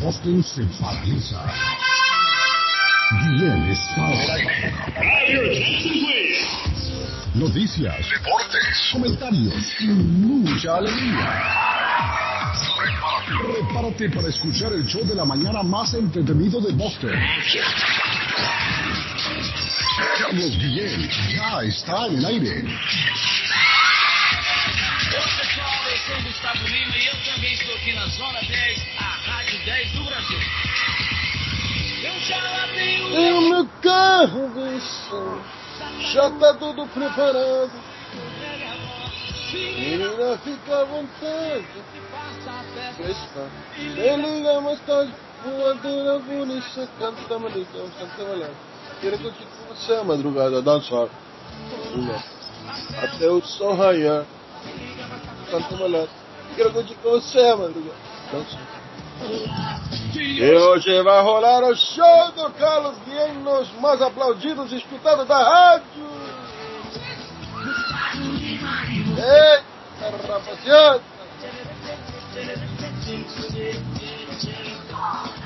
Boston se paraliza. Guillén está. Noticias, deportes, comentarios y mucha alegría. Prepárate para escuchar el show de la mañana más entretenido de Boston. Carlos Guillén ya está en el aire. Eu sou Gustavo Lima e eu também estou aqui na Zona 10, a Rádio 10 do Brasil. Eu já lavei o o meu carro, bicho. Já tá tudo preparado. Menina, fica à vontade. Festa. Me liga mais tarde. Voadora bonita, canta malita, canta malita. Quero curtir com você a madrugada, dançar. Até o sol raiar. Canta malita. Quero curtir com você madrugada. E hoje vai rolar o show do Carlos Guilherme, os mais aplaudidos e escutados da rádio. Eita, rapaziada!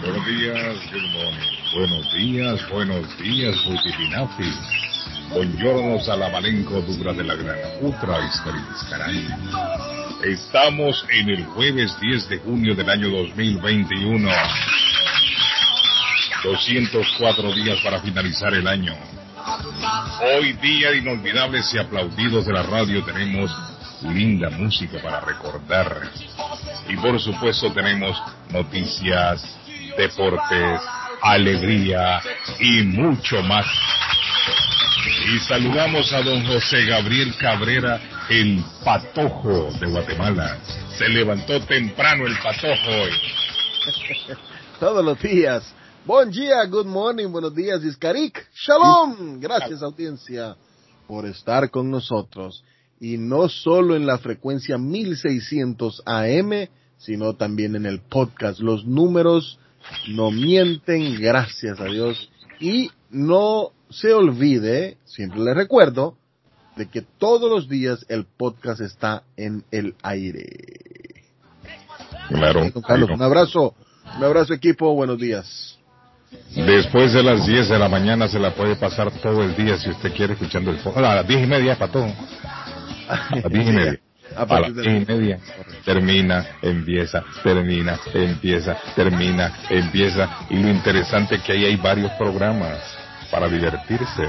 Buenos días, good morning. Buenos días, buenos días, Multipinati. Buongiorno Salamalenco Dura de la Gran Putra Iscaray. Estamos en el jueves 10 de junio del año 2021. 204 días para finalizar el año. Hoy día inolvidables y aplaudidos de la radio tenemos linda música para recordar. Y por supuesto tenemos noticias, deportes, alegría y mucho más. Y saludamos a don José Gabriel Cabrera, el patojo de Guatemala. Se levantó temprano el patojo hoy. Todos los días. Buen día, good morning, buenos días, Iscarik. Shalom. Gracias, audiencia, por estar con nosotros. Y no solo en la frecuencia 1600 AM, sino también en el podcast. Los números no mienten, gracias a Dios. Y no se olvide, siempre le recuerdo, de que todos los días el podcast está en el aire. Claro. Carlos, un abrazo, un abrazo equipo, buenos días. Después de las 10 de la mañana se la puede pasar todo el día si usted quiere escuchando el podcast. A las 10 y media para todo. A las 10 y media. A A las de- 10 y media. Termina, empieza, termina, empieza, termina, empieza. Y lo interesante es que ahí hay varios programas para divertirse.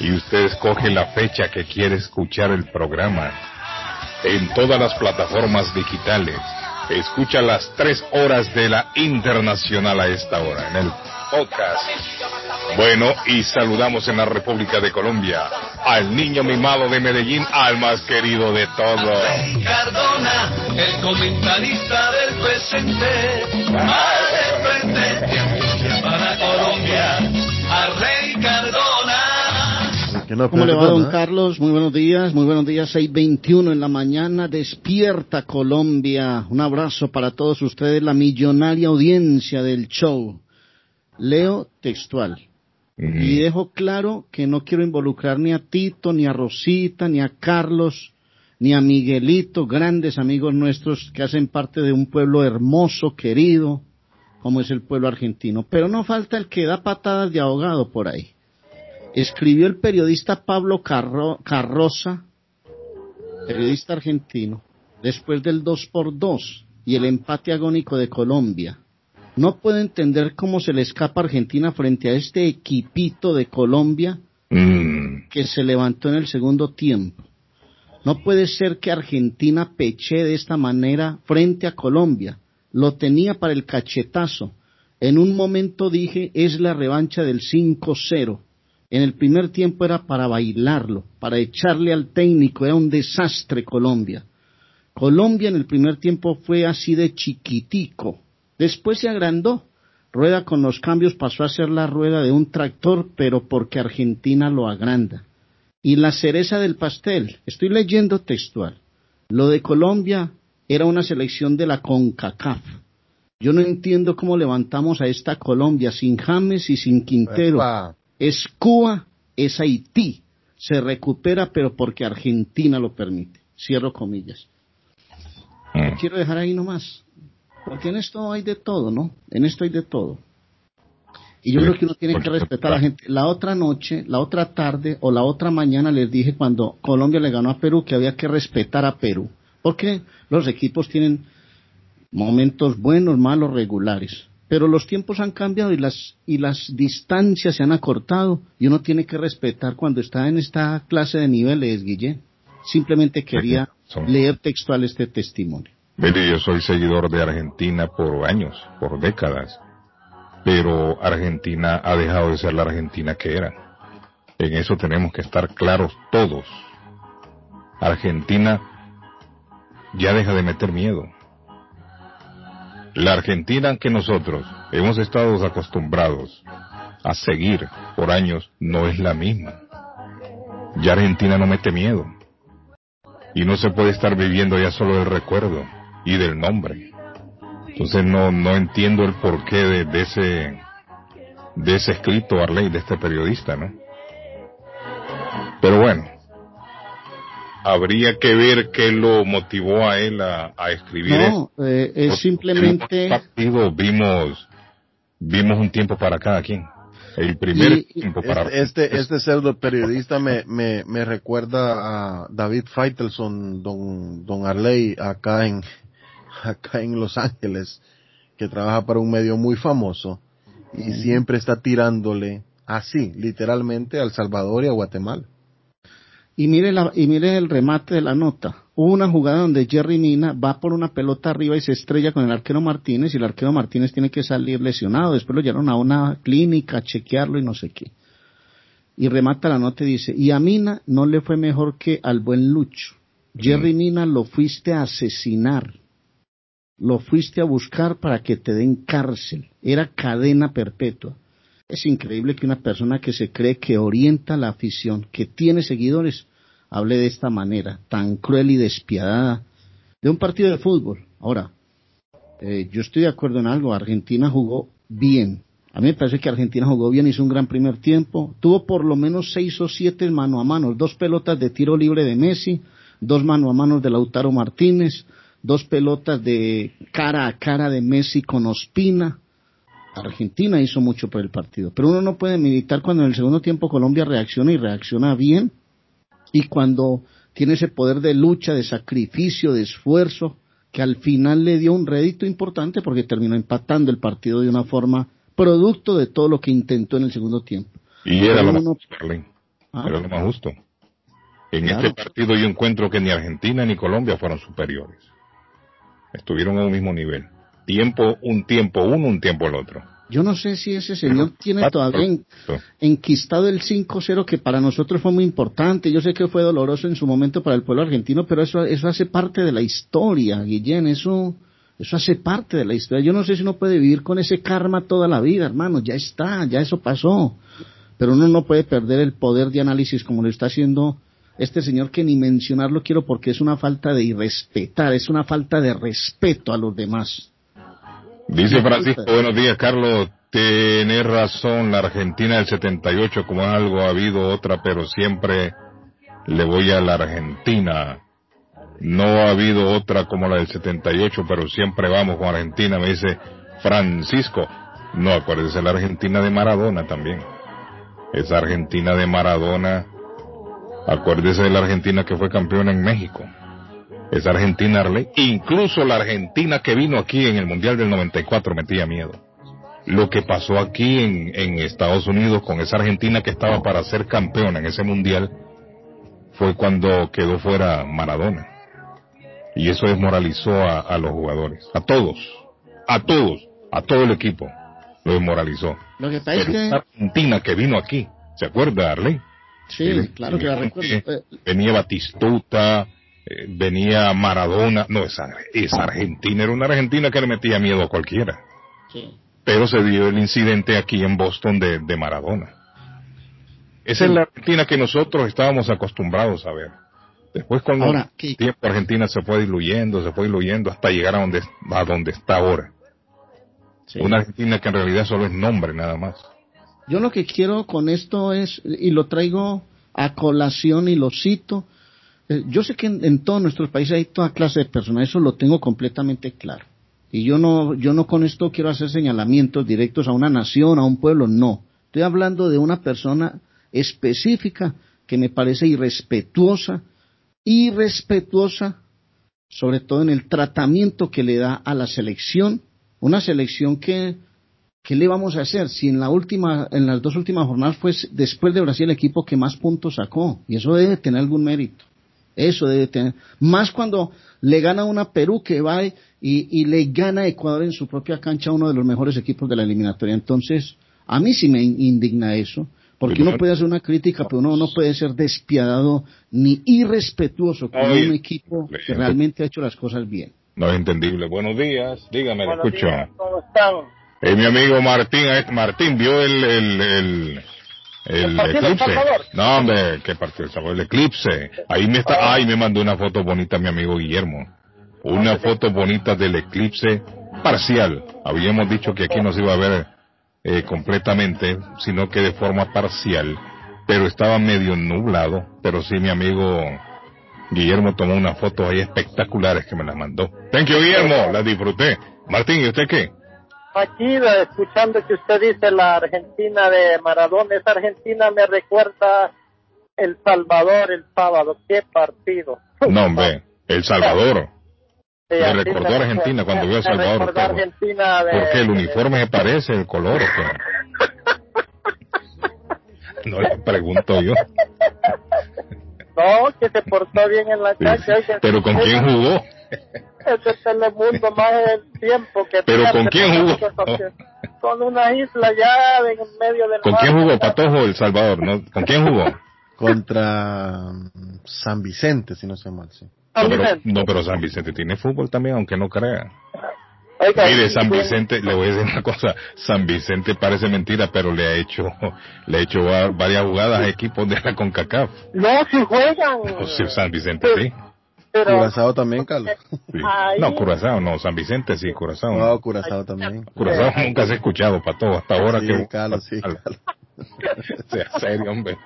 Y usted escoge la fecha que quiere escuchar el programa. En todas las plataformas digitales. Escucha las tres horas de la internacional a esta hora en el podcast. Bueno, y saludamos en la República de Colombia al niño mimado de Medellín, al más querido de todos. No ¿Cómo le va, don Carlos? Muy buenos días, muy buenos días, 6.21 en la mañana, despierta Colombia. Un abrazo para todos ustedes, la millonaria audiencia del show. Leo textual. Y dejo claro que no quiero involucrar ni a Tito, ni a Rosita, ni a Carlos, ni a Miguelito, grandes amigos nuestros que hacen parte de un pueblo hermoso, querido, como es el pueblo argentino. Pero no falta el que da patadas de ahogado por ahí escribió el periodista Pablo Carro- Carroza, periodista argentino, después del 2 por 2 y el empate agónico de Colombia. No puedo entender cómo se le escapa a Argentina frente a este equipito de Colombia Mm, que se levantó en el segundo tiempo. No puede ser que Argentina peche de esta manera frente a Colombia. Lo tenía para el cachetazo. En un momento dije, es la revancha del 5-0. En el primer tiempo era para bailarlo, para echarle al técnico. Era un desastre Colombia. Colombia en el primer tiempo fue así de chiquitico. Después se agrandó. Rueda con los cambios pasó a ser la rueda de un tractor, pero porque Argentina lo agranda. Y la cereza del pastel, estoy leyendo textual. Lo de Colombia era una selección de la CONCACAF. Yo no entiendo cómo levantamos a esta Colombia sin James y sin Quintero. Es Cuba, es Haití. Se recupera, pero porque Argentina lo permite. Cierro comillas. mm. Quiero dejar ahí nomás. Porque en esto hay de todo, ¿no? En esto hay de todo. Y yo creo que uno tiene que respetar a la gente. La otra noche, la otra tarde o la otra mañana les dije cuando Colombia le ganó a Perú que había que respetar a Perú. Porque los equipos tienen momentos buenos, malos, regulares. Pero los tiempos han cambiado y las, y las distancias se han acortado y uno tiene que respetar cuando está en esta clase de niveles, Guillén. Simplemente quería leer textual este testimonio. Mire, yo soy seguidor de Argentina por años, por décadas pero Argentina ha dejado de ser la Argentina que era. En eso tenemos que estar claros todos. Argentina ya deja de meter miedo. La Argentina que nosotros hemos estado acostumbrados a seguir por años no es la misma. Ya Argentina no mete miedo. Y no se puede estar viviendo ya solo del recuerdo y del nombre. Entonces no, no entiendo el porqué de, ese de ese escrito, Arley, de este periodista, ¿no? Pero bueno, habría que ver qué lo motivó a él a, escribir. No, eh, es simplemente. Partido vimos vimos un tiempo para cada quien. El primer tiempo para este, este, este pseudo periodista me, me, me recuerda a David Feitelson, don, don Arley, acá en, acá en Los Ángeles, que trabaja para un medio muy famoso y siempre está tirándole así, literalmente, al Salvador y a Guatemala. Y mire, la, y mire el remate de la nota. Hubo una jugada donde Jerry Mina va por una pelota arriba y se estrella con el arquero Martínez y el arquero Martínez tiene que salir lesionado. Después lo llevaron a una clínica a chequearlo y no sé qué. Y remata la nota y dice, y a Mina no le fue mejor que al buen Lucho. Jerry Mina lo fuiste a asesinar lo fuiste a buscar para que te den cárcel. Era cadena perpetua. Es increíble que una persona que se cree que orienta la afición, que tiene seguidores, hable de esta manera, tan cruel y despiadada, de un partido de fútbol. Ahora, eh, yo estoy de acuerdo en algo, Argentina jugó bien. A mí me parece que Argentina jugó bien, hizo un gran primer tiempo, tuvo por lo menos seis o siete mano a mano, dos pelotas de tiro libre de Messi, dos mano a mano de Lautaro Martínez, dos pelotas de cara a cara de Messi con Ospina. Argentina hizo mucho por el partido, pero uno no puede militar cuando en el segundo tiempo Colombia reacciona y reacciona bien y cuando tiene ese poder de lucha, de sacrificio, de esfuerzo, que al final le dio un rédito importante porque terminó empatando el partido de una forma producto de todo lo que intentó en el segundo tiempo. Y era lo, más, ¿Ah? era lo más justo. En este partido yo encuentro que ni Argentina ni Colombia fueron superiores estuvieron a un mismo nivel. Tiempo, un tiempo uno, un tiempo el otro. Yo no sé si ese señor tiene todavía enquistado el 5-0 que para nosotros fue muy importante. Yo sé que fue doloroso en su momento para el pueblo argentino, pero eso, eso hace parte de la historia, Guillén. Eso, eso hace parte de la historia. Yo no sé si uno puede vivir con ese karma toda la vida, hermano. Ya está, ya eso pasó. Pero uno no puede perder el poder de análisis como lo está haciendo este señor que ni mencionarlo quiero porque es una falta de irrespetar, es una falta de respeto a los demás. Dice Francisco, buenos días Carlos, tenés razón, la Argentina del 78 como algo ha habido otra, pero siempre le voy a la Argentina. No ha habido otra como la del 78, pero siempre vamos con Argentina, me dice Francisco. No, acuérdese la Argentina de Maradona también. Esa Argentina de Maradona Acuérdese de la Argentina que fue campeona en México. Esa Argentina, Arley, incluso la Argentina que vino aquí en el Mundial del 94 metía miedo. Lo que pasó aquí en, en Estados Unidos con esa Argentina que estaba para ser campeona en ese Mundial fue cuando quedó fuera Maradona. Y eso desmoralizó a, a los jugadores, a todos, a todos, a todo el equipo. Lo desmoralizó. Lo que pasa es que... Argentina que vino aquí, ¿se acuerda, Arley? Sí, claro que la recuerdo. Venía Batistuta, eh, venía Maradona, no, esa, esa Argentina era una Argentina que le metía miedo a cualquiera. Sí. Pero se dio el incidente aquí en Boston de, de Maradona. Esa es la Argentina que nosotros estábamos acostumbrados a ver. Después con el tiempo Argentina se fue diluyendo, se fue diluyendo hasta llegar a donde, a donde está ahora. Una Argentina que en realidad solo es nombre nada más. Yo lo que quiero con esto es, y lo traigo a colación y lo cito, yo sé que en, todos nuestros países hay toda clase de personas, eso lo tengo completamente claro. Y yo no, yo no con esto quiero hacer señalamientos directos a una nación, a un pueblo, no. Estoy hablando de una persona específica que me parece irrespetuosa, irrespetuosa, sobre todo en el tratamiento que le da a la selección, una selección que, ¿qué le vamos a hacer? Si en la última, en las dos últimas jornadas fue después de Brasil el equipo que más puntos sacó, y eso debe tener algún mérito. Eso debe tener. Más cuando le gana una Perú que va y, y, le gana a Ecuador en su propia cancha uno de los mejores equipos de la eliminatoria. Entonces, a mí sí me indigna eso. Porque uno puede hacer una crítica, pero uno no puede ser despiadado ni irrespetuoso con un equipo que realmente ha hecho las cosas bien. No es entendible. Buenos días, dígame, Buenos escucho. Días, ¿Cómo están? Eh, mi amigo Martín, eh, Martín vio el, el, el, el, ¿El eclipse. No, hombre, ¿qué partido? El eclipse. Ahí me está, ay, me mandó una foto bonita mi amigo Guillermo. Una foto bonita del eclipse parcial. Habíamos dicho que aquí no se iba a ver eh, completamente, sino que de forma parcial. Pero estaba medio nublado. Pero sí, mi amigo Guillermo tomó unas fotos ahí espectaculares que me las mandó. Thank you, Guillermo. Las disfruté. Martín, ¿y usted qué? Aquí, eh, escuchando que usted dice la Argentina de Maradona, esa Argentina me recuerda El Salvador el sábado. ¡Qué partido! No, hombre, El Salvador. Sí, Me recordó a Argentina cuando vio a Salvador. Argentina de, ¿Por qué el uniforme se parece, el color? No le pregunto yo. No, que se portó bien en la cancha. Pero ¿con quién jugó? Ese Telemundo más el tiempo que Pero pierde ¿con quién jugó? Con una isla ya en medio del ¿Con mar. quién jugó Patojo El Salvador? ¿no? ¿Con quién jugó? Contra mm, San Vicente, si no sé mal, sí. No San pero, Vicente. no, pero San Vicente tiene fútbol también, aunque no crea. Oiga, Mire, San Vicente, le voy a decir una cosa, San Vicente parece mentira, pero le ha hecho, le ha hecho va- varias jugadas a equipos de la CONCACAF. No, si juegan. O sea, San Vicente sí. Pero, Curazao también, Carlos. sí. Ahí- No, Curazao, no, San Vicente sí, Curazao. No, no. Curazao también. Curazao nunca se ha escuchado, Patojo, hasta ahora Sí, que... Carlos, sí, Carlos. sea serio, hombre.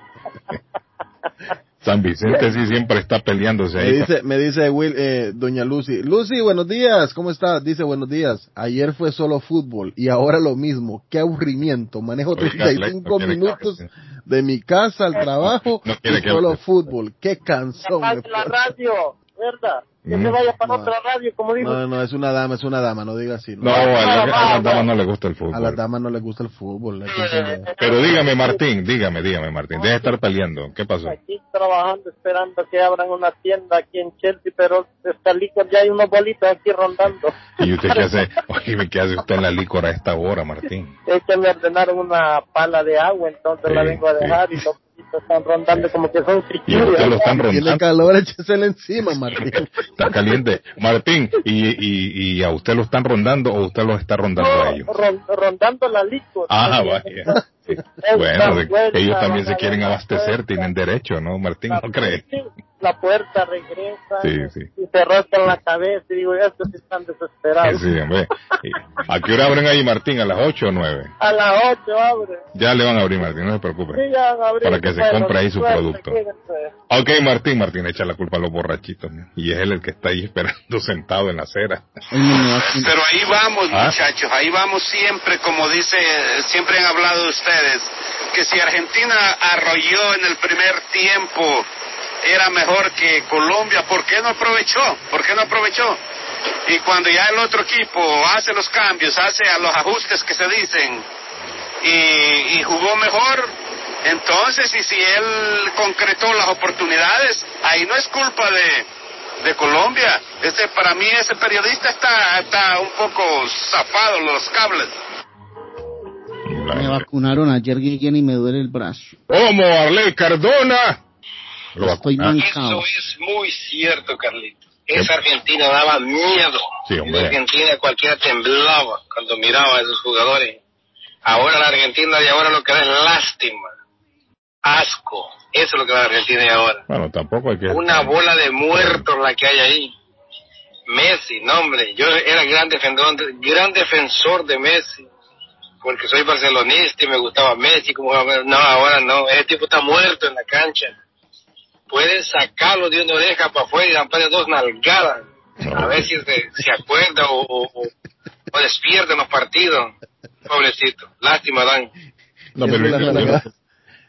San Vicente sí siempre está peleándose Me ahí. dice, me dice Will, eh, doña Lucy. Lucy, buenos días, ¿cómo estás? Dice, buenos días. Ayer fue solo fútbol y ahora lo mismo. Qué aburrimiento. Manejo Oiga, 35 no quiere minutos de mi casa al trabajo No y que- solo fútbol. Qué cansón. me la radio, ¿verdad? Que Mm. se vaya para No. otra radio, como dijo. No, no, es una dama, es una dama, no diga así. No, a, la- a las damas no le gusta el A las fútbol. damas no les gusta el fútbol. que entender. Pero dígame, Martín, dígame, dígame, Martín. Deja de estar peleando. ¿Qué pasó? Aquí trabajando, esperando que abran una tienda aquí en Chelsea, pero está licor, ya hay unos bolitos aquí rondando. ¿Y usted qué hace? Oye, ¿qué hace usted en la licor a esta hora, Martín? Es que me ordenaron una pala de agua, entonces la vengo a dejar y los están rondando como que son Y a usted lo están Tiene rondando. calor, échesele encima, Martín. Está caliente. Martín, ¿y, y, ¿y a usted lo están rondando o usted lo está rondando a ellos? Ron- rondando la licor. Ah, vaya. Sí. Bueno, ellos también se quieren abastecer, tienen derecho, ¿no, Martín? ¿No cree? La puerta regresa Sí, sí. y se rascan la cabeza y digo, estos están desesperados. Sí, ¿A qué hora abren ahí, Martín? ¿A las 8 o 9? A las 8 abre. Ya le van a abrir, Martín, no se Sí, preocupe. ya van a abrir. Para que se Bueno, compre ahí su suerte, producto. cuídense. Ok, Martín, Martín echa la culpa a los borrachitos. ¿no? Y es él el que está ahí esperando sentado en la acera. Pero ahí vamos, ¿Ah? muchachos, ahí vamos siempre, como dice, siempre han hablado ustedes, que si Argentina arrolló en el primer tiempo, era mejor que Colombia, ¿por qué no aprovechó? ¿Por qué no aprovechó? Y cuando ya el otro equipo hace los cambios, hace a los ajustes que se dicen, y, y jugó mejor, entonces, y si él concretó las oportunidades, ahí no es culpa de, de Colombia. Este, para mí ese periodista está, está un poco zafado los cables. Me vacunaron ayer, Guillén, y me duele el brazo. ¿Cómo, Arley Cardona? Lo Estoy mancado. es muy cierto, Carlitos. Esa Argentina daba miedo. Sí, hombre. Esa Argentina cualquiera temblaba cuando miraba a esos jugadores. Ahora la Argentina de ahora lo que da es lástima, asco. Eso es lo que da la Argentina de ahora. Bueno, tampoco hay que... Una bola de muertos la que hay ahí. Messi, no hombre, yo era gran defensor, gran defensor de Messi, porque soy barcelonista y me gustaba Messi, como no, ahora no, ese tipo está muerto en la cancha. Pueden sacarlo de una oreja para afuera y darle dos nalgadas, a ver si se, se acuerda o, o- despierta en los partidos. Pobrecito, lástima Dan. No, pero yo- realidad.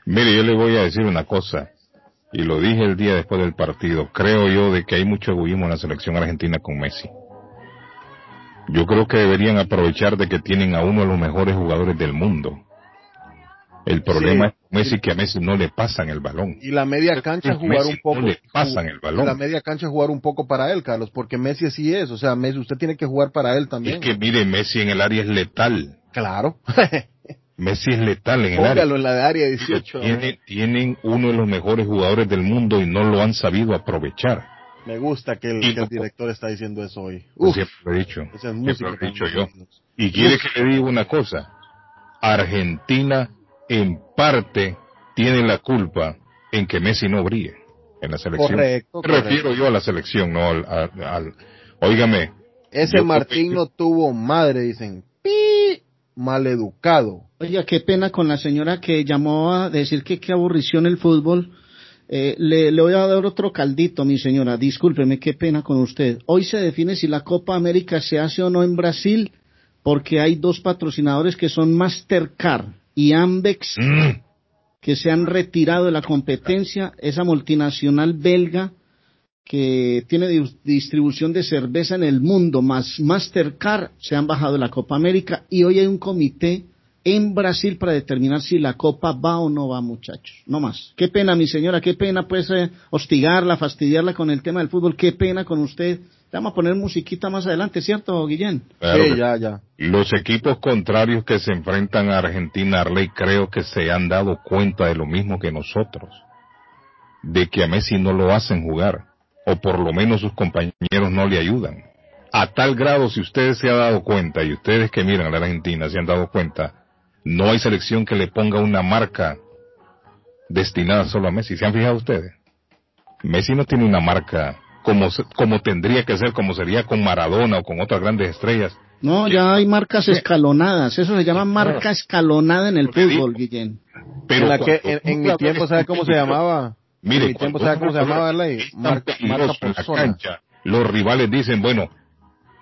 mire, yo le voy a decir una cosa, y lo dije el día después del partido. Creo yo de que hay mucho egoísmo en la selección argentina con Messi. Yo creo que deberían aprovechar de que tienen a uno de los mejores jugadores del mundo. El problema Sí. es Messi que a Messi no le pasan el balón. Y la media cancha jugar Messi un poco. no le pasan el balón. La media cancha jugar un poco para él, Carlos, porque Messi así es. O sea, Messi, usted tiene que jugar para él Es también. que mire, Messi en el área es letal. Claro. Messi es letal en el área. Póngalo en la de área 18. Tiene- tienen uno de los mejores jugadores del mundo y no lo han sabido aprovechar. Me gusta que el, que el director está diciendo eso hoy. Uf, siempre lo he dicho. esa es Siempre lo he dicho yo. Y quiere que le diga una cosa. Argentina, en parte, tiene la culpa en que Messi no brille en la selección. Correcto, Me refiero correcto. yo a la selección, no al... al- al- Óigame, Ese Martín no tuvo madre, dicen. ¡Pi! Maleducado. Oiga, qué pena con la señora que llamó a decir que qué aburrición el fútbol. Eh, le, le voy a dar otro caldito, mi señora. Discúlpeme, qué pena con usted. Hoy se define si la Copa América se hace o no en Brasil, porque hay dos patrocinadores que son Mastercard y Ambex, mm, que se han retirado de la competencia. Esa multinacional belga que tiene di- distribución de cerveza en el mundo, más Mastercard, se han bajado de la Copa América y hoy hay un comité en Brasil para determinar si la Copa va o no va, muchachos. No más. Qué pena, mi señora, qué pena, pues, eh, hostigarla, fastidiarla con el tema del fútbol. Qué pena con usted. Le Vamos a poner musiquita más adelante, ¿cierto, Guillén? claro sí, ya, ya. Los equipos contrarios que se enfrentan a Argentina, Arley, creo que se han dado cuenta de lo mismo que nosotros. De que a Messi no lo hacen jugar. O por lo menos sus compañeros no le ayudan. A tal grado, si ustedes se han dado cuenta, y ustedes que miran a la Argentina se han dado cuenta, no hay selección que le ponga una marca destinada solo a Messi. ¿Se han fijado ustedes? Messi no tiene una marca como, se- como tendría que ser, como sería con Maradona o con otras grandes estrellas. No, ya hay marcas escalonadas. Eso se llama marca escalonada en el fútbol, Guillén. Pero en, la que, cuando en, en un mi tiempo, ¿sabe cómo se llamaba? Mire, en mi tiempo, ¿sabe cómo se llamaba, Ley? es tan Marca, marca en la persona. cancha, los rivales dicen, bueno,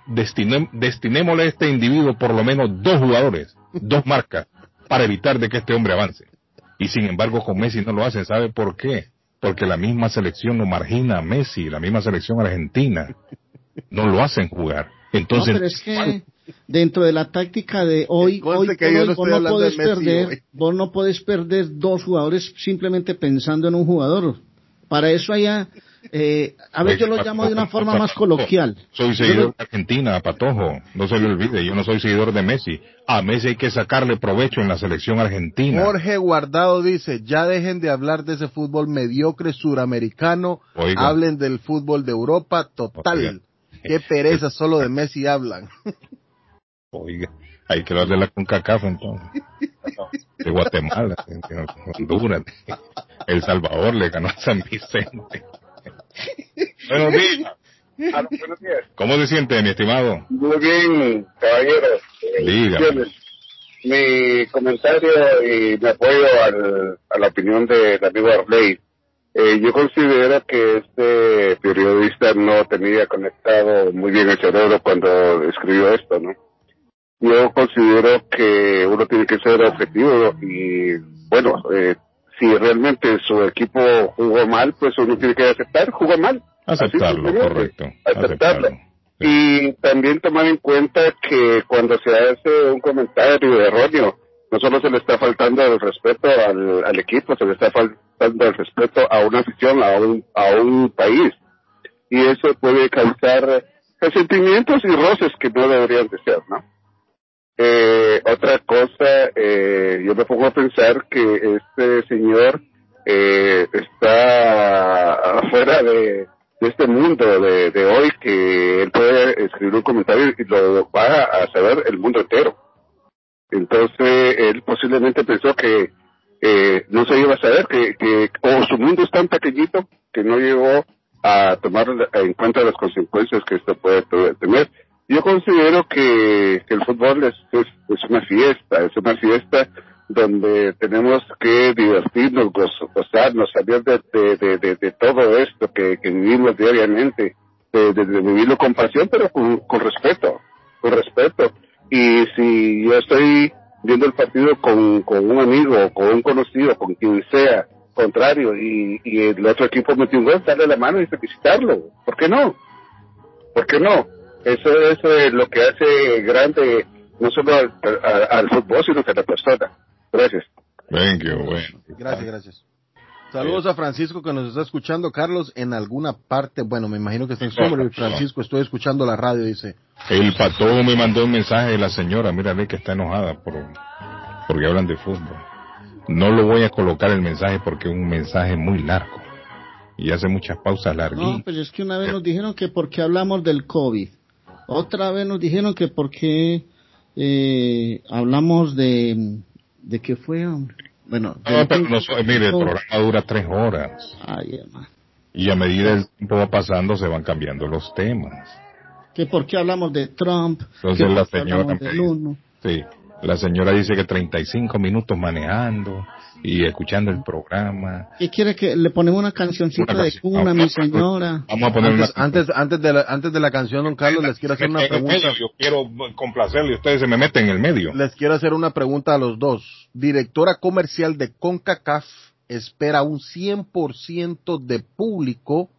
destinem- destinémosle a este individuo por lo menos dos jugadores, dos marcas, para evitar de que este hombre avance. Y sin embargo con Messi no lo hacen, ¿sabe por qué? Porque la misma selección lo margina a Messi, la misma selección argentina. No lo hacen jugar. Entonces, no, pero es que dentro de la táctica de hoy, hoy hoy, no vos no Messi perder, hoy. vos no puedes perder dos jugadores simplemente pensando en un jugador. Para eso allá, eh, a ver, yo lo llamo de una forma más coloquial. Soy seguidor lo- de Argentina, Patojo. No se le olvide, yo no soy seguidor de Messi. A Messi hay que sacarle provecho en la selección argentina. Jorge Guardado dice, ya dejen de hablar de ese fútbol mediocre suramericano, Oiga. hablen del fútbol de Europa total. Oiga. Qué pereza, solo de Messi hablan. Oiga, hay que hablar de la CONCACAF entonces. De Guatemala, de Honduras, de El Salvador le ganó a San Vicente. Buenos días. buenos días. ¿Cómo se siente, mi estimado? Muy bien, caballeros. Eh, Dígame. Mi comentario y mi apoyo al, a la opinión del amigo Arley. Eh, yo considero que este periodista no tenía conectado muy bien el cerebro cuando escribió esto, ¿no? Yo considero que uno tiene que ser objetivo y, bueno, eh, si realmente su equipo jugó mal, pues uno tiene que aceptar, jugó mal. Aceptarlo, correcto. Aceptarlo. Aceptarlo. Y también tomar en cuenta que cuando se hace un comentario erróneo, no solo se le está faltando el respeto al, al equipo, se le está faltando el respeto a una afición, a un, a un país. Y eso puede causar sentimientos y roces que no deberían de ser, ¿no? Eh, otra cosa, eh, yo me pongo a pensar que este señor eh, está afuera de, este mundo de, de hoy que él puede escribir un comentario y lo va a saber el mundo entero. Entonces, él posiblemente pensó que eh, no se iba a saber, que, que o su mundo es tan pequeñito que no llegó a tomar en cuenta las consecuencias que esto puede tener. Yo considero que, que el fútbol es, es, una fiesta, es una fiesta donde tenemos que divertirnos, gozarnos, salir de, de, de, de, todo esto que, vivimos diariamente, de vivirlo con pasión, pero con, con respeto, con respeto. Y si yo estoy viendo el partido con, con un amigo, con un conocido, con quien sea, contrario, y, y el otro equipo metió un gol, darle la mano y felicitarlo. ¿Por qué no? ¿Por qué no? Eso es eh, lo que hace grande no solo al, al- al fútbol, sino que a la persona. Gracias. Thank you, bueno. Gracias, gracias. Saludos a Francisco que nos está escuchando. Carlos, en alguna parte, bueno, me imagino que está en Somerville. Francisco, estoy escuchando la radio, dice. El patojo me mandó un mensaje de la señora, mírale que está enojada por, porque hablan de fútbol. No lo voy a colocar el mensaje porque es un mensaje muy largo. Y hace muchas pausas No, larguitas. pues es que una vez nos dijeron que porque hablamos del COVID. Otra vez nos dijeron que porque eh, hablamos de... ¿De qué fue, hombre? Bueno, No, pero no mire, el programa dura tres horas. Ay, hermano. Y a medida el tiempo va pasando se van cambiando los temas. Que porque hablamos de Trump. Entonces que la señora dice-. Sí, la señora dice que 35 minutos manejando y escuchando el programa. ¿Qué quiere que le ponemos una cancioncita Una de cuna, mi señora? Vamos a poner Antes, una... antes, antes, de la, antes de la canción, don Carlos, les quiero hacer una pregunta. Yo quiero complacerle y ustedes se me meten en el medio. Les quiero hacer una pregunta a los dos. Directora comercial de CONCACAF espera un 100% de público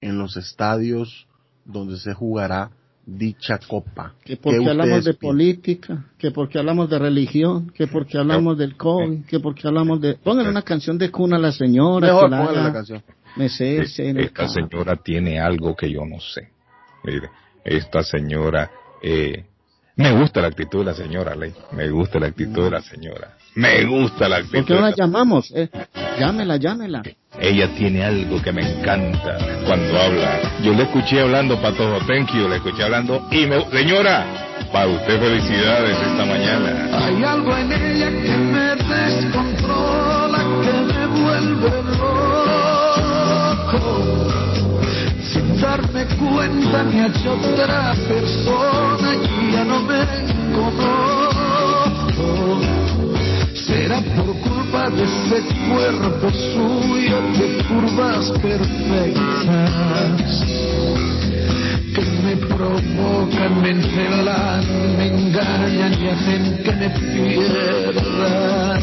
en los estadios donde se jugará dicha copa. Que porque ¿Qué hablamos de piensan? política, que porque hablamos de religión, que porque hablamos del COVID, que porque hablamos de... Pónganle una canción de cuna a la señora. Mejor que la haga la canción. en el Esta señora tiene algo que yo no sé. Mire, esta señora, eh, me gusta la actitud de la señora, Ley. Me gusta la actitud de la señora. Me gusta la actitud. ¿Por qué no la la- llamamos? Eh, llámela, llámela. Ella tiene algo que me encanta cuando habla. Yo le escuché hablando, Patojo, thank you, le escuché hablando. Y me, señora, para usted felicidades esta mañana. Hay algo en ella que me descontrola, que me vuelve loco. Sin darme cuenta me ha hecho otra persona y ya no me conozco. Será por culpa de ese cuerpo suyo de curvas perfectas que me provocan, me encelan, me engañan y hacen que me pierda.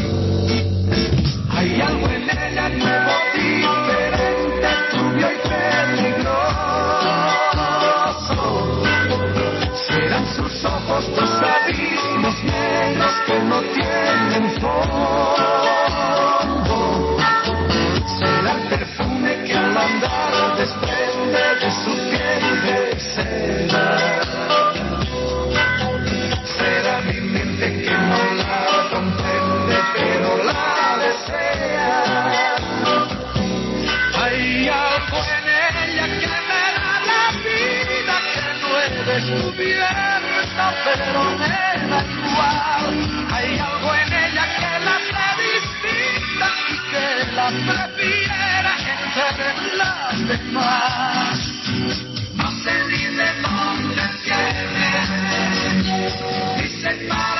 Hay algo en ella nuevo, diferente, turbio y peligroso. Serán sus ojos dos negros que no tienen fondo. Será el perfume que al andar desprende de su piel de seda. Será mi mente que no la comprende, pero la desea. Hay algo en ella que me da la vida que no he descubierto, pero igual. Hay algo en ella que la hace distinta y que la prefiera entre las demás. No sé ni de dónde viene, ni sé para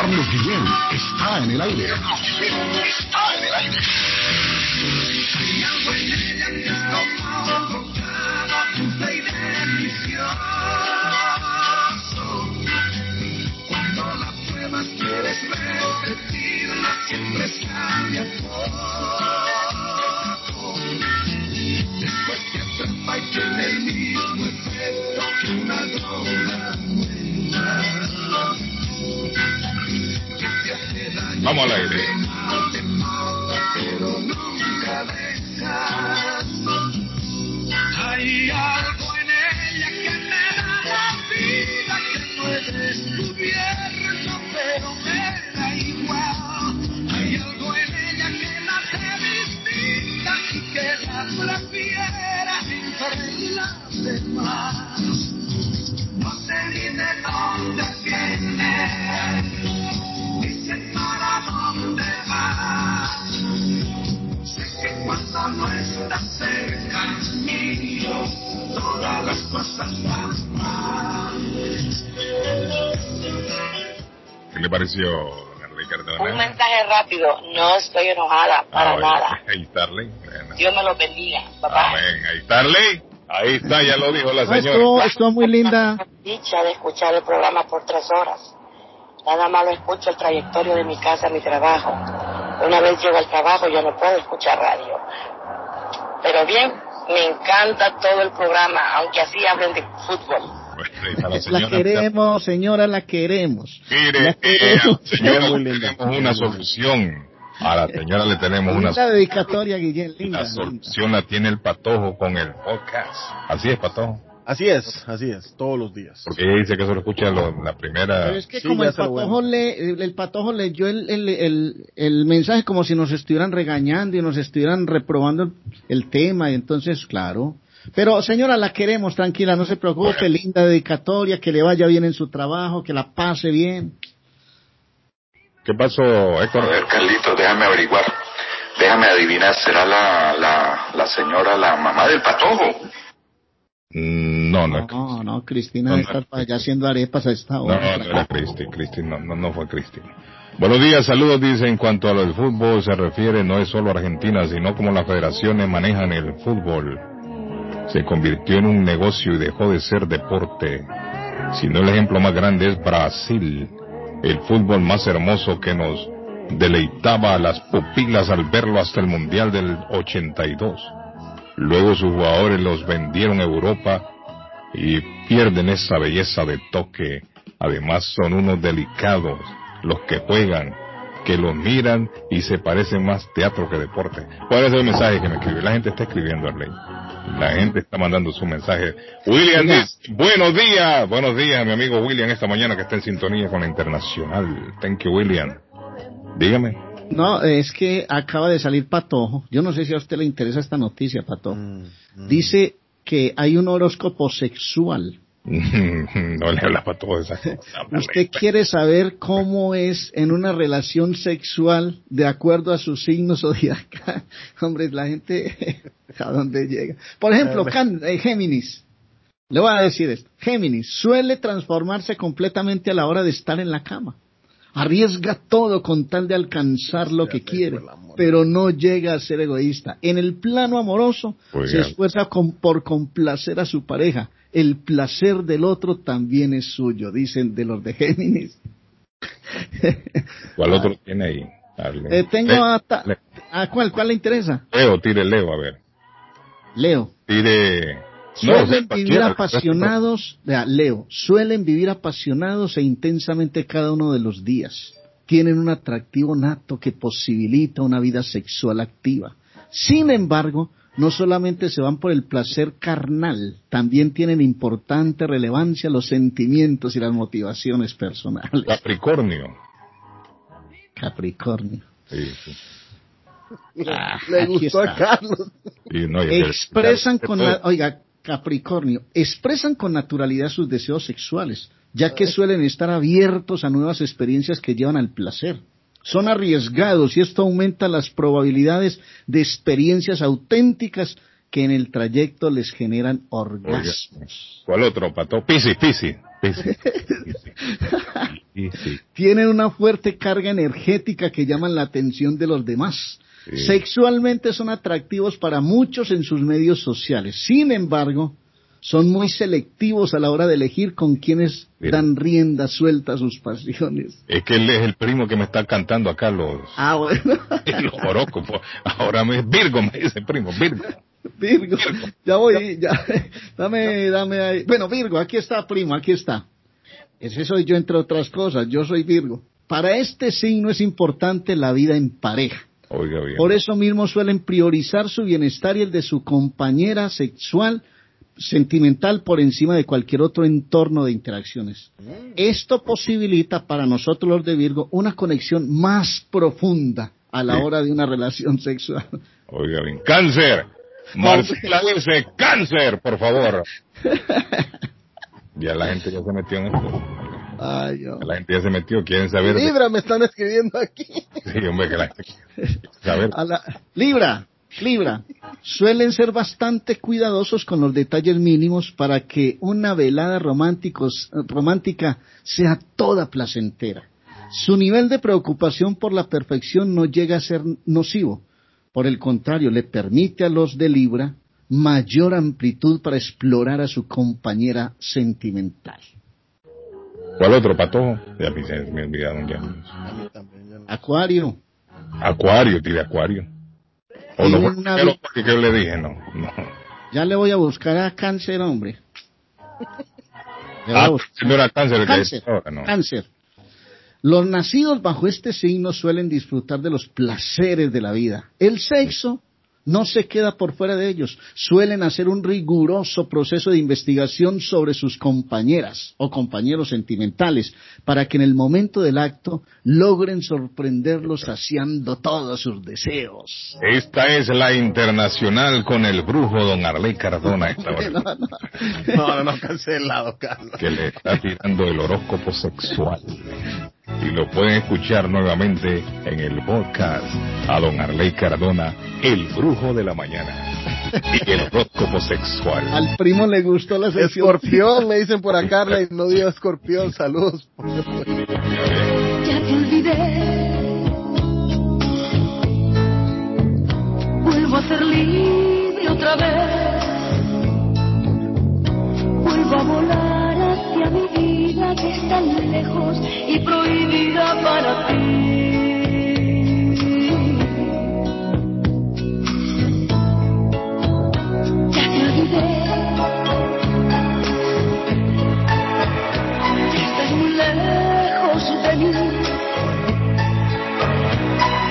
Carlos Guillén está en el aire. Carlos Guillén está en el aire. En que. Cuando pruebas quieres siempre a poco. Después y tiene el mismo Vamos al aire. Pero nunca. Hay algo en ella que me da la vida que no he descubierto, pero me da igual. Hay algo en ella que la hace distinta y que la prefiera entre las demás. No sé ni de dónde viene, sé para dónde va. Sé que cuando no está cerca ¿Qué le pareció, Ricardo? Un mensaje rápido, no estoy enojada para Ah, bueno. nada. Ahí está, Arley. Bueno. Dios me lo bendiga, papá. Amén. Ahí está, Arley. Ahí está, ya lo dijo la No, estuvo, señora. estuvo muy linda. Dicha de escuchar el programa por tres horas. Nada más lo escucho el trayectorio de mi casa a mi trabajo. Una vez llego al trabajo yo no puedo escuchar radio. Pero bien, me encanta todo el programa, aunque así hablen de fútbol. Ahí está la La señora. queremos, señora, la queremos. Mire, La eh, queremos. señora, Muy le linda. tenemos una solución. A la señora le tenemos una dedicatoria, Guillén, linda. La linda. solución la tiene el patojo con el podcast. Así es, patojo. Así es, así es, todos los días. Porque ella dice que eso lo escucha lo- la primera. Pero es que Sí, como el patojo, bueno. le, el, el patojo leyó el, el, el, el mensaje como si nos estuvieran regañando y nos estuvieran reprobando el, el tema, y entonces, claro. Pero señora, la queremos, tranquila, no se preocupe, linda dedicatoria, que le vaya bien en su trabajo, que la pase bien. ¿Qué pasó, A Héctor? ver, Carlito, déjame averiguar. Déjame adivinar, ¿será la, la, la señora, la mamá del patojo? Mm, No, no, No, no, Cristina No, debe no. allá haciendo arepas a esta no, hora. no era Cristi, Cristi, no, no, no fue Cristi. Buenos días, saludos, dice, en cuanto a lo del fútbol se refiere, no es solo Argentina, sino como las federaciones manejan el fútbol. Se convirtió en un negocio y dejó de ser deporte. Si no el ejemplo más grande es Brasil, el fútbol más hermoso que nos deleitaba a las pupilas al verlo hasta el Mundial del 82. Luego sus jugadores los vendieron a Europa y pierden esa belleza de toque. Además son unos delicados los que juegan, que los miran y se parecen más teatro que deporte. ¿Cuál es el mensaje que me escribe? La gente está escribiendo, Arley. La gente está mandando su mensaje. William dice, buenos días, buenos días, mi amigo William, esta mañana que está en sintonía con la Internacional. Thank you, William. Dígame. No, es que acaba de salir Patojo. Yo no sé si a usted le interesa esta noticia, Patojo. Mm, mm. Dice que hay un horóscopo sexual. no le habla para todo esa cosa. Usted quiere saber cómo es en una relación sexual de acuerdo a su signo zodiacal. Hombre, la gente a dónde llega. Por ejemplo, Can- eh, Géminis. Le voy a decir esto. Géminis suele transformarse completamente a la hora de estar en la cama. Arriesga todo con tal de alcanzar lo que quiere, pero no llega a ser egoísta. En el plano amoroso se esfuerza con- por complacer a su pareja. El placer del otro también es suyo, dicen de los de Géminis. ¿Cuál otro tiene ahí? Eh, tengo Le- le- ¿a cuál, cuál le interesa? Leo, tire Leo, a ver. Leo. Tire... Suelen no, vivir apasionados, vea, Leo, suelen vivir apasionados e intensamente cada uno de los días. Tienen un atractivo nato que posibilita una vida sexual activa. Sin embargo, no solamente se van por el placer carnal, también tienen importante relevancia los sentimientos y las motivaciones personales. Capricornio. Capricornio. Sí, sí. Ah, Le aquí gustó a. Carlos. Y no, expresan con la, oiga, Capricornio, expresan con naturalidad sus deseos sexuales, ya que suelen estar abiertos a nuevas experiencias que llevan al placer. Son arriesgados y esto aumenta las probabilidades de experiencias auténticas que en el trayecto les generan orgasmos. ¿Cuál otro, pato? Pisi, Pisi. Pisi. Pisi. Tienen una fuerte carga energética que llaman la atención de los demás. Sí. Sexualmente son atractivos para muchos en sus medios sociales. Sin embargo, son muy selectivos a la hora de elegir con quienes dan rienda suelta a sus pasiones. Es que él es el primo que me está cantando acá los, Ah, bueno. los horóscopos. Ahora me Virgo, me dice primo, Virgo. Virgo, ya voy, ya, dame, dame ahí. Bueno, Virgo, aquí está, primo, aquí está. Ese soy yo, entre otras cosas, yo soy Virgo. Para este signo es importante la vida en pareja. Oiga bien. Por eso mismo suelen priorizar su bienestar y el de su compañera sexual, sentimental, por encima de cualquier otro entorno de interacciones. Esto posibilita para nosotros los de Virgo una conexión más profunda a la Sí. hora de una relación sexual. Oiga bien. Cáncer. Marcela dice cáncer, por favor. Ya la gente ya se metió en esto. Ay. La gente ya se metió, quieren saber. Libra me están escribiendo aquí. Sí, hombre, que la gente quiere saber. A la- Libra, Libra, suelen ser bastante cuidadosos con los detalles mínimos para que una velada románticos- romántica sea toda placentera. Su nivel de preocupación por la perfección no llega a ser nocivo. Por el contrario, le permite a los de Libra mayor amplitud para explorar a su compañera sentimental. ¿Cuál otro patojo? Ya me, me olvidaron ya. Acuario, Acuario, tire Acuario. O no fue una que le dije, no. no. ya le voy a buscar a cáncer, hombre. Ah, no era cáncer el que Cáncer, ahora, no. cáncer. Los nacidos bajo este signo suelen disfrutar de los placeres de la vida. El sexo no se queda por fuera de ellos. Suelen hacer un riguroso proceso de investigación sobre sus compañeras o compañeros sentimentales para que en el momento del acto logren sorprenderlos saciando todos sus deseos. Esta es la internacional con el brujo don Arley Cardona esta hora, No, no. No, no, no, cancelado, Carlos. que le está tirando el horóscopo sexual. Y lo pueden escuchar nuevamente en el podcast a don Arley Cardona, el brujo de la mañana. Y el horóscopo sexual. Al primo le gustó la sesión. Escorpión, me dicen por acá, Arley, no diga escorpión, saludos. Ya te olvidé. Vuelvo a ser libre otra vez. Vuelvo a volar mi vida que es tan lejos y prohibida para ti. Ya te olvidé. Ya estás muy lejos de mí.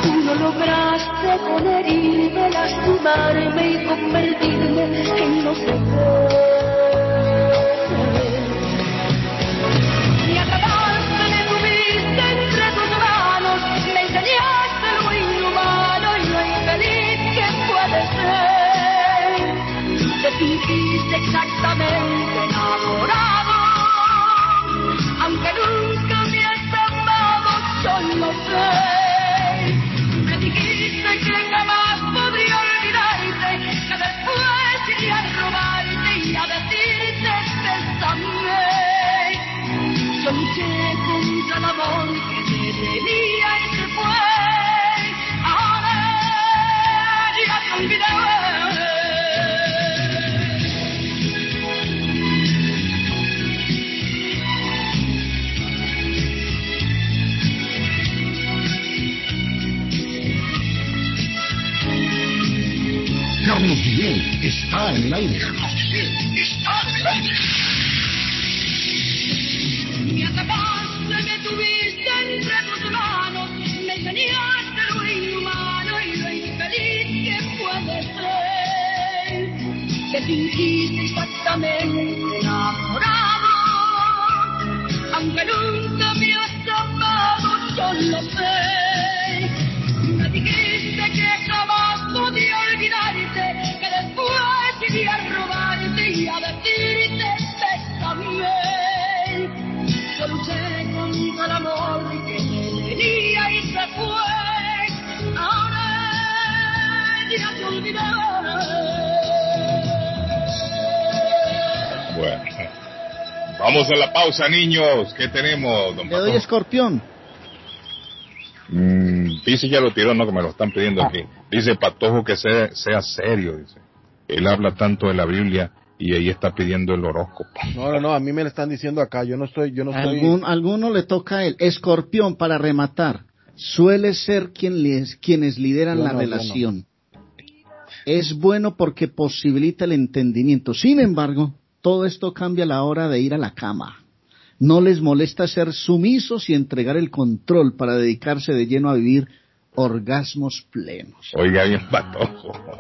Tú lograste con herirme, lastimarme y convertirme en sé qué. Exactamente enamorado, aunque nunca me has amado, yo sé. Me dijiste que jamás podría olvidarte, que después iría a robarte y a decirte bésame. Yo luché contra el amor que te tenía y se fue. Ahora ya te olvidé. Está en el aire. Está en el aire. Me atrapaste, me tuviste entre tus manos, me enseñaste lo inhumano y lo infeliz que puede ser. Te fingiste exactamente enamorado, aunque nunca me has amado, yo lo sé. Me dijiste que jamás Bueno. Vamos a la pausa, niños. ¿Qué tenemos, don Le doy escorpión. Mm, dice ya lo tiró, no, que me lo están pidiendo aquí. Dice Patojo que sea, sea serio, dice. Él habla tanto de la Biblia y ahí está pidiendo el horóscopo. No, no, no, a mí me lo están diciendo acá, yo no estoy, yo no estoy... Algún, alguno le toca a él. Escorpión, para rematar, suele ser quien les- quienes lideran Yo la no, relación. Es bueno porque posibilita el entendimiento. Sin embargo, todo esto cambia a la hora de ir a la cama. No les molesta ser sumisos y entregar el control para dedicarse de lleno a vivir orgasmos plenos. Oiga bien, Patojo.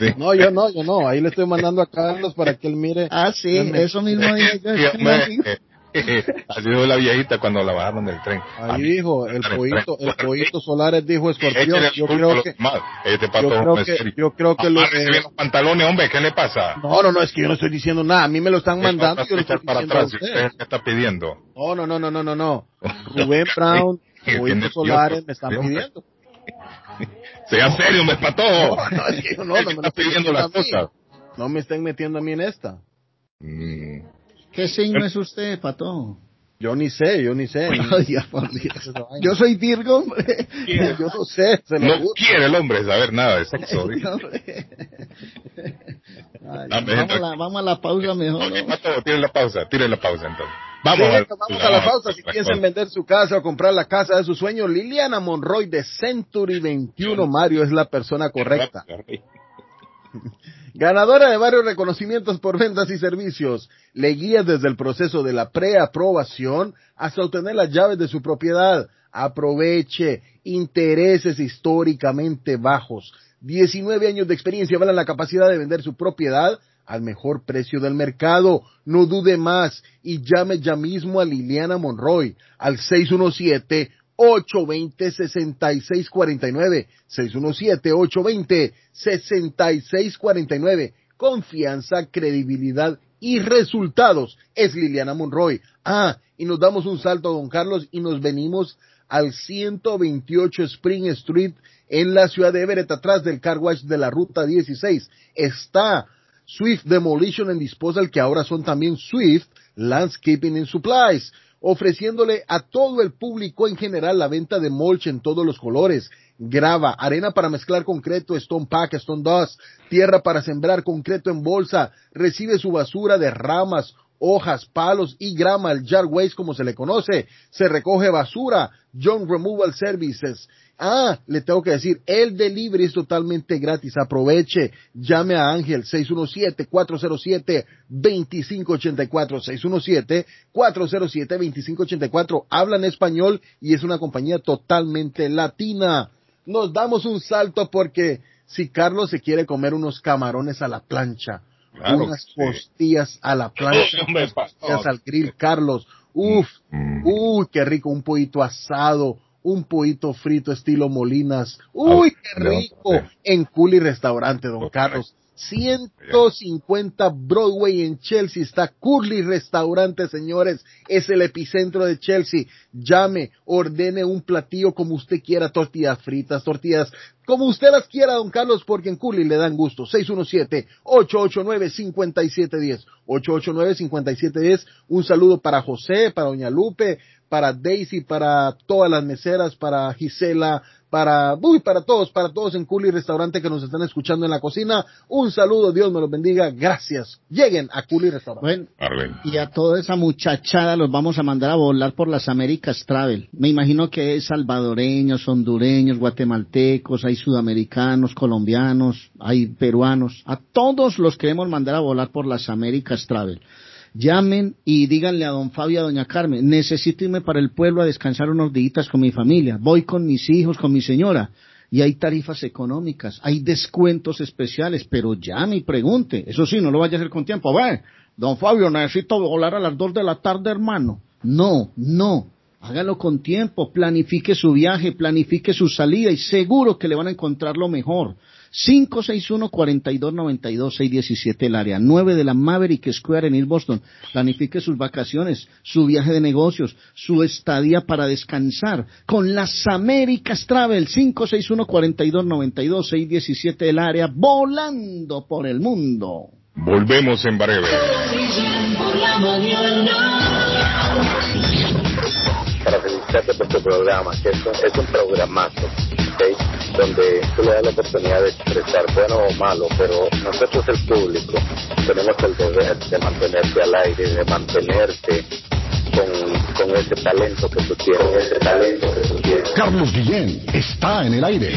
Sí. No, yo no, yo no, ahí le estoy mandando a Carlos para que él mire. Ah, sí, eso mismo dije yo. Así dijo la viejita cuando la bajaron del tren. Ahí mí- dijo, el pollito, el pollito Solares dijo escorpión. Yo creo que. Este yo Patojo creo que, yo creo que lo bien los pantalones, hombre, ¿qué le pasa? No, no, no, es que yo no estoy diciendo nada, a mí me lo están mandando, yo lo estoy para atrás usted. está pidiendo. No, no, no, no, no, no, no. Rubén Brown, Pollito Solares me están pidiendo. Sea serio, me patojo. No, no, es que yo no, no me lo está estoy pidiendo las cosas. No me estén metiendo a mí en esta. Mm. ¿Qué signo es usted, Pato? Yo ni sé, yo ni sé. Yo soy Virgo, hombre. Yo no sé, se No juro. quiere el hombre saber nada de sexo. Ay, Dame, vamos, a la, vamos a la pausa mejor. ¿no? Pato, tire la pausa, tire la pausa entonces. Vamos, Sí, a, vamos a la pausa. Si piensan vender su casa o comprar la casa de sus sueños, Liliana Monroy de Century 21, Mario, es la persona correcta. Ganadora de varios reconocimientos por ventas y servicios, le guía desde el proceso de la preaprobación hasta obtener las llaves de su propiedad. Aproveche intereses históricamente bajos. 19 años de experiencia avalan la capacidad de vender su propiedad al mejor precio del mercado. No dude más y llame ya mismo a Liliana Monroy al 617 820-6649, 617-820-6649. Confianza, credibilidad y resultados. Es Liliana Monroy. Ah, y nos damos un salto, don Carlos, y nos venimos al 128 Spring Street en la ciudad de Everett, atrás del car wash de la ruta 16. Está Swift Demolition and Disposal, que ahora son también Swift Landscaping and Supplies ofreciéndole a todo el público en general la venta de mulch en todos los colores, grava, arena para mezclar concreto, stone pack, stone dust, tierra para sembrar concreto en bolsa, recibe su basura de ramas, hojas, palos y grama, el jar waste como se le conoce, se recoge basura, John Removal Services. Ah, le tengo que decir, el delivery es totalmente gratis, aproveche, llame a Ángel 617-407-2584, 617-407-2584, hablan español y es una compañía totalmente latina. Nos damos un salto porque si Carlos se quiere comer unos camarones a la plancha, Claro unas sí. costillas a la plancha, unas costillas al grill, Carlos. Uf, Mm. uy, qué rico, un pollito asado, un pollito frito estilo Molinas. Uy, qué Ah, rico. En Culi Restaurante, don Correcto. Carlos. 150 Broadway en Chelsea está Curly Restaurante, señores. Es el epicentro de Chelsea. Llame, ordene un platillo como usted quiera, tortillas fritas, tortillas, como usted las quiera, don Carlos, porque en Curly le dan gusto. 617-889-5710. 889-5710. Un saludo para José, para Doña Lupe, para Daisy, para todas las meseras, para Gisela, para, uy, para todos, para todos en Culi Restaurante que nos están escuchando en la cocina. Un saludo, Dios me los bendiga. Gracias. Lleguen a Culi Restaurante. Bueno, y a toda esa muchachada los vamos a mandar a volar por las Américas Travel. Me imagino que es salvadoreños, hondureños, guatemaltecos, hay sudamericanos, colombianos, hay peruanos. A todos los queremos mandar a volar por las Américas Travel. Llamen y díganle a don Fabio y a doña Carmen, necesito irme para el pueblo a descansar unos días con mi familia. Voy con mis hijos, con mi señora. Y hay tarifas económicas, hay descuentos especiales, pero llame y pregunte. Eso sí, no lo vaya a hacer con tiempo. A ver, don Fabio, necesito volar a las dos de la tarde, hermano. No, no. Hágalo con tiempo, planifique su viaje, planifique su salida y seguro que le van a encontrar lo mejor. 561-4292-617 el área, 9 de la Maverick Square en East Boston. Planifique sus vacaciones, su viaje de negocios, su estadía para descansar con las Américas Travel, 561-4292-617 el área, volando por el mundo. Volvemos en breve. Para felicitarte por tu programa, que es un, es un programazo, ¿ok? donde tú le das la oportunidad de expresar bueno o malo, pero nosotros el público tenemos el deber de mantenerte al aire, de mantenerte con, con ese talento que tú tienes, ese talento que tú tienes. Carlos Guillén está en el aire.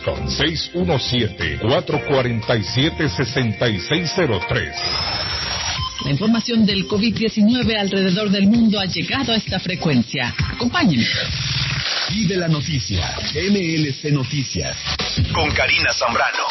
617-447-6603. La información del COVID-19 alrededor del mundo ha llegado a esta frecuencia. Acompáñenme. Vive la noticia. MLC Noticias. Con Karina Zambrano.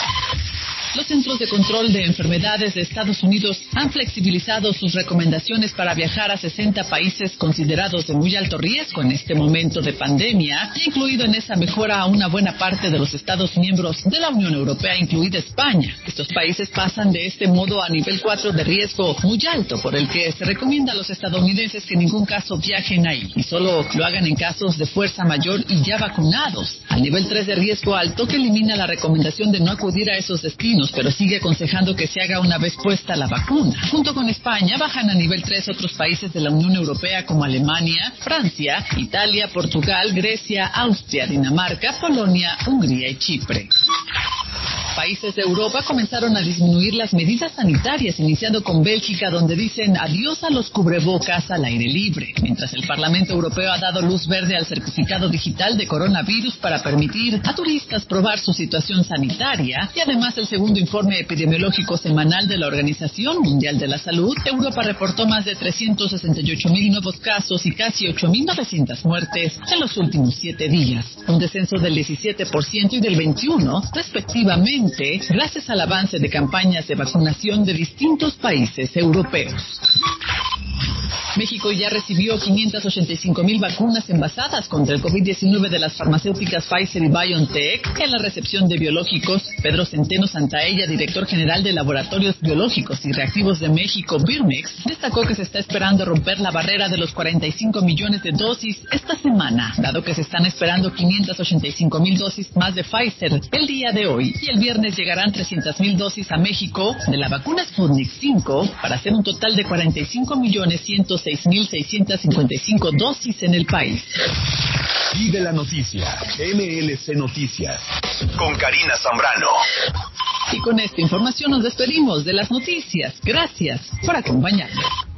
Los Centros de Control de Enfermedades de Estados Unidos han flexibilizado sus recomendaciones para viajar a 60 países considerados de muy alto riesgo en este momento de pandemia, incluido en esa mejora a una buena parte de los Estados miembros de la Unión Europea, incluida España. Estos países pasan de este modo a nivel 4 de riesgo muy alto, por el que se recomienda a los estadounidenses que en ningún caso viajen ahí y solo lo hagan en casos de fuerza mayor y ya vacunados. Al nivel 3 de riesgo alto, que elimina la recomendación de no acudir a esos destinos pero sigue aconsejando que se haga una vez puesta la vacuna. Junto con España, bajan a nivel 3 otros países de la Unión Europea como Alemania, Francia, Italia, Portugal, Grecia, Austria, Dinamarca, Polonia, Hungría y Chipre. Países de Europa comenzaron a disminuir las medidas sanitarias, iniciando con Bélgica, donde dicen adiós a los cubrebocas al aire libre, mientras el Parlamento Europeo ha dado luz verde al certificado digital de coronavirus para permitir a turistas probar su situación sanitaria y además el segundo informe epidemiológico semanal de la Organización Mundial de la Salud, Europa reportó más de 368 mil nuevos casos y casi 8.900 muertes en los últimos siete días, un descenso del 17% y del 21% respectivamente gracias al avance de campañas de vacunación de distintos países europeos. México ya recibió 585 mil vacunas envasadas contra el COVID-19 de las farmacéuticas Pfizer y BioNTech. En la recepción de biológicos, Pedro Centeno Santaella, director general de Laboratorios Biológicos y Reactivos de México, Birmex, destacó que se está esperando romper la barrera de los 45 millones de dosis esta semana, dado que se están esperando 585 mil dosis más de Pfizer el día de hoy. Y el viernes llegarán 300 mil dosis a México de la vacuna Sputnik 5 para hacer un total de 45 millones 6.655 dosis en el país. Vive la noticia. MLC Noticias. Con Karina Zambrano. Y con esta información nos despedimos de las noticias. Gracias por acompañarnos.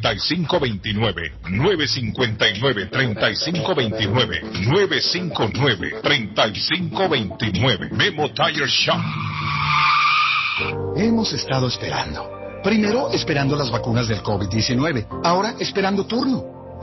3529 959 3529 959 3529 Memo Tire Shop. Hemos estado esperando. Primero esperando las vacunas del COVID-19, ahora esperando turno.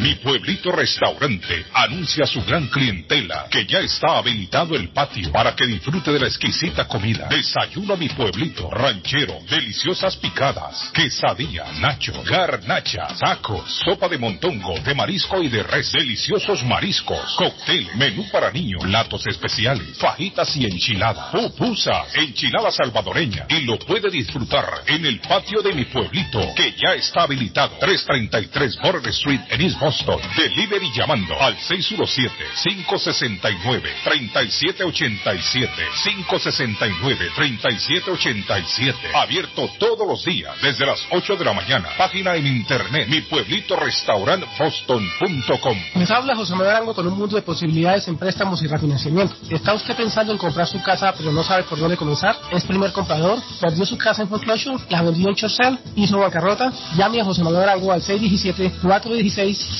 Mi pueblito restaurante anuncia a su gran clientela que ya está habilitado el patio para que disfrute de la exquisita comida. Desayuno a mi pueblito ranchero, deliciosas picadas, quesadilla, nacho, garnacha, tacos, sopa de montongo, de marisco y de res, deliciosos mariscos, cóctel, menú para niños, platos especiales, fajitas y enchiladas, pupusa, enchilada salvadoreña y lo puede disfrutar en el patio de mi pueblito que ya está habilitado. 333 Border Street en East. Delivery llamando al 617-569-3787. 569-3787. Abierto todos los días desde las 8 de la mañana. Página en internet mi pueblito restaurant boston.com. Les habla José Manuel Arango con un mundo de posibilidades en préstamos y refinanciamiento. ¿Está usted pensando en comprar su casa pero no sabe por dónde comenzar? ¿Es primer comprador? ¿Perdió su casa en foreclosure? ¿La vendió en Chorcel? ¿Hizo bancarrota? Llame a José Manuel Arango al 617 416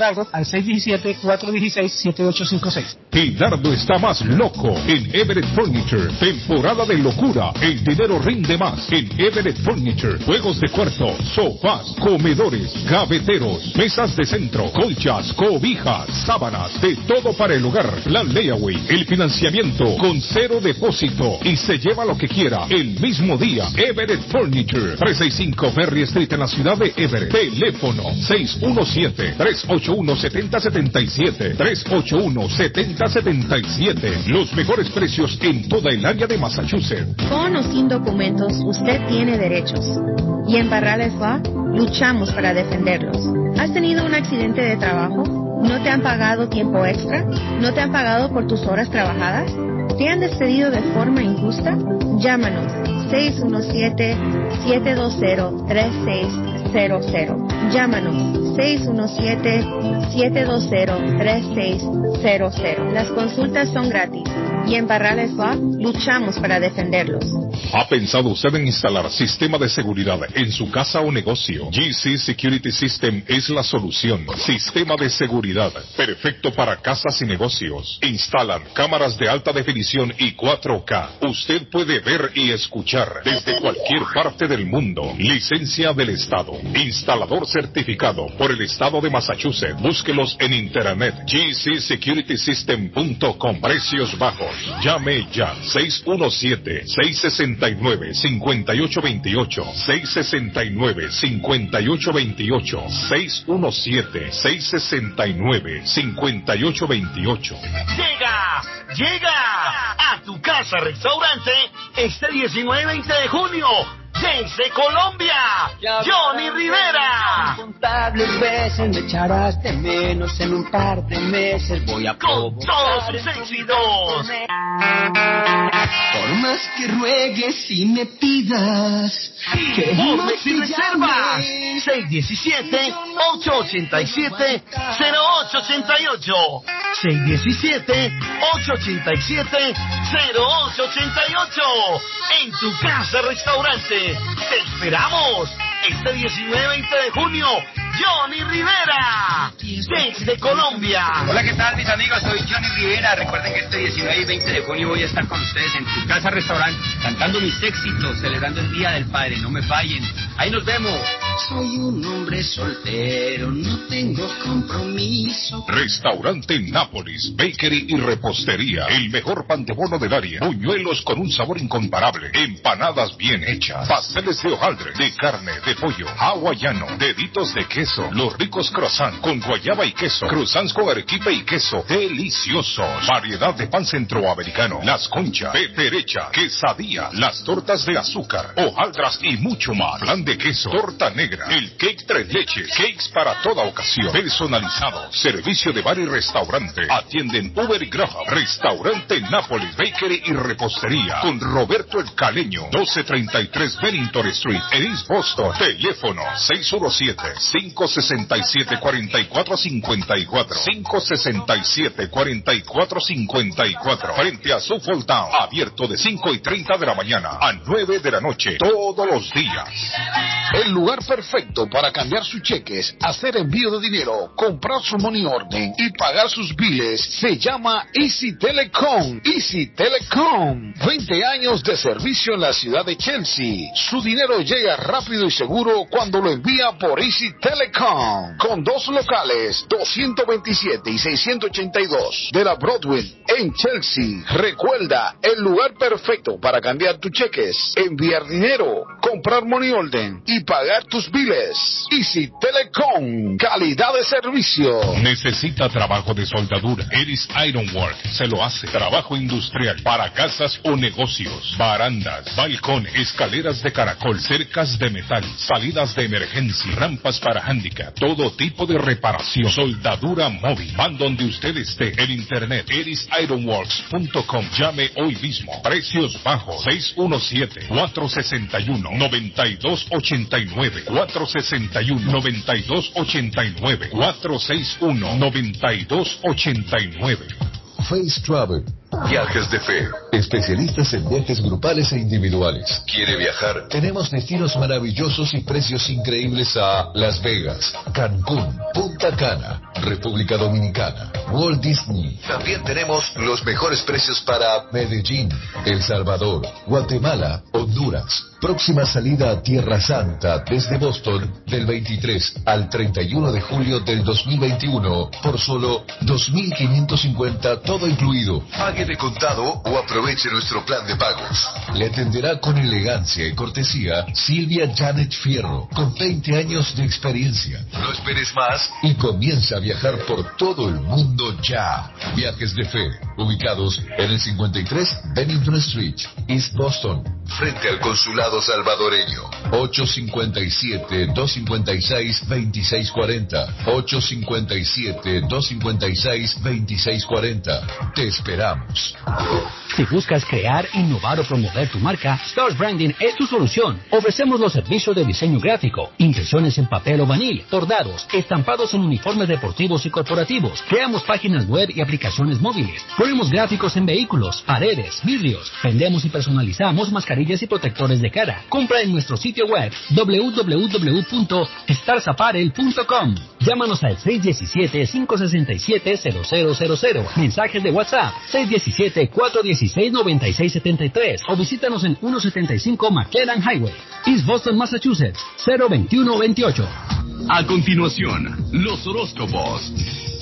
Al 617-416-7856. Pilardo está más loco en Everett Furniture. Temporada de locura. El dinero rinde más en Everett Furniture. Juegos de cuarto, sofás, comedores, gaveteros, mesas de centro, colchas, cobijas, sábanas, de todo para el hogar. Plan layaway, el financiamiento con cero depósito y se lleva lo que quiera el mismo día. Everett Furniture, 365 Ferry Street en la ciudad de Everett. Teléfono 617-381-7077. 381-7077. Los mejores precios en toda el área de Massachusetts. Con o sin documentos, usted tiene derechos. Y en Barrales Law luchamos para defenderlos. ¿Has tenido un accidente de trabajo? ¿No te han pagado tiempo extra? ¿No te han pagado por tus horas trabajadas? ¿Te han despedido de forma injusta? Llámanos 617-720-3600. Llámanos 617-720-3600. Las consultas son gratis y en Barrales Law luchamos para defenderlos. ¿Ha pensado usted en instalar sistema de seguridad en su casa o negocio? GC Security System es la solución. Sistema de seguridad perfecto para casas y negocios. Instalan cámaras de alta definición y 4K. Usted puede ver y escuchar desde cualquier parte del mundo. Licencia del Estado. Instalador certificado por el Estado de Massachusetts. Búsquelos en internet. gcsecuritysystem.com. Precios bajos. Llame ya. 617-669-5828. 669-5828. 617-669-5828. Llega, llega a tu casa restaurante este 19 y 20 de junio desde Colombia, Johnny Rivera. Incontables veces me echarás de menos en un par de meses voy a Con todos sus éxitos. Por más que ruegues y me pidas que Informes y reservas. llame. 617-887-0888. 617-887-0888. En tu casa restaurante. Te esperamos. Este 19-20 de junio. Johnny Rivera. Desde Colombia. Hola, ¿qué tal mis amigos? Soy Johnny Rivera. Recuerden que este 19 y 20 de junio voy a estar con ustedes en tu casa restaurante cantando mis éxitos, celebrando el Día del Padre. No me fallen. Ahí nos vemos. Soy un hombre soltero, no tengo compromiso. Restaurante Nápoles, Bakery y Repostería. El mejor pan de bono del área. Buñuelos con un sabor incomparable. Empanadas bien hechas. Pasteles de hojaldre, de carne, de pollo, hawaiano, deditos de queso. Los ricos croissants con guayaba y queso. Croissants con arequipe y queso. Deliciosos. Variedad de pan centroamericano. Las conchas, peperecha, quesadilla, las tortas de azúcar, hojaldras y mucho más. Plan de queso, torta negra, el cake tres leches, cakes para toda ocasión. Personalizado. Servicio de bar y restaurante. Atienden Uber y Graham. Restaurante Nápoles, Bakery y Repostería. Con Roberto El Caleño. 1233 Bennington Street. En East Boston. Teléfono 617-567-4454. 567-4454. Frente a Suffolk Town. Abierto de 5 y 30 de la mañana a 9 de la noche. Todos los días. El lugar perfecto para cambiar sus cheques, hacer envío de dinero, comprar su money order y pagar sus biles se llama Easy Telecom. Easy Telecom. 20 años de servicio en la ciudad de Chelsea. Su dinero llega rápido y seguro cuando lo envía por Easy Telecom. Con dos locales, 227 y 682 de la Broadway en Chelsea. Recuerda, el lugar perfecto para cambiar tus cheques, enviar dinero, comprar money order y y pagar tus biles. Easy Telecom, calidad de servicio. Necesita trabajo de soldadura. Eris Ironwork se lo hace. Trabajo industrial para casas o negocios. Barandas, balcón, escaleras de caracol, cercas de metal, salidas de emergencia, rampas para handicap, todo tipo de reparación. Soldadura móvil. Van donde usted esté. En internet, erisironworks.com. Llame hoy mismo. Precios bajos. 617-461-9289. 461-9289. 461-9289. Face Travel. Viajes de fe. Especialistas en viajes grupales e individuales. ¿Quiere viajar? Tenemos destinos maravillosos y precios increíbles a Las Vegas, Cancún, Punta Cana, República Dominicana, Walt Disney. También tenemos los mejores precios para Medellín, El Salvador, Guatemala, Honduras. Próxima salida a Tierra Santa desde Boston del 23 al 31 de julio del 2021 por solo 2.550 todo incluido. Pague de contado o aproveche nuestro plan de pagos. Le atenderá con elegancia y cortesía Silvia Janet Fierro, con 20 años de experiencia. No esperes más y comienza a viajar por todo el mundo ya. Viajes de fe, ubicados en el 53 Bennington Street, East Boston, frente al consulado salvadoreño. 857-256-2640. 857-256-2640. Te esperamos. Si buscas crear, innovar o promover tu marca, Stars Branding es tu solución. Ofrecemos los servicios de diseño gráfico, impresiones en papel o vanil, bordados, estampados en uniformes deportivos y corporativos. Creamos páginas web y aplicaciones móviles. Ponemos gráficos en vehículos, paredes, vidrios. Vendemos y personalizamos mascarillas y protectores de cara. Compra en nuestro sitio web www.starsaparel.com. Llámanos al 617-567-0000. Mensajes de WhatsApp 617-416-9673 o visítanos en 175 McLaren Highway, East Boston, Massachusetts 02128. A continuación, los horóscopos.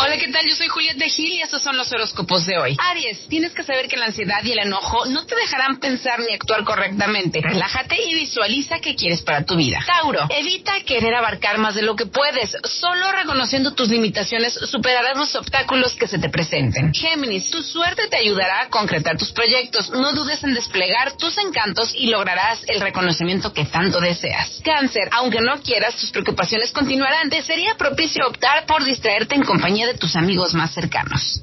Hola, ¿qué tal? Yo soy Juliette de Gil y estos son los horóscopos de hoy. Aries, tienes que saber que la ansiedad y el enojo no te dejarán pensar ni actuar correctamente. Relájate y visualiza qué quieres para tu vida. Tauro, evita querer abarcar más de lo que puedes. Solo reconociendo tus limitaciones superarás los obstáculos que se te presenten. Géminis, tu suerte te ayudará a concretar tus proyectos. No dudes en desplegar tus encantos y lograrás el reconocimiento que tanto deseas. Cáncer, aunque no quieras, tus preocupaciones continuarán. Te sería propicio optar por distraerte en compañía de tus amigos más cercanos.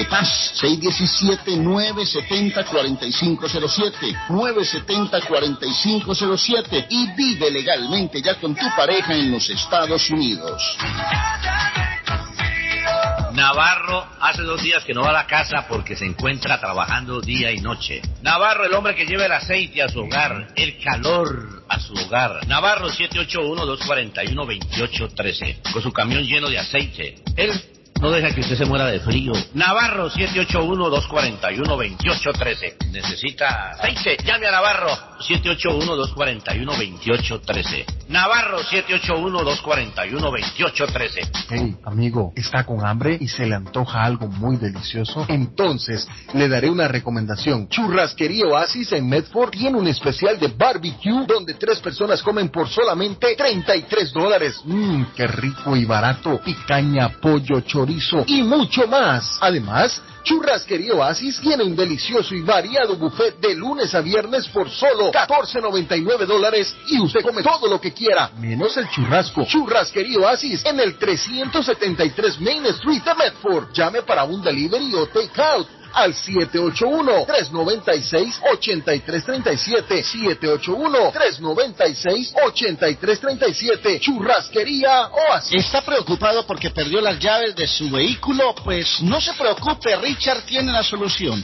paz. 617-970-4507. 970-4507. Y vive legalmente ya con tu pareja en los Estados Unidos. Navarro hace dos días que no va a la casa porque se encuentra trabajando día y noche. Navarro, el hombre que lleva el aceite a su hogar, el calor a su hogar. Navarro 781-241-2813, con su camión lleno de aceite. Él no deja que usted se muera de frío. Navarro 781-241-2813. ¿Necesita aceite? Llame a Navarro 781-241-2813. Navarro 781-241-2813. Hey, amigo, ¿está con hambre y se le antoja algo muy delicioso? Entonces, le daré una recomendación. Churrasquería Oasis en Medford tiene un especial de barbecue donde tres personas comen por solamente 33 dólares. Mmm, qué rico y barato. Picaña, pollo, chorizo y mucho más. Además, Churrasquería Oasis tiene un delicioso y variado buffet de lunes a viernes por solo 14.99 dólares y usted come todo lo que quiera, menos el churrasco. Churrasquería Oasis en el 373 Main Street de Medford. Llame para un delivery o take out al 781-396-8337. 781-396-8337. Churrasquería Oasis. ¿Está preocupado porque perdió las llaves de su vehículo? Pues no se preocupe, Richard tiene la solución.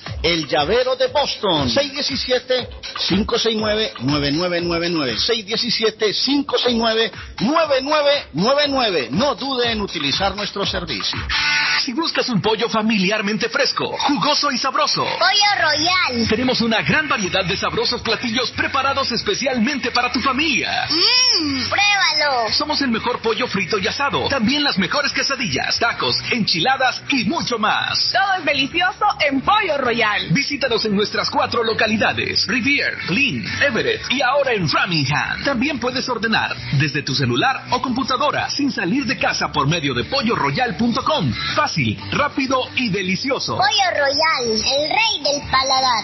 El llavero de Boston. 617-569-9999. 617-569-9999. No dude en utilizar nuestro servicio. Si buscas un pollo familiarmente fresco, jugoso y sabroso. Pollo Royal. Tenemos una gran variedad de sabrosos platillos preparados especialmente para tu familia. Mmm, pruébalo. Somos el mejor pollo frito y asado. También las mejores quesadillas, tacos, enchiladas y mucho más. Todo es delicioso en Pollo Royal. Visítanos en nuestras cuatro localidades: Rivier, Lynn, Everett y ahora en Framingham. También puedes ordenar desde tu celular o computadora sin salir de casa por medio de polloroyal.com. Fácil, rápido y delicioso. Pollo Royal, el rey del paladar.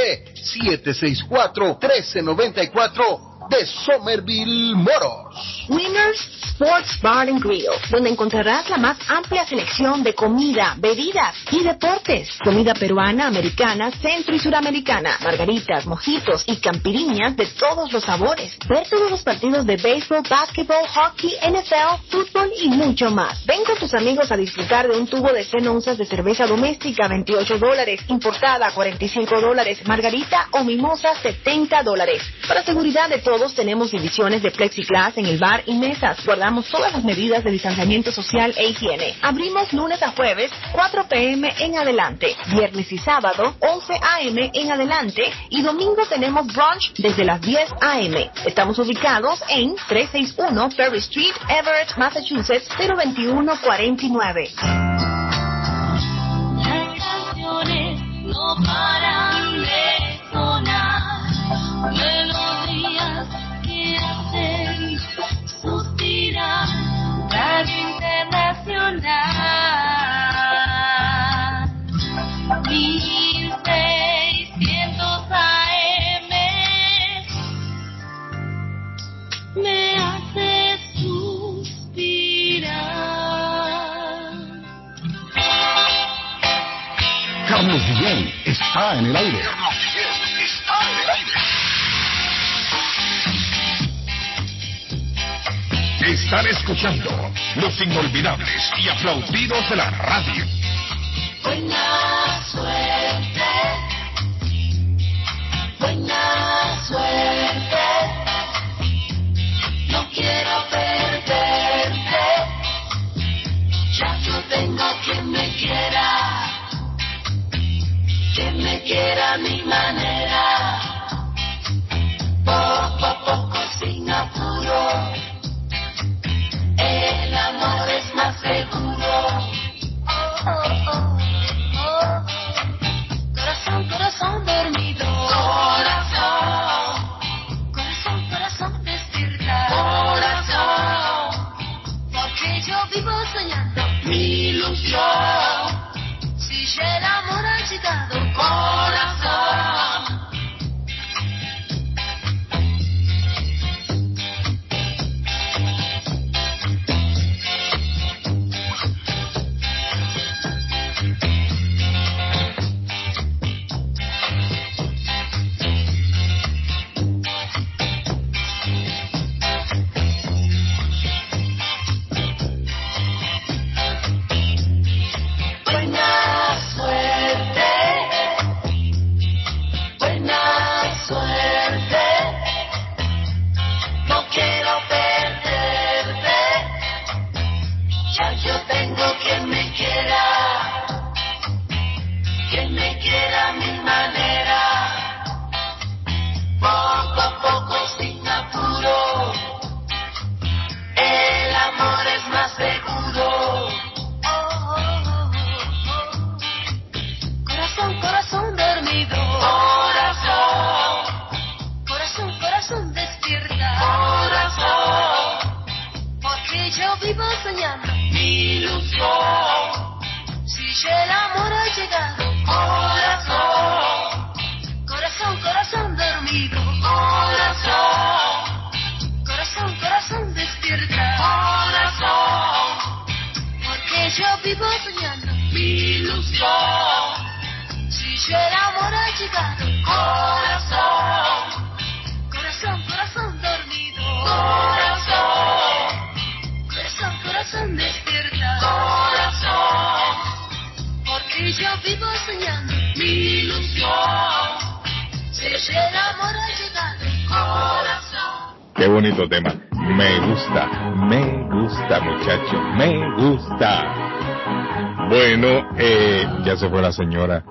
764-1394 de Somerville Moros. Winners Sports Bar and Grill, donde encontrarás la más amplia selección de comida, bebidas y deportes. Comida peruana, americana, centro y suramericana, margaritas, mojitos y campiriñas de todos los sabores. Ver todos los partidos de béisbol, básquetbol, hockey, NFL, fútbol y mucho más. Ven con tus amigos a disfrutar de un tubo de 100 onzas de cerveza doméstica, 28 dólares, importada, 45 dólares, margarita o mimosa, 70 dólares. Para seguridad de todos, tenemos divisiones de plexiglas en el bar y mesas. Guardamos todas las medidas de distanciamiento social e higiene. Abrimos lunes a jueves, 4 pm en adelante. Viernes y sábado, 11 am en adelante. Y domingo tenemos brunch desde las 10 am. Estamos ubicados en 361 Ferry Street, Everett, Massachusetts, 02149. Las canciones no paran de sonar, melodías que hacen suspirar, Radio Internacional, 1600 AM, me hace suspirar. Carlos Guillén está en el aire. Están escuchando los inolvidables y aplaudidos de la radio. Buena suerte. Buena suerte. No quiero perderte. Ya yo tengo quien me quiera. Que me quiera a mi manera. Poco a poco sin apuro. El amor es más seguro. Oh, oh, oh, oh. Corazón, corazón dormido. Corazón. Corazón, corazón despierta. Corazón. Porque yo vivo soñando. Mi ilusión. Si el amor ha llegado. Corazón. Ilusión. Si ya el amor ha llegado, corazón, corazón, corazón dormido, corazón, corazón, corazón despierta, corazón, porque yo vivo soñando mi ilusión. Si ya el amor ha llegado, corazón. Qué bonito tema. Me gusta, me gusta, muchacho, me gusta. Bueno, eh, ya se fue la señora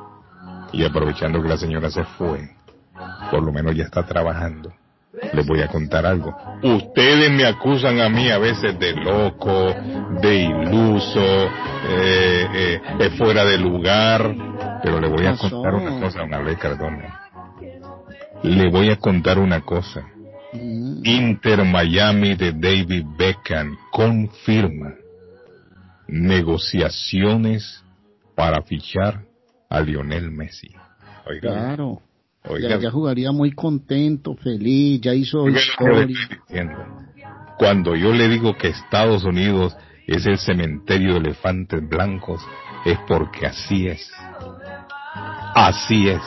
y aprovechando que la señora se fue, por lo menos ya está trabajando. Les voy a contar algo. Ustedes me acusan a mí a veces de loco, de iluso, eh, eh, de fuera de lugar, pero le voy a contar una cosa una vez, Cardona. Le voy a contar una cosa. Inter Miami de David Beckham confirma negociaciones para fichar a Lionel Messi. Oiga, Claro. oiga, Ya, ya jugaría muy contento, feliz, ya hizo historia. Cuando yo le digo que Estados Unidos es el cementerio de elefantes blancos, es porque así es. Así es.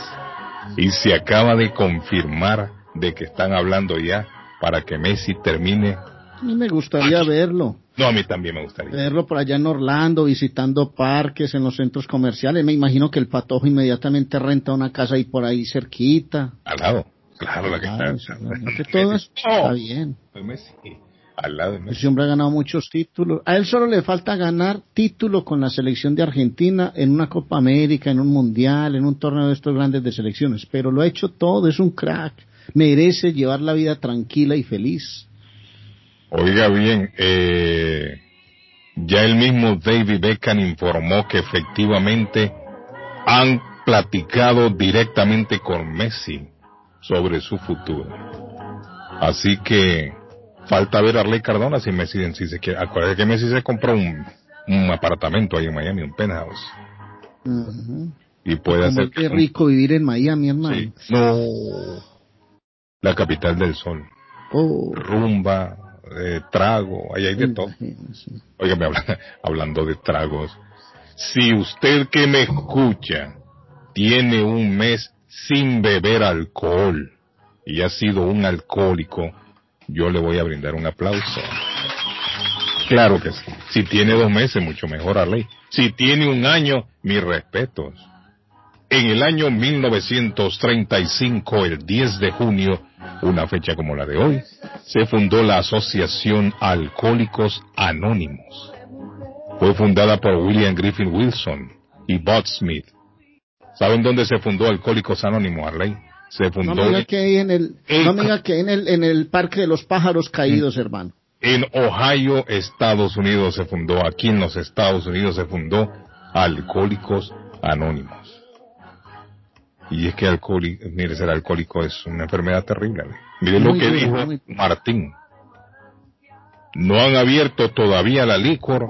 Y se acaba de confirmar de que están hablando ya para que Messi termine. A mí me gustaría verlo, No, a mí también me gustaría. verlo por allá en Orlando, visitando parques en los centros comerciales. Me imagino que el patojo inmediatamente renta una casa ahí por ahí cerquita. Al lado. Claro, la que Claro, está. Que todo eso está bien. Messi. Al lado de Messi. Ese hombre ha ganado muchos títulos. A él solo le falta ganar título con la selección de Argentina en una Copa América, en un Mundial, en un torneo de estos grandes de selecciones. Pero lo ha hecho todo, es un crack. Merece llevar la vida tranquila y feliz. Oiga bien, eh, ya el mismo David Beckham informó que efectivamente han platicado directamente con Messi sobre su futuro. Así que falta ver a Arley Cardona si Messi si se quiere. Acuérdate que Messi se compró un, un apartamento ahí en Miami, un penthouse. Y puede hacer Qué rico vivir en Miami, hermano. Sí. No. La capital del sol. Oh. Rumba, eh, trago, ahí hay de todo. Óigame, habla- hablando de tragos. Si usted que me escucha tiene un mes sin beber alcohol y ha sido un alcohólico, yo le voy a brindar un aplauso. Claro que sí. Si tiene dos meses, mucho mejor a ley. Si tiene un año, mis respetos. En el año 1935, el 10 de junio, una fecha como la de hoy, se fundó la Asociación Alcohólicos Anónimos. Fue fundada por William Griffin Wilson y Bob Smith. ¿Saben dónde se fundó Alcohólicos Anónimos, Arley? Se fundó no me diga que en el, no me diga que en el, en el Parque de los Pájaros Caídos, hermano. en Ohio, Estados Unidos se fundó, aquí en los Estados Unidos se fundó Alcohólicos Anónimos. Y es que alcohólico, mire, ser alcohólico es una enfermedad terrible. Mire lo que dijo muy- Martín. No han abierto todavía la licor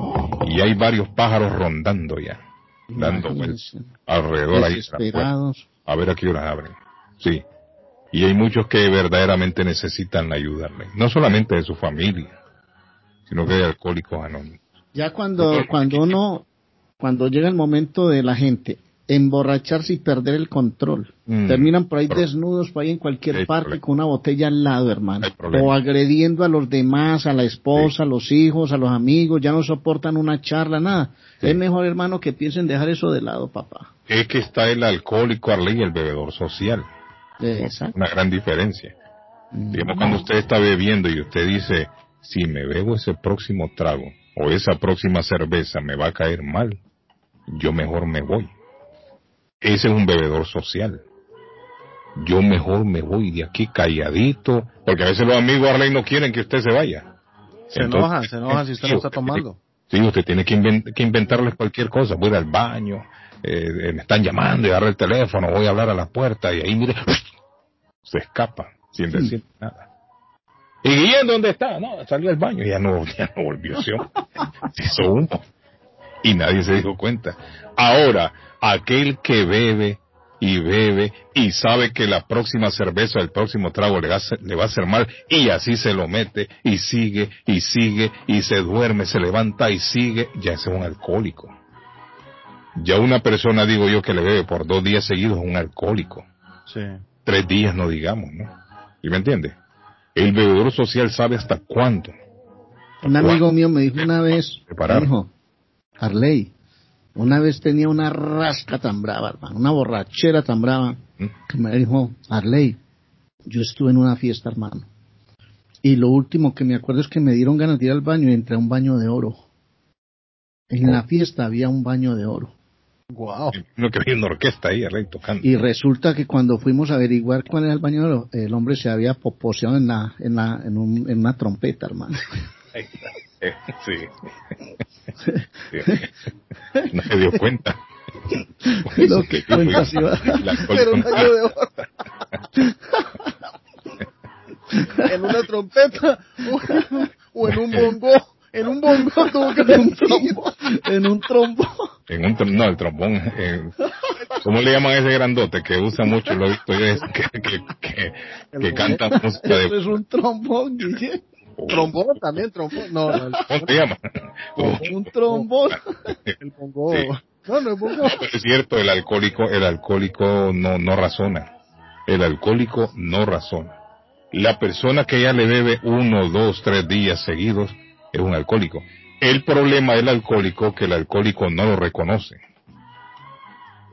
y hay varios pájaros rondando ya, dando vueltas alrededor ahí. A ver a qué horas abren. Sí. Y hay muchos que verdaderamente necesitan la ayuda, Arley. no solamente de su familia, sino que de alcohólicos anónimos. Ya cuando, cuando uno, cuando llega el momento de la gente emborracharse y perder el control, Mm. terminan por ahí desnudos, por ahí en cualquier parte problema. con una botella al lado, hermano. O agrediendo a los demás, a la esposa, a los hijos, a los amigos, ya no soportan una charla, nada. Es mejor, hermano, que piensen dejar eso de lado, papá. Es que está el alcohólico, Arley, y el bebedor social. Exacto. Una gran diferencia. Digamos, cuando usted está bebiendo y usted dice, si me bebo ese próximo trago o esa próxima cerveza me va a caer mal, yo mejor me voy. Ese es un bebedor social. Yo mejor me voy de aquí calladito, porque a veces los amigos Arley no quieren que usted se vaya. Se Entonces, enojan, se enojan si usted no está tomando. Sí, usted tiene que, inven- que inventarles cualquier cosa. Voy al baño, eh, me están llamando y agarra el teléfono, voy a hablar a la puerta y ahí mire, se escapa sin decir nada. ¿Y Guillén dónde está? No, salió al baño y ya no, ya no volvió. Se hizo humo. Y nadie se dio cuenta. Ahora, aquel que bebe y bebe y sabe que la próxima cerveza, el próximo trago le va, a hacer, le va a hacer mal y así se lo mete y sigue y sigue y se duerme, se levanta y sigue, ya ese es un alcohólico. Ya una persona, digo yo, que le bebe por dos días seguidos es un alcohólico. Sí. Tres días no digamos, ¿no? ¿Y me entiende? El bebedor social sabe hasta cuándo. Un amigo mío me dijo una vez, me dijo, Harley, una vez tenía una rasca tan brava, hermano, una borrachera tan brava, que me dijo, Harley, yo estuve en una fiesta, hermano, y lo último que me acuerdo es que me dieron ganas de ir al baño y entré a un baño de oro. En la fiesta había un baño de oro. Wow. No que había una orquesta ahí, Arley, tocando. Y resulta que cuando fuimos a averiguar cuál era el baño de oro, el hombre se había poposeado en, la, en, la, en, un- en una trompeta, hermano. Sí. Sí. No se dio cuenta. Lo que cuenta, sí, va. Era un no- baño de oro. en una trompeta o- en un bongo. En un bongo tuvo que en un trombo. En un trombo. En un no, el trombón. eh, ¿Cómo le llaman a ese grandote que usa mucho? Lo he visto yo, que, que, que, que canta música Eso de... es un trombón, Guille. Trombón también, trombón. No, no, el- ¿Cómo se llama? Un trombón. el bongo. Sí. No, no es bongo. Es cierto, el alcohólico, el alcohólico no, no razona. El alcohólico no razona. La persona que ya le bebe uno, dos, tres días seguidos es un alcohólico. El problema del alcohólico que el alcohólico no lo reconoce.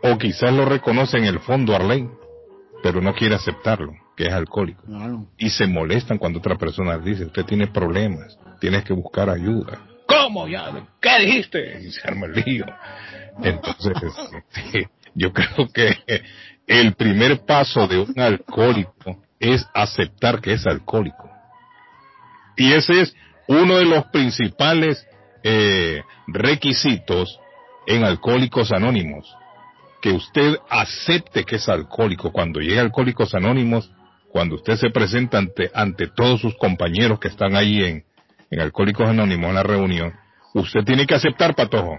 O quizás lo reconoce en el fondo Arley, pero no quiere aceptarlo, que es alcohólico. Claro. Y se molestan cuando otra persona dice, usted tiene problemas, tienes que buscar ayuda. ¿Cómo ya? ¿Qué dijiste? Y se arma el lío. Entonces, sí, yo creo que el primer paso de un alcohólico es aceptar que es alcohólico. Y ese es uno de los principales eh, requisitos en Alcohólicos Anónimos. Que usted acepte que es alcohólico. Cuando llegue a Alcohólicos Anónimos, cuando usted se presenta ante, ante todos sus compañeros que están ahí en, en Alcohólicos Anónimos en la reunión, usted tiene que aceptar, Patojo.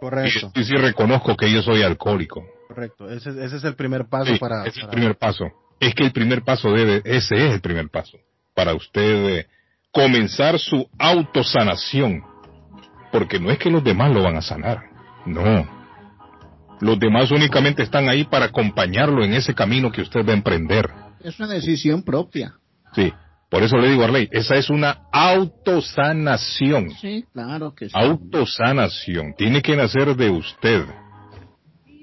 Correcto, Y sí reconozco que yo soy alcohólico. correcto. Ese, ese es el primer paso Sí, para, ese es el para- primer paso. Es que el primer paso debe, ese es el primer paso. Para usted eh, comenzar su autosanación. Porque no es que los demás lo van a sanar. No. Los demás únicamente están ahí para acompañarlo en ese camino que usted va a emprender. Es una decisión propia. Sí. Por eso le digo, Arley, esa es una autosanación. Sí, claro que sí. Autosanación. Tiene que nacer de usted.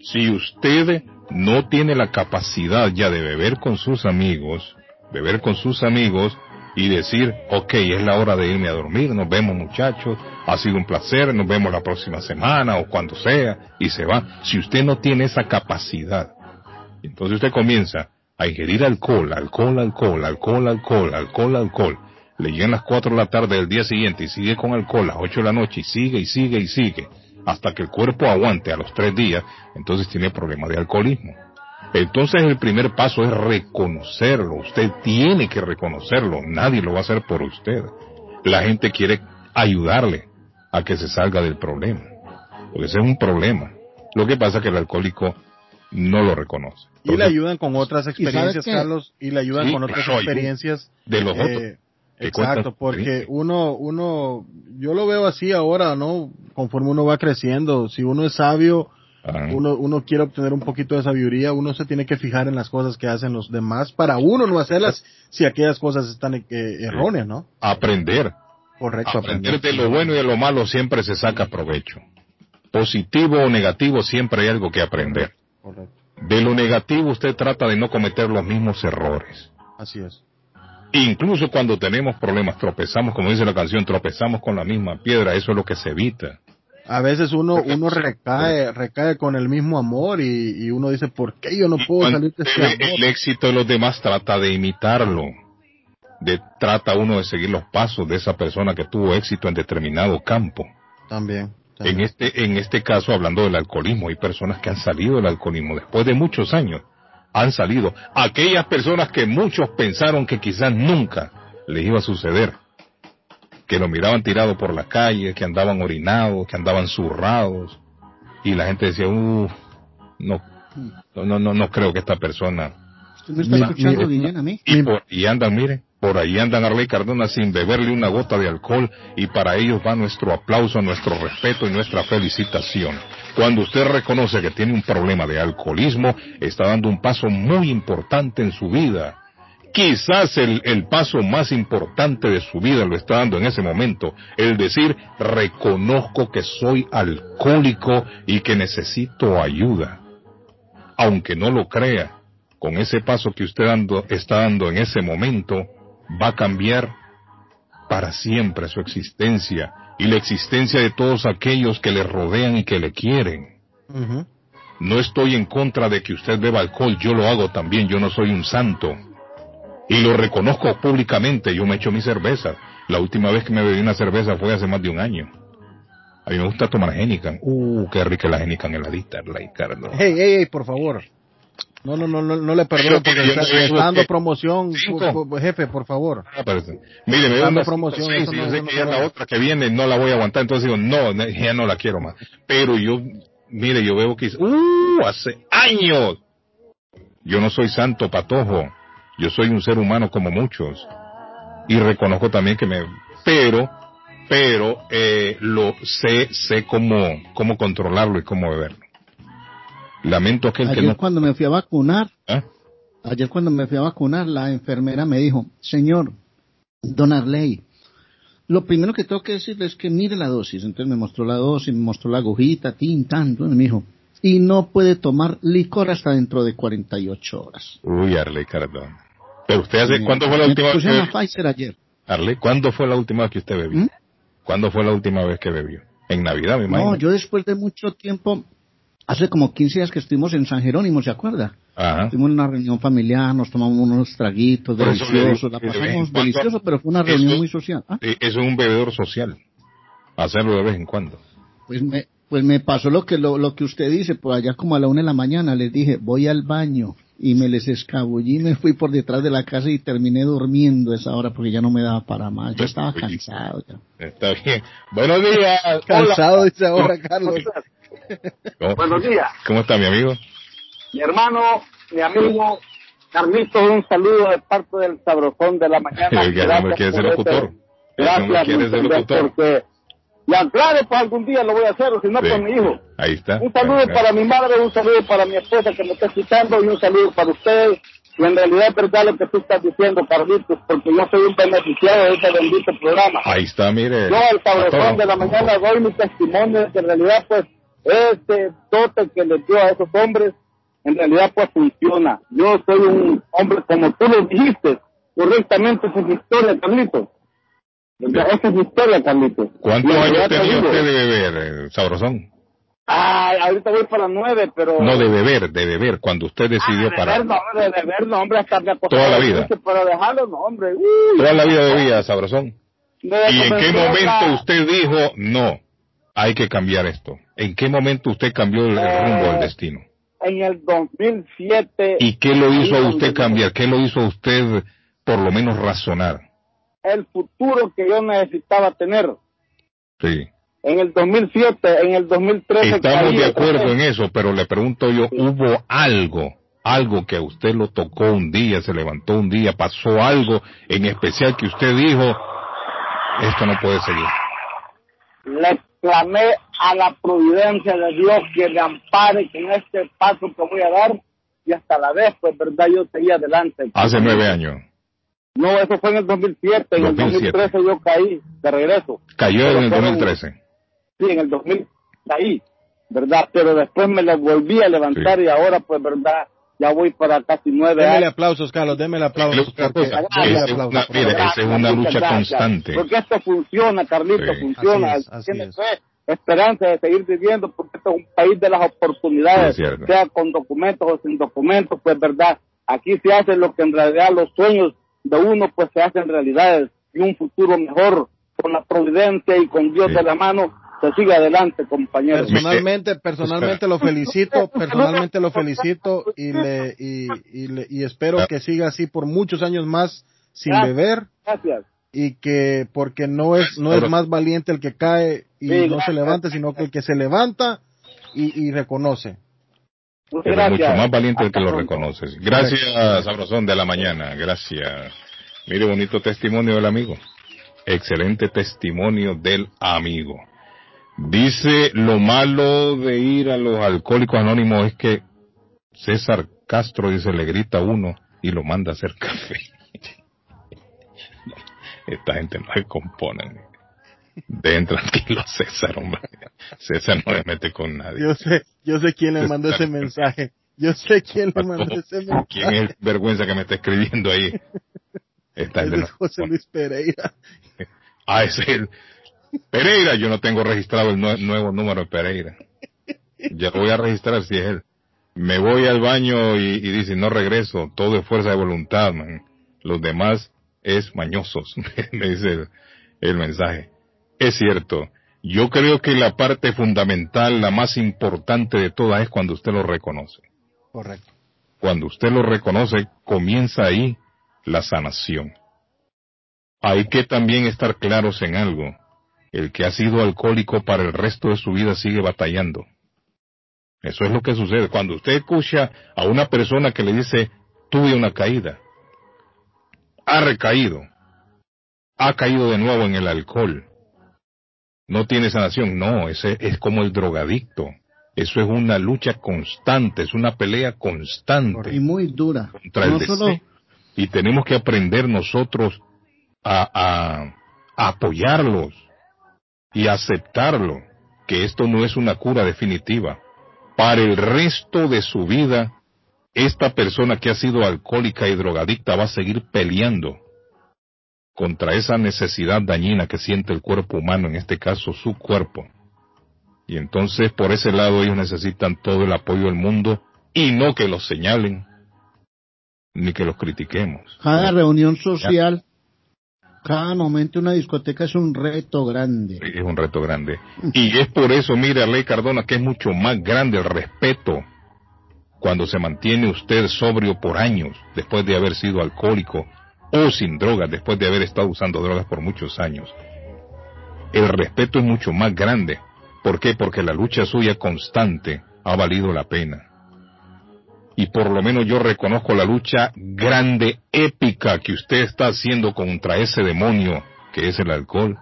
Si usted no tiene la capacidad ya de beber con sus amigos, beber con sus amigos y decir, ok, es la hora de irme a dormir, nos vemos muchachos, ha sido un placer, nos vemos la próxima semana o cuando sea, y se va. Si usted no tiene esa capacidad, entonces usted comienza a ingerir alcohol, alcohol, alcohol, alcohol, alcohol, alcohol, alcohol. Le llegan las 4 de la tarde del día siguiente y sigue con alcohol a las 8 de la noche y sigue y sigue y sigue hasta que el cuerpo aguante a los 3 días, entonces tiene problema de alcoholismo. Entonces el primer paso es reconocerlo. Usted tiene que reconocerlo. Nadie lo va a hacer por usted. La gente quiere ayudarle a que se salga del problema. Porque ese es un problema. Lo que pasa es que el alcohólico no lo reconoce. Y le ayudan con otras ¿Y experiencias? Carlos, y le ayudan Sí, con otras claro, ayuda. experiencias. De los eh, otros. que Exacto, porque uno, uno, yo lo veo así ahora, ¿no? Conforme uno va creciendo, si uno es sabio, Ajá. uno, uno quiere obtener un poquito de sabiduría, uno se tiene que fijar en las cosas que hacen los demás para uno no hacerlas si aquellas cosas están eh, erróneas, ¿no? Aprender. Correcto, Aprender de lo bueno y de lo malo siempre se saca provecho. Positivo o negativo siempre hay algo que aprender. Correcto. De lo negativo usted trata de no cometer los mismos errores. Así es. Incluso cuando tenemos problemas, tropezamos, como dice la canción, tropezamos con la misma piedra, eso es lo que se evita. A veces uno, uno recae, recae con el mismo amor y, y uno dice, ¿por qué yo no puedo salir de este amor? el éxito de los demás trata de imitarlo. De, trata uno de seguir los pasos de esa persona que tuvo éxito en determinado campo. También. En este, en este caso, hablando del alcoholismo, hay personas que han salido del alcoholismo después de muchos años. Han salido. Aquellas personas que muchos pensaron que quizás nunca les iba a suceder. Que lo miraban tirado por la calle, que andaban orinados, que andaban zurrados. Y la gente decía, uh, no, no, no, no creo que esta persona ¿Usted me está escuchando, mi- Guillén, a mí? y por ahí andan, mire, por ahí andan Arley Cardona sin beberle una gota de alcohol y para ellos va nuestro aplauso, nuestro respeto y nuestra felicitación. Cuando usted reconoce que tiene un problema de alcoholismo, está dando un paso muy importante en su vida. Quizás el, el paso más importante de su vida lo está dando en ese momento, el decir, reconozco que soy alcohólico y que necesito ayuda. Aunque no lo crea, con ese paso que usted está dando en ese momento, va a cambiar para siempre su existencia y la existencia de todos aquellos que le rodean y que le quieren. No estoy en contra de que usted beba alcohol, yo lo hago también, yo no soy un santo. Y lo reconozco públicamente, yo me echo mi cerveza. La última vez que me bebí una cerveza fue hace más de un año. A mí me gusta tomar Heineken. Uh, qué rica la Heineken heladita, la Carlos. Hey, hey, hey, por favor. No, no, no, no, no le perdono porque está, dando promoción, jefe, por favor. Ah, pero, mire, me Dando promoción, y no- yo sé no que ya la otra que viene no la voy a aguantar, entonces digo, no, no, ya no la quiero más. Pero yo, mire, yo veo que, uh, hace años. Yo no soy santo patojo, yo soy un ser humano como muchos. Y reconozco también que me, pero, pero, eh, lo sé, sé cómo, cómo controlarlo y cómo beberlo. Lamento aquel que Ayer no, cuando me fui a vacunar, ¿Ah? ayer cuando me fui a vacunar, la enfermera me dijo, señor, don Arley, lo primero que tengo que decirle es que mire la dosis. Entonces me mostró la dosis, me mostró la agujita, tin, tan, y me dijo, y no puede tomar licor hasta dentro de 48 horas. uy, Arley Cardona. Pero usted hace, Me- ¿cuándo fue la última vez que pusieron la Pfizer ayer. Arley, ¿cuándo fue la última vez que usted bebió? ¿Mm? ¿Cuándo fue la última vez que bebió? En Navidad, me imagino. No, yo después de mucho tiempo, hace como 15 días que estuvimos en San Jerónimo, ¿se acuerda? Ajá. Tuvimos una reunión familiar, nos tomamos unos traguitos deliciosos, la de pasamos cuando- delicioso, pero fue una reunión muy social. Ah, Eh, Eso es un bebedor social. Hacerlo de vez en cuando. Pues me, pues me pasó lo que lo, lo que usted dice, por allá como a la una de la mañana les dije, voy al baño y me les escabullí, me fui por detrás de la casa y terminé durmiendo a esa hora porque ya no me daba para más, yo estaba cansado ya. Está bien. Buenos días. Cansado, Hola. dice ahora Carlos. ¿Cómo, Buenos días. ¿Cómo está mi amigo? Mi hermano, mi amigo Carlito, un saludo de parte del sabrosón de la mañana. Oiga, ese hombre quiere ser locutor. ese- Ese hombre Gracias, quiere ser locutor. porque ya claro, pues algún día lo voy a hacer, o si no, Sí. con mi hijo. Ahí está. Un saludo para mi madre, un saludo para mi esposa que me está escuchando y un saludo para usted si en realidad es verdad lo que tú estás diciendo, Carlitos, porque yo soy un beneficiado de este bendito programa. Ahí está, mire. Yo, sabrosón patrón. de la mañana, doy mi testimonio de que en realidad, pues, este dote que les dio a esos hombres, en realidad, pues, funciona. Yo soy un hombre, como tú lo dijiste, correctamente, esa es mi historia, Carlitos. ¿Verdad? Esa es mi historia, Carlitos. ¿Cuántos años tenía usted de beber, eh, Sabrosón? Ay, ahorita voy para nueve, pero... No, de beber, de beber, cuando usted decidió de parar. no, de ver, no, hombre, hasta me Toda la vida. mucho, Pero dejarlo, no, hombre. uy. Toda la vida bebía, Sabrosón. ¿Y en qué momento usted dijo, no, hay que cambiar esto? ¿En qué momento usted cambió el, el rumbo del destino? En el 2007... ¿Y qué lo hizo a usted cambiar? ¿Qué lo hizo a usted por lo menos razonar? El futuro que yo necesitaba tener. Sí. En el 2007, en el 2013... Estamos caí de acuerdo en eso, pero le pregunto yo, ¿hubo algo, algo que a usted lo tocó un día, se levantó un día, pasó algo en especial que usted dijo, esto no puede seguir? le clamé a la providencia de Dios que me ampare con este paso que voy a dar y hasta la vez, pues, verdad, yo seguía adelante. Hace nueve años. No, eso fue en el 2007, en el 2007. 2013 yo caí de regreso. Cayó en el fueron- 2013. Sí, en el 2000 caí, ¿verdad? Pero después me la volví a levantar y ahora, pues, verdad, ya voy para casi nueve Démele años. aplausos, Carlos, démele aplausos. Porque- démele es una- es lucha Gracias, constante. Porque esto funciona, Carlito, Sí. funciona. Así es, así Tiene es. fe, esperanza de seguir viviendo, porque esto es un país de las oportunidades, Sí, sea con documentos o sin documentos, pues verdad. Aquí se hace lo que en realidad los sueños de uno, pues se hacen realidades y un futuro mejor con la providencia y con Dios de la mano se sigue adelante, compañeros. Personalmente, personalmente lo felicito, personalmente lo felicito y le y, y, le- y espero que siga así por muchos años más sin Gracias. beber Gracias. y que porque no es no es más valiente el que cae y Sí, no se levanta, sino que el que se levanta y, y reconoce. Muchas Pero mucho más valiente el que Hasta lo reconoces. Gracias, Sabrosón de la mañana. Gracias. Mire, bonito testimonio del amigo. Excelente testimonio del amigo. Dice, lo malo de ir a los alcohólicos anónimos es que César Castro dice, le grita a uno y lo manda a hacer café. Esta gente no se compone. Dejen tranquilo César, hombre. César no le mete con nadie. Yo sé, yo sé quién le mandó ese mensaje. Yo sé quién le mandó ese mensaje. ¿Quién es el vergüenza que me está escribiendo ahí? Esta gente Ese no- es José Luis Pereira. Ah, es el Pereira. Yo no tengo registrado el nue- nuevo número de Pereira. Ya lo voy a registrar si es él. Me voy al baño y, y dice, no regreso. Todo es fuerza de voluntad, man. Los demás es mañosos. me dice el, el mensaje. Es cierto. Yo creo que la parte fundamental, la más importante de todas es cuando usted lo reconoce. Correcto. Cuando usted lo reconoce, comienza ahí la sanación. Hay que también estar claros en algo. El que ha sido alcohólico para el resto de su vida sigue batallando. Eso es lo que sucede. Cuando usted escucha a una persona que le dice, tuve una caída, ha recaído, ha caído de nuevo en el alcohol, no tiene sanación, no, ese es como el drogadicto. Eso es una lucha constante, es una pelea constante Y muy dura. contra el No deseo. solo Y tenemos que aprender nosotros a, a- a apoyarlos y aceptarlo, que esto no es una cura definitiva. Para el resto de su vida, esta persona que ha sido alcohólica y drogadicta va a seguir peleando contra esa necesidad dañina que siente el cuerpo humano, en este caso su cuerpo. Y entonces por ese lado ellos necesitan todo el apoyo del mundo y no que los señalen ni que los critiquemos. cada reunión social, cada momento en una discoteca es un reto grande. Es un reto grande. Y es por eso, mire, Ley Cardona, que es mucho más grande el respeto cuando se mantiene usted sobrio por años, después de haber sido alcohólico o sin drogas, después de haber estado usando drogas por muchos años. El respeto es mucho más grande. ¿Por qué? Porque la lucha suya constante ha valido la pena. Y por lo menos yo reconozco la lucha grande, épica que usted está haciendo contra ese demonio que es el alcohol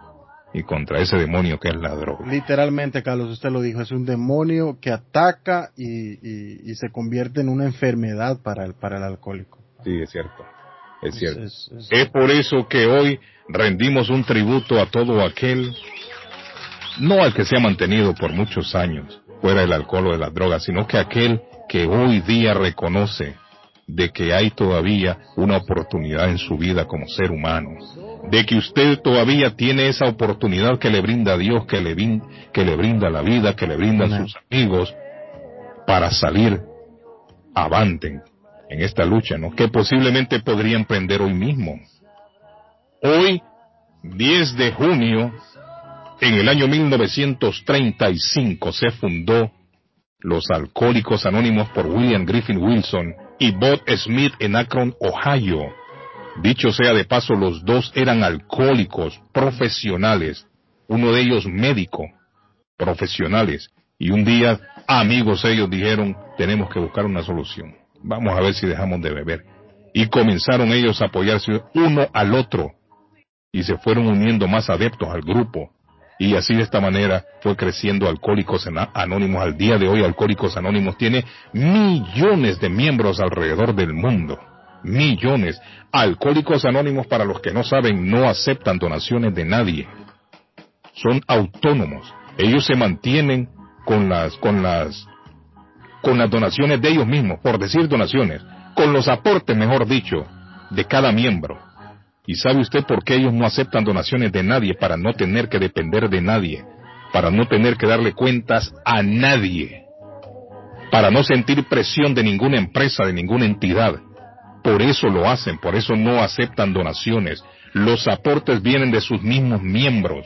y contra ese demonio que es la droga. Literalmente, Carlos, usted lo dijo, es un demonio que ataca y, y- y se convierte en una enfermedad para el, para el alcohólico. Sí, es cierto. Es cierto. Es, por eso que hoy rendimos un tributo a todo aquel, no al que se ha mantenido por muchos años fuera del alcohol o de las drogas, sino que aquel que hoy día reconoce de que hay todavía una oportunidad en su vida como ser humano, de que usted todavía tiene esa oportunidad que le brinda Dios, que le, que le brinda la vida, que le brindan sus amigos, para salir avante en esta lucha, ¿no? Que posiblemente podría emprender hoy mismo. Hoy, 10 de junio, en el año 1935 se fundó los Alcohólicos Anónimos por William Griffin Wilson y Bob Smith en Akron, Ohio. Dicho sea de paso, los dos eran alcohólicos profesionales, uno de ellos médico, profesionales, y un día amigos ellos dijeron, tenemos que buscar una solución, vamos a ver si dejamos de beber. Y comenzaron ellos a apoyarse uno al otro, y se fueron uniendo más adeptos al grupo, y así de esta manera fue creciendo Alcohólicos Anónimos. Al día de hoy Alcohólicos Anónimos tiene millones de miembros alrededor del mundo. Millones. Alcohólicos Anónimos, para los que no saben, no aceptan donaciones de nadie. Son autónomos. Ellos se mantienen con las, con las, con las donaciones de ellos mismos, por decir donaciones, con los aportes, mejor dicho, de cada miembro. ¿Y sabe usted por qué ellos no aceptan donaciones de nadie para no tener que depender de nadie? Para no tener que darle cuentas a nadie. Para no sentir presión de ninguna empresa, de ninguna entidad. Por eso lo hacen, por eso no aceptan donaciones. Los aportes vienen de sus mismos miembros.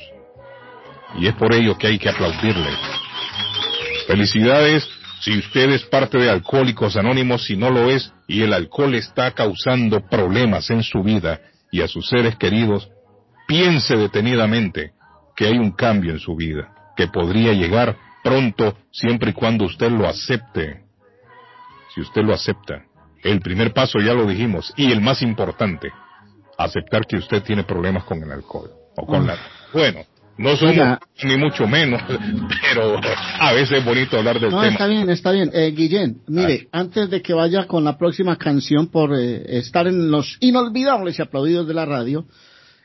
Y es por ello que hay que aplaudirles. Felicidades si usted es parte de Alcohólicos Anónimos, si no lo es, y el alcohol está causando problemas en su vida, y a sus seres queridos, piense detenidamente que hay un cambio en su vida, que podría llegar pronto siempre y cuando usted lo acepte. Si usted lo acepta, el primer paso ya lo dijimos, y el más importante, aceptar que usted tiene problemas con el alcohol o con la... Bueno, no somos ni mucho menos, pero a veces es bonito hablar del no, tema. Está bien, está bien. Eh, Guillén, mire, antes de que vaya con la próxima canción por eh, estar en los inolvidables y aplaudidos de la radio,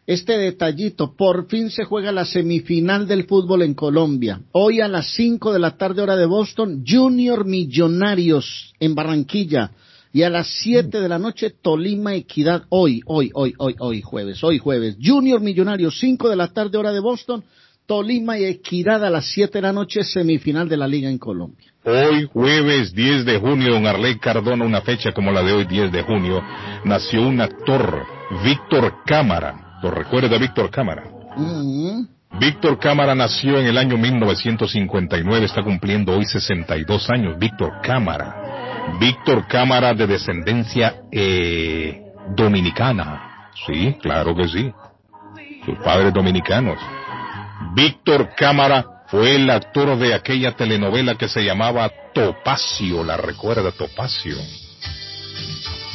este detallito, por fin se juega la semifinal del fútbol en Colombia. Hoy a las 5 de la tarde hora de Boston, Junior Millonarios en Barranquilla y a las 7 de la noche, Tolima Equidad, hoy, hoy, hoy, hoy, hoy, jueves, hoy jueves. Junior Millonarios, 5 de la tarde, hora de Boston. Tolima y Equidad a las 7 de la noche, semifinal de la Liga en Colombia. Hoy, jueves 10 de junio, en Arley Cardona, una fecha como la de hoy, 10 de junio, nació un actor, Víctor Cámara. ¿Lo recuerda Víctor Cámara? Mm-hmm. Víctor Cámara nació en el año 1959, está cumpliendo hoy 62 años. Víctor Cámara. Víctor Cámara de descendencia eh, dominicana. Sí, claro que sí. Sus padres dominicanos. Víctor Cámara fue el actor de aquella telenovela que se llamaba Topacio, la recuerda Topacio.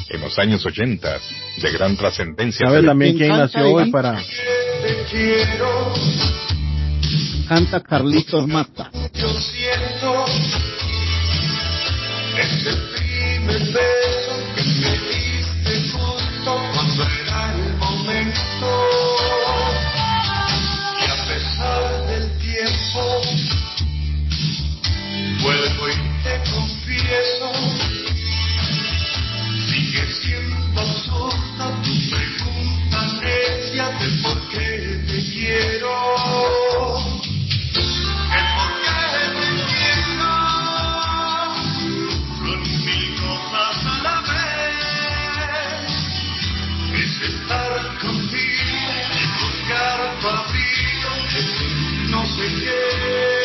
En los años 80, de gran trascendencia. ¿Sabes también quién nació hoy para...? Canta Carlitos Mata. Yo siento es el primer beso que me diste justo cuando era el momento. Y a pesar del tiempo, vuelvo y te confieso, sigue siendo absurda tu pregunta necia de por qué te quiero. forget.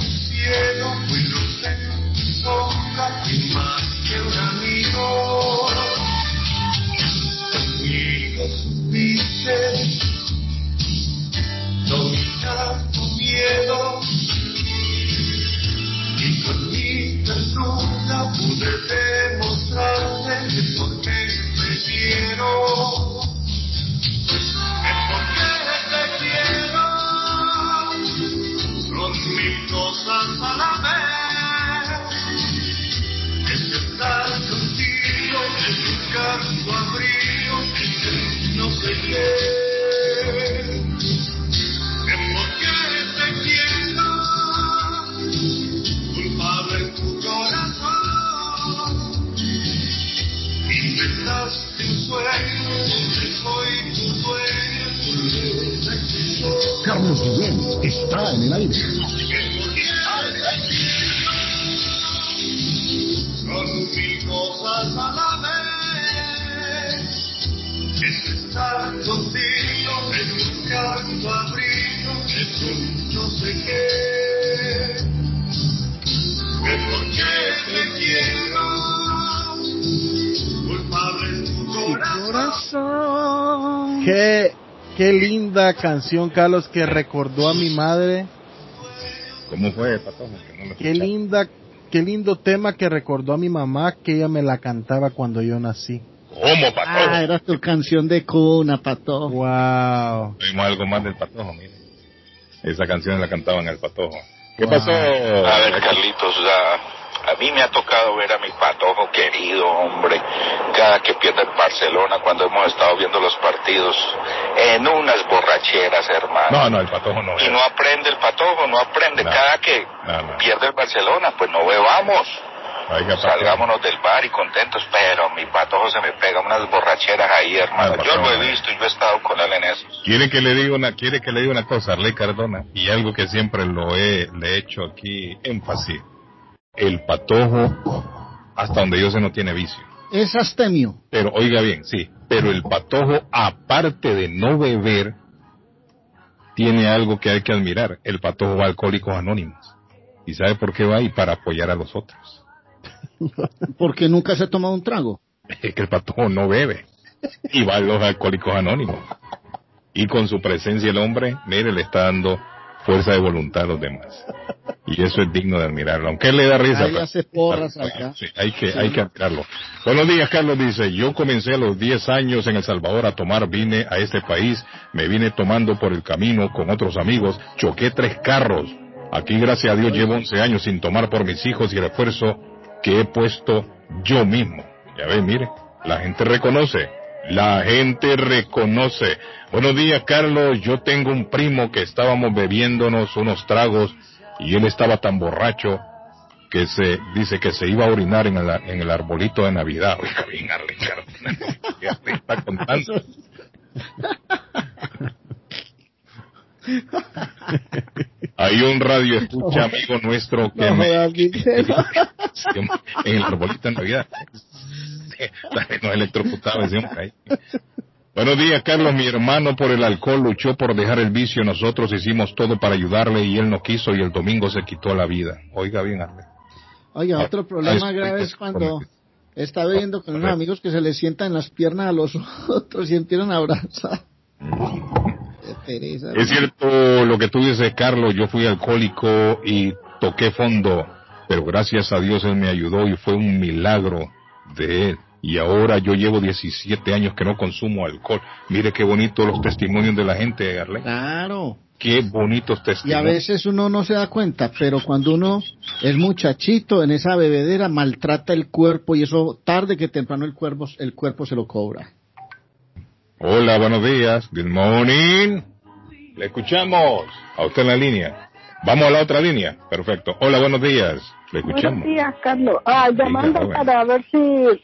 cielo, fui lucero, sombra. Está en el aire. Son mil cosas a la vez. Es estar contigo, es buscar tu abrigo, es un no sé qué. Es porque te quiero. Culpable es tu corazón. Qué, qué linda canción, Carlos, que recordó a mi madre. ¿Cómo fue, Patojo? No Qué linda, qué lindo tema que recordó a mi mamá que ella me la cantaba cuando yo nací. ¿Cómo, Patojo? Ah, era tu canción de cuna, Pato. Wow. Oímos algo más del Patojo, mire. Esa canción la cantaban el Patojo. ¿Qué Wow. pasó? A ver, Carlitos, a, a mí me ha tocado ver a mi patojo querido, hombre, cada que pierde el Barcelona cuando hemos estado viendo los partidos, en unas borracheras, hermano. No, no, el Patojo no. Y no aprende el patojo, no aprende. No. Cada que No, no. pierde el Barcelona, pues no bebamos. Oiga. Salgámonos del bar y contentos, pero mi patojo se me pega unas borracheras ahí, hermano. No, Yo lo he visto y yo he estado con él en eso. Quiere que le diga una, quiere que le diga una cosa, Arley Cardona, y algo que siempre lo he, le he hecho aquí énfasis. El patojo, hasta donde yo sé, no tiene vicio. Es astemio. Pero, oiga bien, sí, pero el patojo, aparte de no beber, tiene algo que hay que admirar. El patojo va a Alcohólicos Anónimos. ¿Y sabe por qué va ahí? Para apoyar a los otros. Porque nunca se ha tomado un trago. Es que el patojo no bebe. Y va a los Alcohólicos Anónimos. Y con su presencia el hombre, mire, le está dando fuerza de voluntad a los demás. Y eso es digno de admirarlo. Aunque él le da risa. Ahí pero- hace porras acá. Sí, hay que, hay que admirarlo. Buenos días, Carlos dice, yo comencé a los 10 años en El Salvador a tomar, vine a este país, me vine tomando por el camino con otros amigos, choqué tres carros. Aquí, gracias a Dios, llevo 11 años sin tomar por mis hijos y el esfuerzo que he puesto yo mismo. Ya ven, mire, la gente reconoce, la gente reconoce. Buenos días, Carlos, yo tengo un primo que estábamos bebiéndonos unos tragos y él estaba tan borracho que se dice que se iba a orinar en el, en el arbolito de Navidad. Oiga, bien, ya te está contando. Hay un radio escucha amigo nuestro que No me, en el arbolito de Navidad. Nos electrocutaba ese hombre ahí. Buenos días, Carlos. Mi hermano por el alcohol luchó por dejar el vicio. Nosotros hicimos todo para ayudarle y él no quiso y el domingo se quitó la vida. Oiga bien, Arley. Oiga, otro problema Ah, grave es cuando está bebiendo con unos amigos que se le sientan en las piernas a los otros y empiezan a abrazar. Pereza. Es cierto lo que tú dices, Carlos. Yo fui alcohólico y toqué fondo, pero gracias a Dios Él me ayudó y fue un milagro de Él. Y ahora yo llevo 17 años que no consumo alcohol. Mire qué bonito los testimonios de la gente, Arley. Claro. Qué bonitos Y a testimonios. veces uno no se da cuenta, pero cuando uno es muchachito en esa bebedera maltrata el cuerpo y eso tarde que temprano el cuerpo, el cuerpo se lo cobra. Hola, buenos días. Good morning. Le escuchamos. A usted en la línea. Vamos a la otra línea. Perfecto. Hola, buenos días. Le escuchamos. Buenos días, Carlos. Ah, llamando joven. para ver si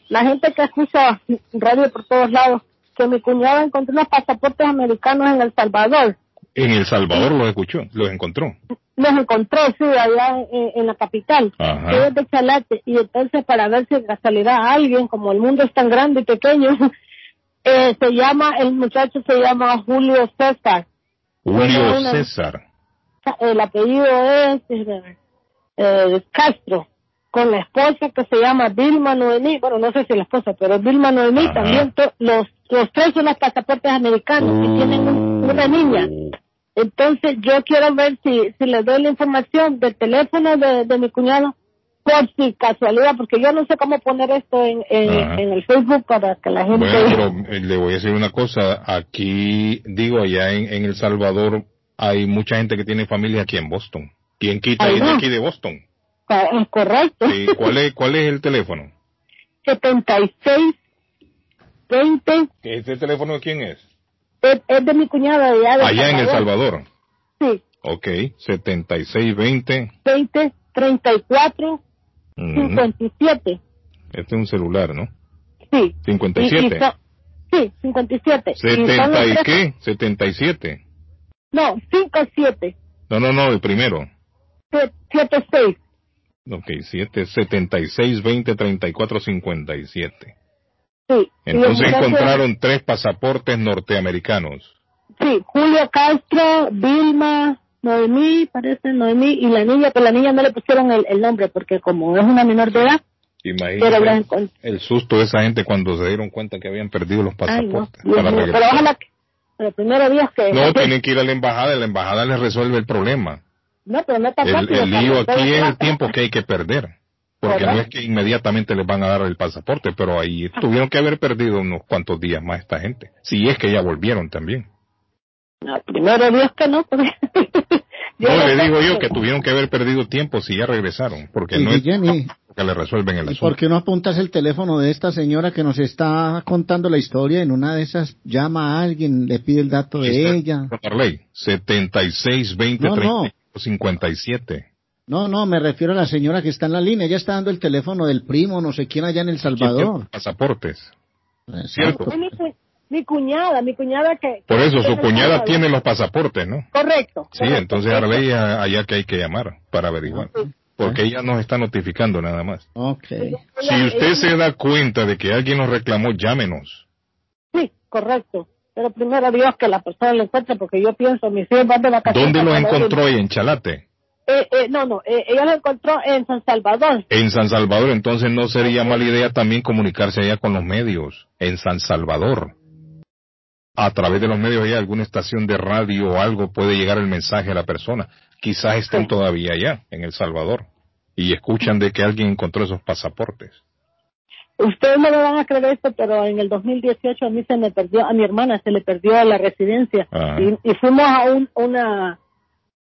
la gente que escucha radio por todos lados, que mi cuñada encontró unos pasaportes americanos en El Salvador. En El Salvador los escuchó, los encontró. Los encontró, sí, allá en, en la capital. Ajá. De Chalate. Y entonces, para ver si de casualidad alguien, como el mundo es tan grande y pequeño, eh, se llama, el muchacho se llama Julio César. Julio César. el apellido es eh, Castro, con la esposa que se llama Vilma Noemí, bueno, no sé si la esposa, pero Vilma Noemí Ajá. también, los, los tres son los pasaportes americanos y tienen un- una niña. Entonces yo quiero ver si, si les doy la información del teléfono de, de mi cuñado, por si casualidad, porque yo no sé cómo poner esto en, en el Facebook para que la gente... Bueno, pero eh, le voy a decir una cosa. Aquí, digo, allá en, en El Salvador hay mucha gente que tiene familia aquí en Boston. ¿Quién quita Ahí ir de aquí de Boston? Ah, Es correcto. Sí, ¿Cuál es, cuál es el teléfono? 76 20 ¿Este teléfono de quién es? es, es de mi cuñada de allá de Allá en El Salvador. Sí, Ok, 7620. 20 34 Ujú. 57. Este es un celular, ¿no? Sí. 57. Y- y son- sí, 57. Y son los 70 y qué? 77. No, 57. No, no, no, el primero. 76. Ok, 7, 76, 20, 34, 57. Sí. Entonces encontraron tres pasaportes norteamericanos. Sí, Julio Castro, Vilma, Noemí, parece Noemí, y la niña, pero la niña no le pusieron el, el nombre porque como es una menor de edad, Imagínate el susto de esa gente cuando se dieron cuenta que habían perdido los Ay, no, pasaportes. Para mío, regresar. pero ojalá que, pero primero Dios que... No, tienen que ir a la embajada y la embajada les resuelve el problema. No, pero no está El, fácil, el lío aquí es el tiempo que hay que perder. Porque no es que inmediatamente les van a dar el pasaporte, pero ahí tuvieron que haber perdido unos cuantos días más esta gente. Si es que ya volvieron también. No, primero Dios que no, porque... Yo No, no le digo yo que tuvieron que haber perdido tiempo si ya regresaron, porque Y no es Jenny, que le resuelven el ¿y asunto. por qué no apuntas el teléfono de esta señora que nos está contando la historia? En una de esas llama a alguien, le pide el dato de ella. Marley, 76, 20, No, no. 35, 57. No, no, me refiero a la señora que está en la línea. Ella está dando el teléfono del primo, no sé quién allá en El Salvador. Pasaportes. ¿Cierto? Es mi, cu- mi cuñada, mi cuñada que... Por eso su cuñada tiene los pasaportes, ¿no? Correcto. Sí, entonces Arley allá que hay que llamar para averiguar. Porque ella nos está notificando nada más. Ok. Si usted se da cuenta de que alguien nos reclamó, llámenos. Sí, correcto. Pero primero Dios que la persona lo encuentre, porque yo pienso, mis hijos van de vacaciones. ¿Dónde lo encontró ella? En Chalate. Eh, eh, no, no, eh, ella lo encontró en San Salvador. En San Salvador, entonces no sería mala idea también comunicarse allá con los medios. En San Salvador. A través de los medios hay alguna estación de radio o algo puede llegar el mensaje a la persona. Quizás estén todavía allá, en El Salvador. Y escuchan de que alguien encontró esos pasaportes. Ustedes no me van a creer esto, pero en el 2018 a mí se me perdió, a mi hermana se le perdió la residencia. Ajá. Y, y fuimos a un, una,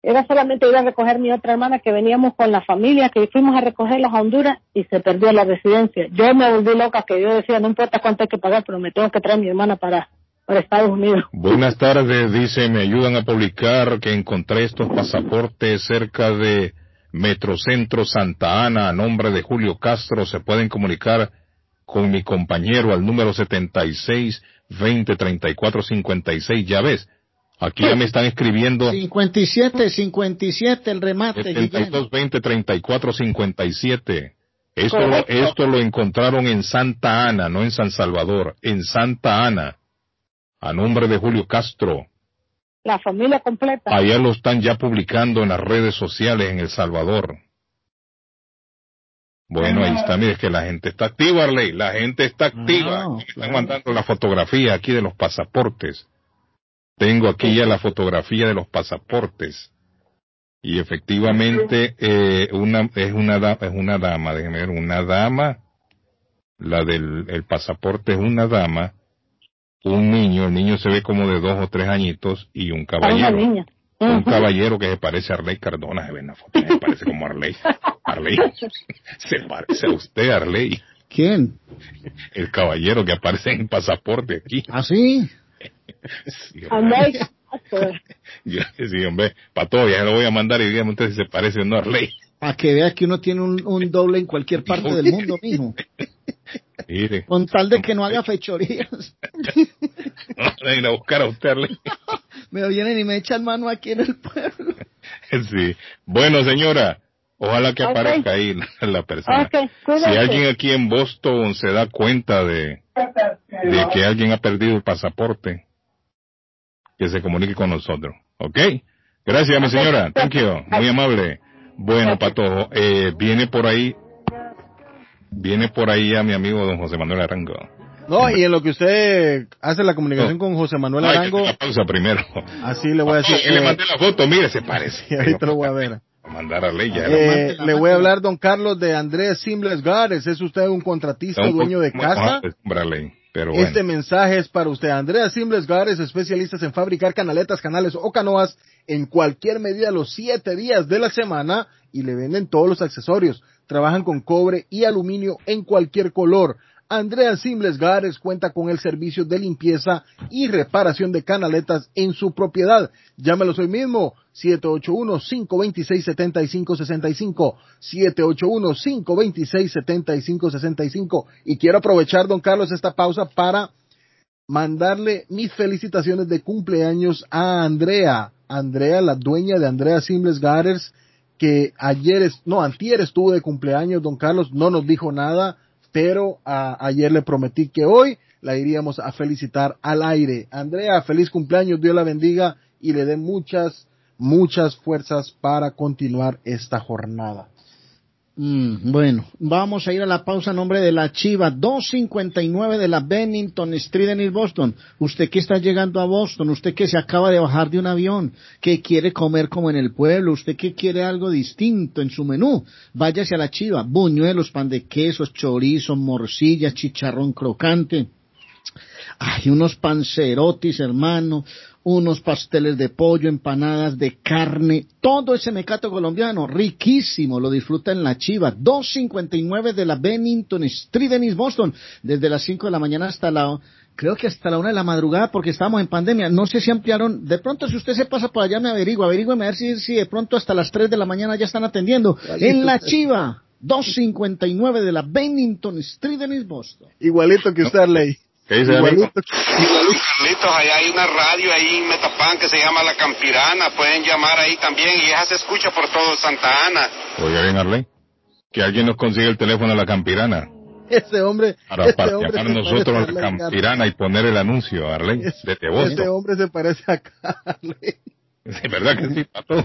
era solamente ir a recoger mi otra hermana que veníamos con la familia, que fuimos a recogerlos a Honduras y se perdió la residencia. Yo me volví loca, que yo decía, no importa cuánto hay que pagar, pero me tengo que traer a mi hermana para, para Estados Unidos. Buenas tardes, dice, me ayudan a publicar que encontré estos pasaportes cerca de Metrocentro Santa Ana a nombre de Julio Castro. Se pueden comunicar con mi compañero al número 76 20 34 56. Ya ves, aquí ya me están escribiendo 57, 57, el remate, Guillén. 72 20 34 57. Esto lo, esto lo encontraron en Santa Ana, no en San Salvador, en Santa Ana, a nombre de Julio Castro. La familia completa. Allá lo están ya publicando en las redes sociales en El Salvador. Bueno, ahí está, mire, es que la gente está activa, Arley, la gente está activa. Me están mandando la fotografía aquí de los pasaportes. Tengo aquí ya la fotografía de los pasaportes. Y efectivamente, eh, una, es una, da- es una dama, déjeme ver, una dama, la del el pasaporte es una dama, un niño, el niño se ve como de dos o tres añitos, y un una caballero niña. un caballero que se parece a Arley Cardona, se ve en la foto, se parece como Arley. Arley, se parece a usted, Arley. ¿Quién? El caballero que aparece en pasaporte aquí. ¿Ah, sí? Sí, Yo, sí, hombre, para todo, ya lo voy a mandar y dígame usted si se parece o no a Arley. Para que vea que uno tiene un, un doble en cualquier parte del mundo, mijo. Mire, Con tal de que no haga fechorías. vamos a ir a buscar a usted, Arley. Me vienen y me echan mano aquí en el pueblo. Sí. Bueno, señora, ojalá que aparezca ahí la, la persona. Si alguien aquí en Boston se da cuenta de, de que alguien ha perdido el pasaporte, que se comunique con nosotros. ¿Ok? Gracias, mi señora. Thank you. Muy amable. Bueno, Patojo, eh, viene por ahí, viene por ahí a mi amigo don José Manuel Arango. No, y en lo que usted hace la comunicación con José Manuel Ay, que Arango, haga pausa primero. así le voy a decir. Y le mandé la foto, mire, se parece. y ahorita lo voy a ver. Mandar a ley ya. Eh, le voy a hablar, don Carlos, de Andrés Simbles Gares. ¿Es usted un contratista, dueño de casa? pero bueno. Este mensaje es para usted. Andrea Simbles Gares, especialistas en fabricar canaletas, canales o canoas en cualquier medida los siete días de la semana y le venden todos los accesorios. Trabajan con cobre y aluminio en cualquier color. Andrea Simbles Gares cuenta con el servicio de limpieza y reparación de canaletas en su propiedad. Llámelos hoy mismo, 781-526-7565, 781-526-7565. Y quiero aprovechar, don Carlos, esta pausa para mandarle mis felicitaciones de cumpleaños a Andrea. Andrea, la dueña de Andrea Simbles Gardens, que ayer, no, antier estuvo de cumpleaños, don Carlos, no nos dijo nada, pero a, ayer le prometí que hoy la iríamos a felicitar al aire. Andrea, feliz cumpleaños, Dios la bendiga y le dé muchas, muchas fuerzas para continuar esta jornada. Mm, bueno, vamos a ir a la pausa en nombre de la Chiva 259 de la Bennington Street en East Boston. Usted que está llegando a Boston, usted que se acaba de bajar de un avión, que quiere comer como en el pueblo, usted que quiere algo distinto en su menú, váyase a la Chiva. Buñuelos, pan de quesos, chorizo, morcilla, chicharrón crocante. Hay unos pancerotis, hermano, unos pasteles de pollo, empanadas de carne, todo ese mecato colombiano, riquísimo, lo disfruta en la Chiva, 259 de la Bennington Street en East Boston, desde las 5 de la mañana hasta la, creo que hasta la 1 de la madrugada porque estamos en pandemia, no sé si ampliaron, de pronto si usted se pasa por allá me averigua, averígüeme a ver si, si de pronto hasta las 3 de la mañana ya están atendiendo, en la Chiva. 259 de la Bennington Street en East Boston. Igualito que usted, Ley. ¿Qué dice Igualito Carlitos, allá hay una radio ahí en Metapán que se llama La Campirana, pueden llamar ahí también y esa se escucha por todo Santa Ana. Oiga bien, Arley. Que alguien nos consiga el teléfono a la Campirana. Ese hombre, Para, ese para hombre llamar nosotros a la Campirana y poner el anuncio, Arley, desde Ese Boston. hombre se parece a Carly. Sí, ¿verdad que sí, Pato?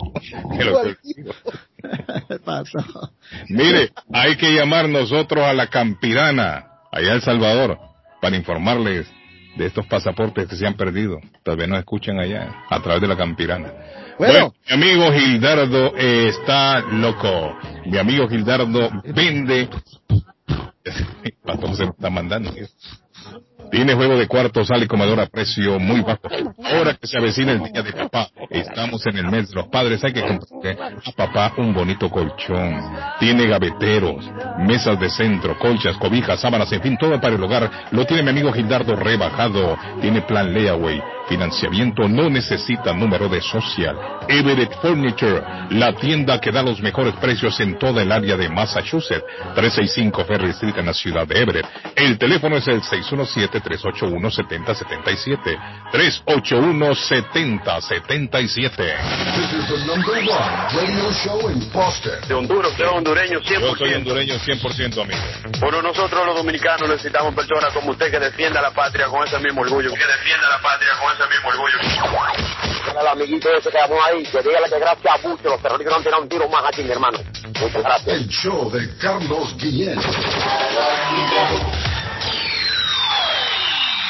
Mire, hay que llamar nosotros a la Campirana, allá en El Salvador, para informarles de estos pasaportes que se han perdido. Tal vez nos escuchen allá, a través de la Campirana. Bueno. mi amigo Gildardo eh, está loco. Mi amigo Gildardo vende... Pato se está mandando. Tiene juego de cuarto, sale y comedor a precio muy bajo. Ahora que se avecina el día de papá, estamos en el mes de los padres, hay que comprarle a papá un bonito colchón. Tiene gaveteros, mesas de centro, colchas, cobijas, sábanas, en fin, todo para el hogar. Lo tiene mi amigo Gildardo rebajado. Tiene plan layaway. Financiamiento no necesita número de social. Everett Furniture, la tienda que da los mejores precios en toda el área de Massachusetts. 365 Ferry Street en la ciudad de Everett. El teléfono es el 617-381-7077. 381-7077. This is the number one radio show in Boston. De Honduras, usted es hondureño 100%. Yo soy hondureño 100% amigo. Bueno, nosotros los dominicanos necesitamos personas como usted que defienda la patria con ese mismo orgullo. Que defienda la patria con ese mismo orgullo. al amiguito ese que llamó ahí, que dígale que gracias a Bucho los terroristas no han tirado un tiro más aquí, mi hermano. Muchas gracias. El show de Carlos Guillén.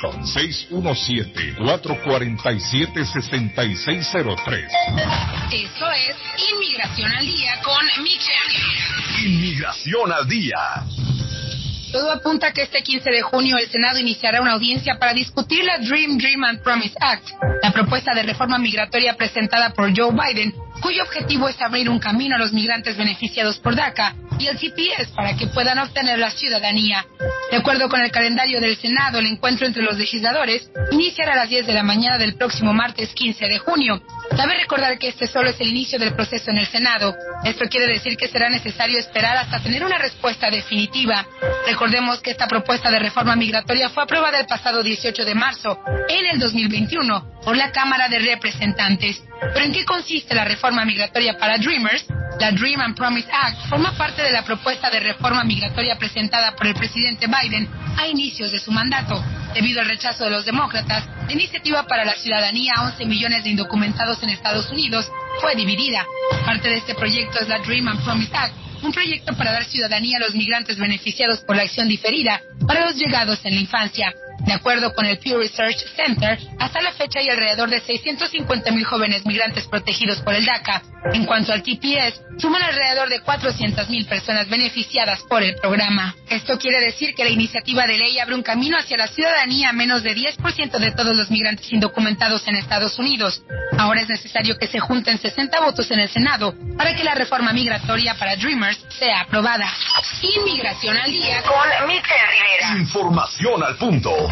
617-447-6603. Eso es Inmigración al Día con Michelle. Inmigración al día. Todo apunta a que este 15 de junio el Senado iniciará una audiencia para discutir la Dream, Dream and Promise Act, la propuesta de reforma migratoria presentada por Joe Biden, cuyo objetivo es abrir un camino a los migrantes beneficiados por DACA y el CPS para que puedan obtener la ciudadanía. De acuerdo con el calendario del Senado, el encuentro entre los legisladores iniciará a las 10 de la mañana del próximo martes 15 de junio. Cabe recordar que este solo es el inicio del proceso en el Senado. Esto quiere decir que será necesario esperar hasta tener una respuesta definitiva. Recordemos que esta propuesta de reforma migratoria fue aprobada el pasado 18 de marzo, en el 2021, por la Cámara de Representantes. ¿Pero en qué consiste la reforma migratoria para Dreamers? La Dream and Promise Act forma parte de la propuesta de reforma migratoria presentada por el presidente Biden a inicios de su mandato. Debido al rechazo de los demócratas, la iniciativa para la ciudadanía a 11 millones de indocumentados en Estados Unidos fue dividida. Parte de este proyecto es la Dream and Promise Act, un proyecto para dar ciudadanía a los migrantes beneficiados por la acción diferida para los llegados en la infancia. De acuerdo con el Pew Research Center, hasta la fecha hay alrededor de 650 mil jóvenes migrantes protegidos por el DACA, En cuanto al TPS, suman alrededor de 400.000 personas beneficiadas por el programa. Esto quiere decir que la iniciativa de ley abre un camino hacia la ciudadanía a menos de 10% de todos los migrantes indocumentados en Estados Unidos. Ahora es necesario que se junten 60 votos en el Senado para que la reforma migratoria para Dreamers sea aprobada. Inmigración al día con Michelle Rivera. Información al punto.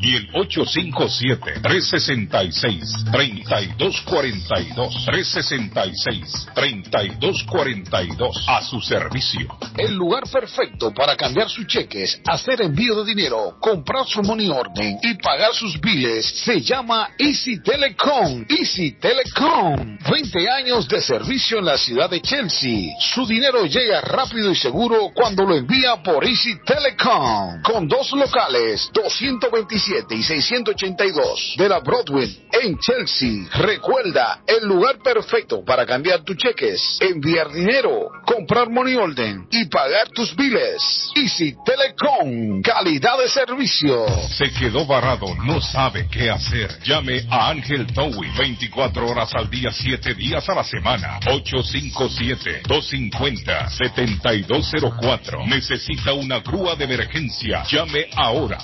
y el 857-366-3242. 366-3242. A su servicio. El lugar perfecto para cambiar sus cheques, hacer envío de dinero, comprar su money order y pagar sus biles se llama Easy Telecom. Easy Telecom. 20 años de servicio en la ciudad de Chelsea. Su dinero llega rápido y seguro cuando lo envía por Easy Telecom. Con dos locales, 227 y 682 de la Broadway en Chelsea. Recuerda, el lugar perfecto para cambiar tus cheques, enviar dinero, comprar money order y pagar tus biles. Easy Telecom. Calidad de servicio. Se quedó varado, no sabe qué hacer. Llame a Ángel Towing 24 horas al día, 7 días a la semana. 857-250-7204. Necesita una grúa de emergencia. Llame ahora.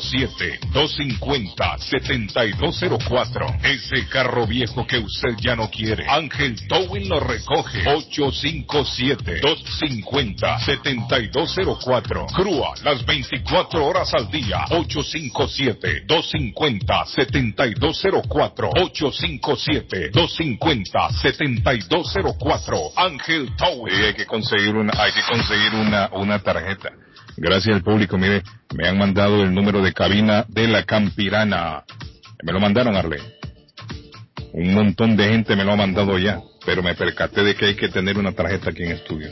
857-250-7204. Ese carro viejo que usted ya no quiere. Ángel Towing lo recoge. 857-250-7204. Grúa las 24 horas al día. 857-250-7204. 857-250-7204. Ángel Towing. Sí, hay que conseguir una, hay que conseguir una, una tarjeta. Gracias al público, mire, me han mandado el número de cabina de la Campirana. Me lo mandaron, Arle. Un montón de gente me lo ha mandado ya, pero me percaté de que hay que tener una tarjeta aquí en estudio.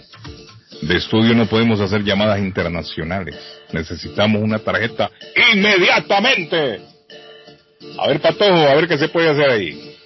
De estudio no podemos hacer llamadas internacionales. Necesitamos una tarjeta inmediatamente. A ver, Patojo, a ver qué se puede hacer ahí,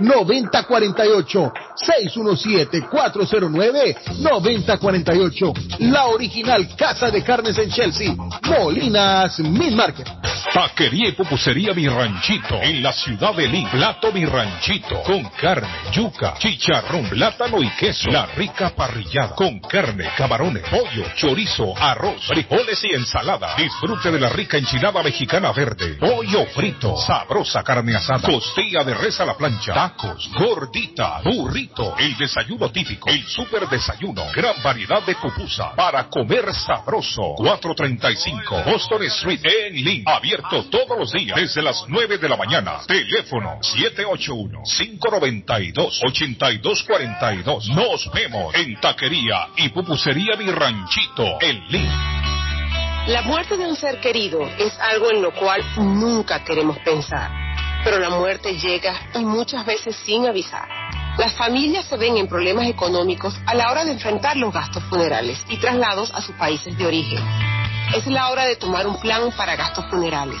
9048 617-409-9048 La original Casa de Carnes en Chelsea Molinas Meat Market Taquería y pupusería Mi Ranchito en la ciudad de Lima. Plato Mi Ranchito con carne, yuca, chicharrón, plátano y queso. La rica parrillada con carne, camarones, pollo, chorizo, arroz, frijoles y ensalada. Disfrute de la rica enchilada mexicana verde, pollo frito, sabrosa carne asada, costilla de res a la plancha, tacos, gordita, burrito, el desayuno típico, el super desayuno, gran variedad de pupusa para comer sabroso. 435 Boston Street en Lima. Abierto todos los días desde las 9 de la mañana. Teléfono 781-592-8242. Nos vemos en Taquería y Pupusería Mi Ranchito en Lima. La muerte de un ser querido es algo en lo cual nunca queremos pensar, pero la muerte llega y muchas veces sin avisar. Las familias se ven en problemas económicos a la hora de enfrentar los gastos funerales y traslados a sus países de origen. Es la hora de tomar un plan para gastos funerales.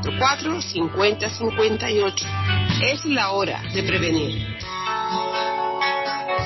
617-744-5058. Es la hora de prevenir.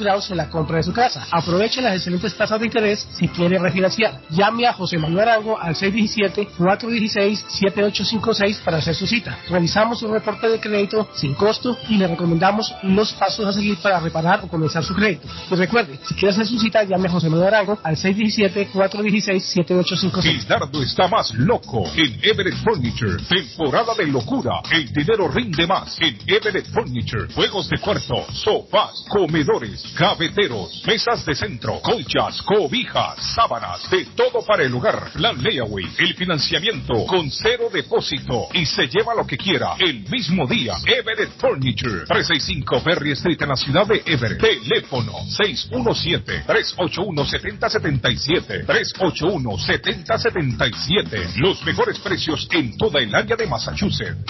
en la compra de su casa. Aproveche las excelentes tasas de interés si quiere refinanciar. Llame a José Manuel Arango al 617-416-7856 para hacer su cita. Realizamos un reporte de crédito sin costo y le recomendamos los pasos a seguir para reparar o comenzar su crédito. Y recuerde, si quiere hacer su cita, llame a José Manuel Arango al 617-416-7856. Gildardo está más loco en Everett Furniture. Temporada de locura. El dinero rinde más en Everett Furniture. Juegos de cuarto, sofás, comedores, gaveteros, mesas de centro, colchas, cobijas, sábanas, de todo para el hogar. Plan Layaway, el financiamiento con cero depósito y se lleva lo que quiera el mismo día. Everett Furniture. 365 Ferry Street en la ciudad de Everett. Teléfono 617-381-7077. 381-7077. Los mejores precios en toda el área de Massachusetts.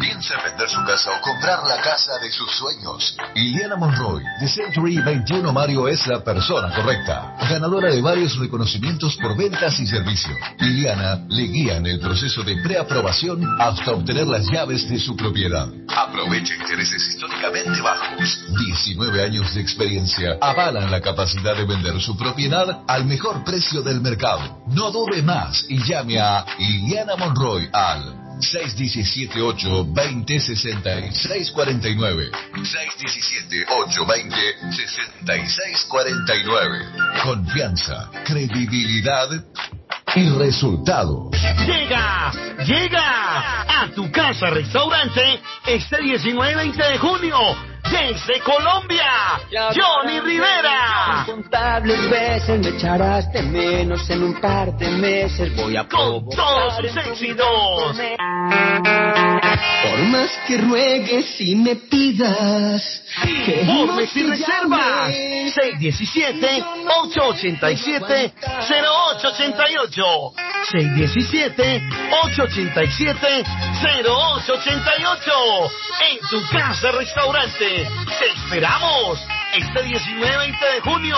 Piensa en vender su casa o comprar la casa de sus sueños. Liliana Monroy, de Century 21 Mario, es la persona correcta. Ganadora de varios reconocimientos por ventas y servicio. Liliana le guía en el proceso de preaprobación hasta obtener las llaves de su propiedad. Aprovecha intereses históricamente bajos. 19 años de experiencia avalan la capacidad de vender su propiedad al mejor precio del mercado. No dude más y llame a Liliana Monroy al 617-820-6649. 617-820-6649. Confianza, credibilidad y resultado. Llega, llega a tu casa restaurante este 19 y 20 de junio desde Colombia, Johnny Rivera. Incontables veces me echarás de menos en un par de meses. Voy a Con todos sus éxitos. Por más que ruegues y me pidas. que Informes y no te reservas. llame. 617-887-0888. 617-887-0888. En tu casa restaurante. Te esperamos. Este 19-20 de junio.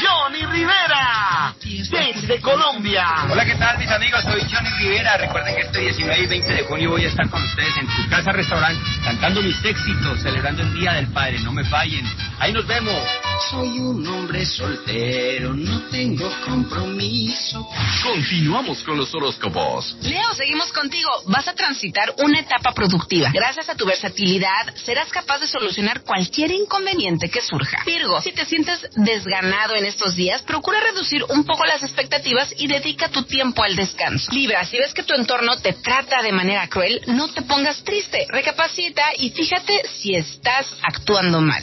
Johnny Rivera. Desde Colombia. Hola, ¿qué tal mis amigos? Soy Johnny Rivera. Recuerden que este 19 y 20 de junio voy a estar con ustedes en su casa restaurante cantando mis éxitos, celebrando el Día del Padre. No me fallen. Ahí nos vemos. Soy un hombre soltero, no tengo compromiso. Continuamos con los horóscopos. Leo, seguimos contigo. Vas a transitar una etapa productiva. Gracias a tu versatilidad, serás capaz de solucionar cualquier inconveniente que surja. Virgo, si te sientes desganado en estos días, procura reducir un poco las expectativas y dedica tu tiempo al descanso. Libra, si ves que tu entorno te trata de manera cruel, no te pongas triste. Recapacita y fíjate si estás actuando mal.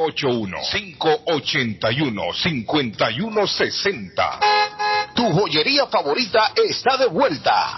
781-581-5160. Tu joyería favorita está de vuelta.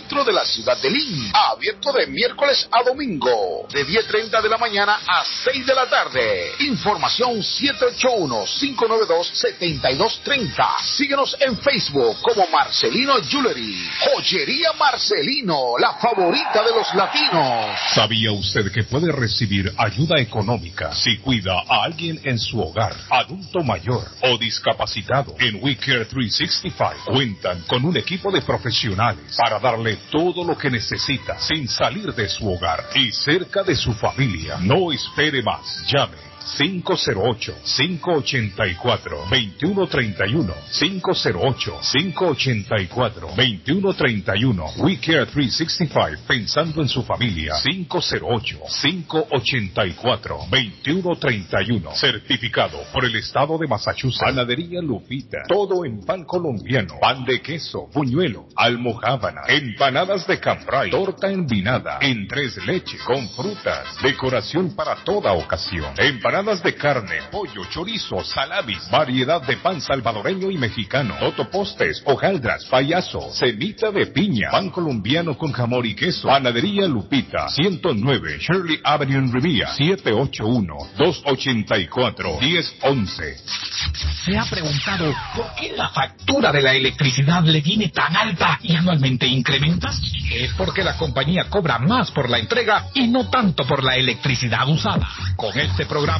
centro de la ciudad de Lynn. Abierto de miércoles a domingo, de 10.30 de la mañana a 6 de la tarde. Información 781-592-7230. Síguenos en Facebook como Marcelino Jewelry. Joyería Marcelino, la favorita de los latinos. ¿Sabía usted que puede recibir ayuda económica si cuida a alguien en su hogar, adulto mayor o discapacitado? En We Care 365 cuentan con un equipo de profesionales para darle todo lo que necesita sin salir de su hogar y cerca de su familia. No espere más. Llame 508-584-2131. 508-584-2131. We Care 365, pensando en su familia. 508-584-2131. Certificado por el Estado de Massachusetts. Panadería Lupita. Todo en pan colombiano. Pan de queso, buñuelo, almohábana, empanadas de cambray, torta envinada, en tres leches, con frutas, decoración para toda ocasión. Empanadas de carne, pollo, chorizo, salamis, variedad de pan salvadoreño y mexicano, totopostes, hojaldras, payaso, semita de piña, pan colombiano con jamón y queso, panadería Lupita, 109 Shirley Avenue en Rivia, 781-284-1011. ¿Se ha preguntado por qué la factura de la electricidad le viene tan alta y anualmente incrementa? Es porque la compañía cobra más por la entrega y no tanto por la electricidad usada. Con este programa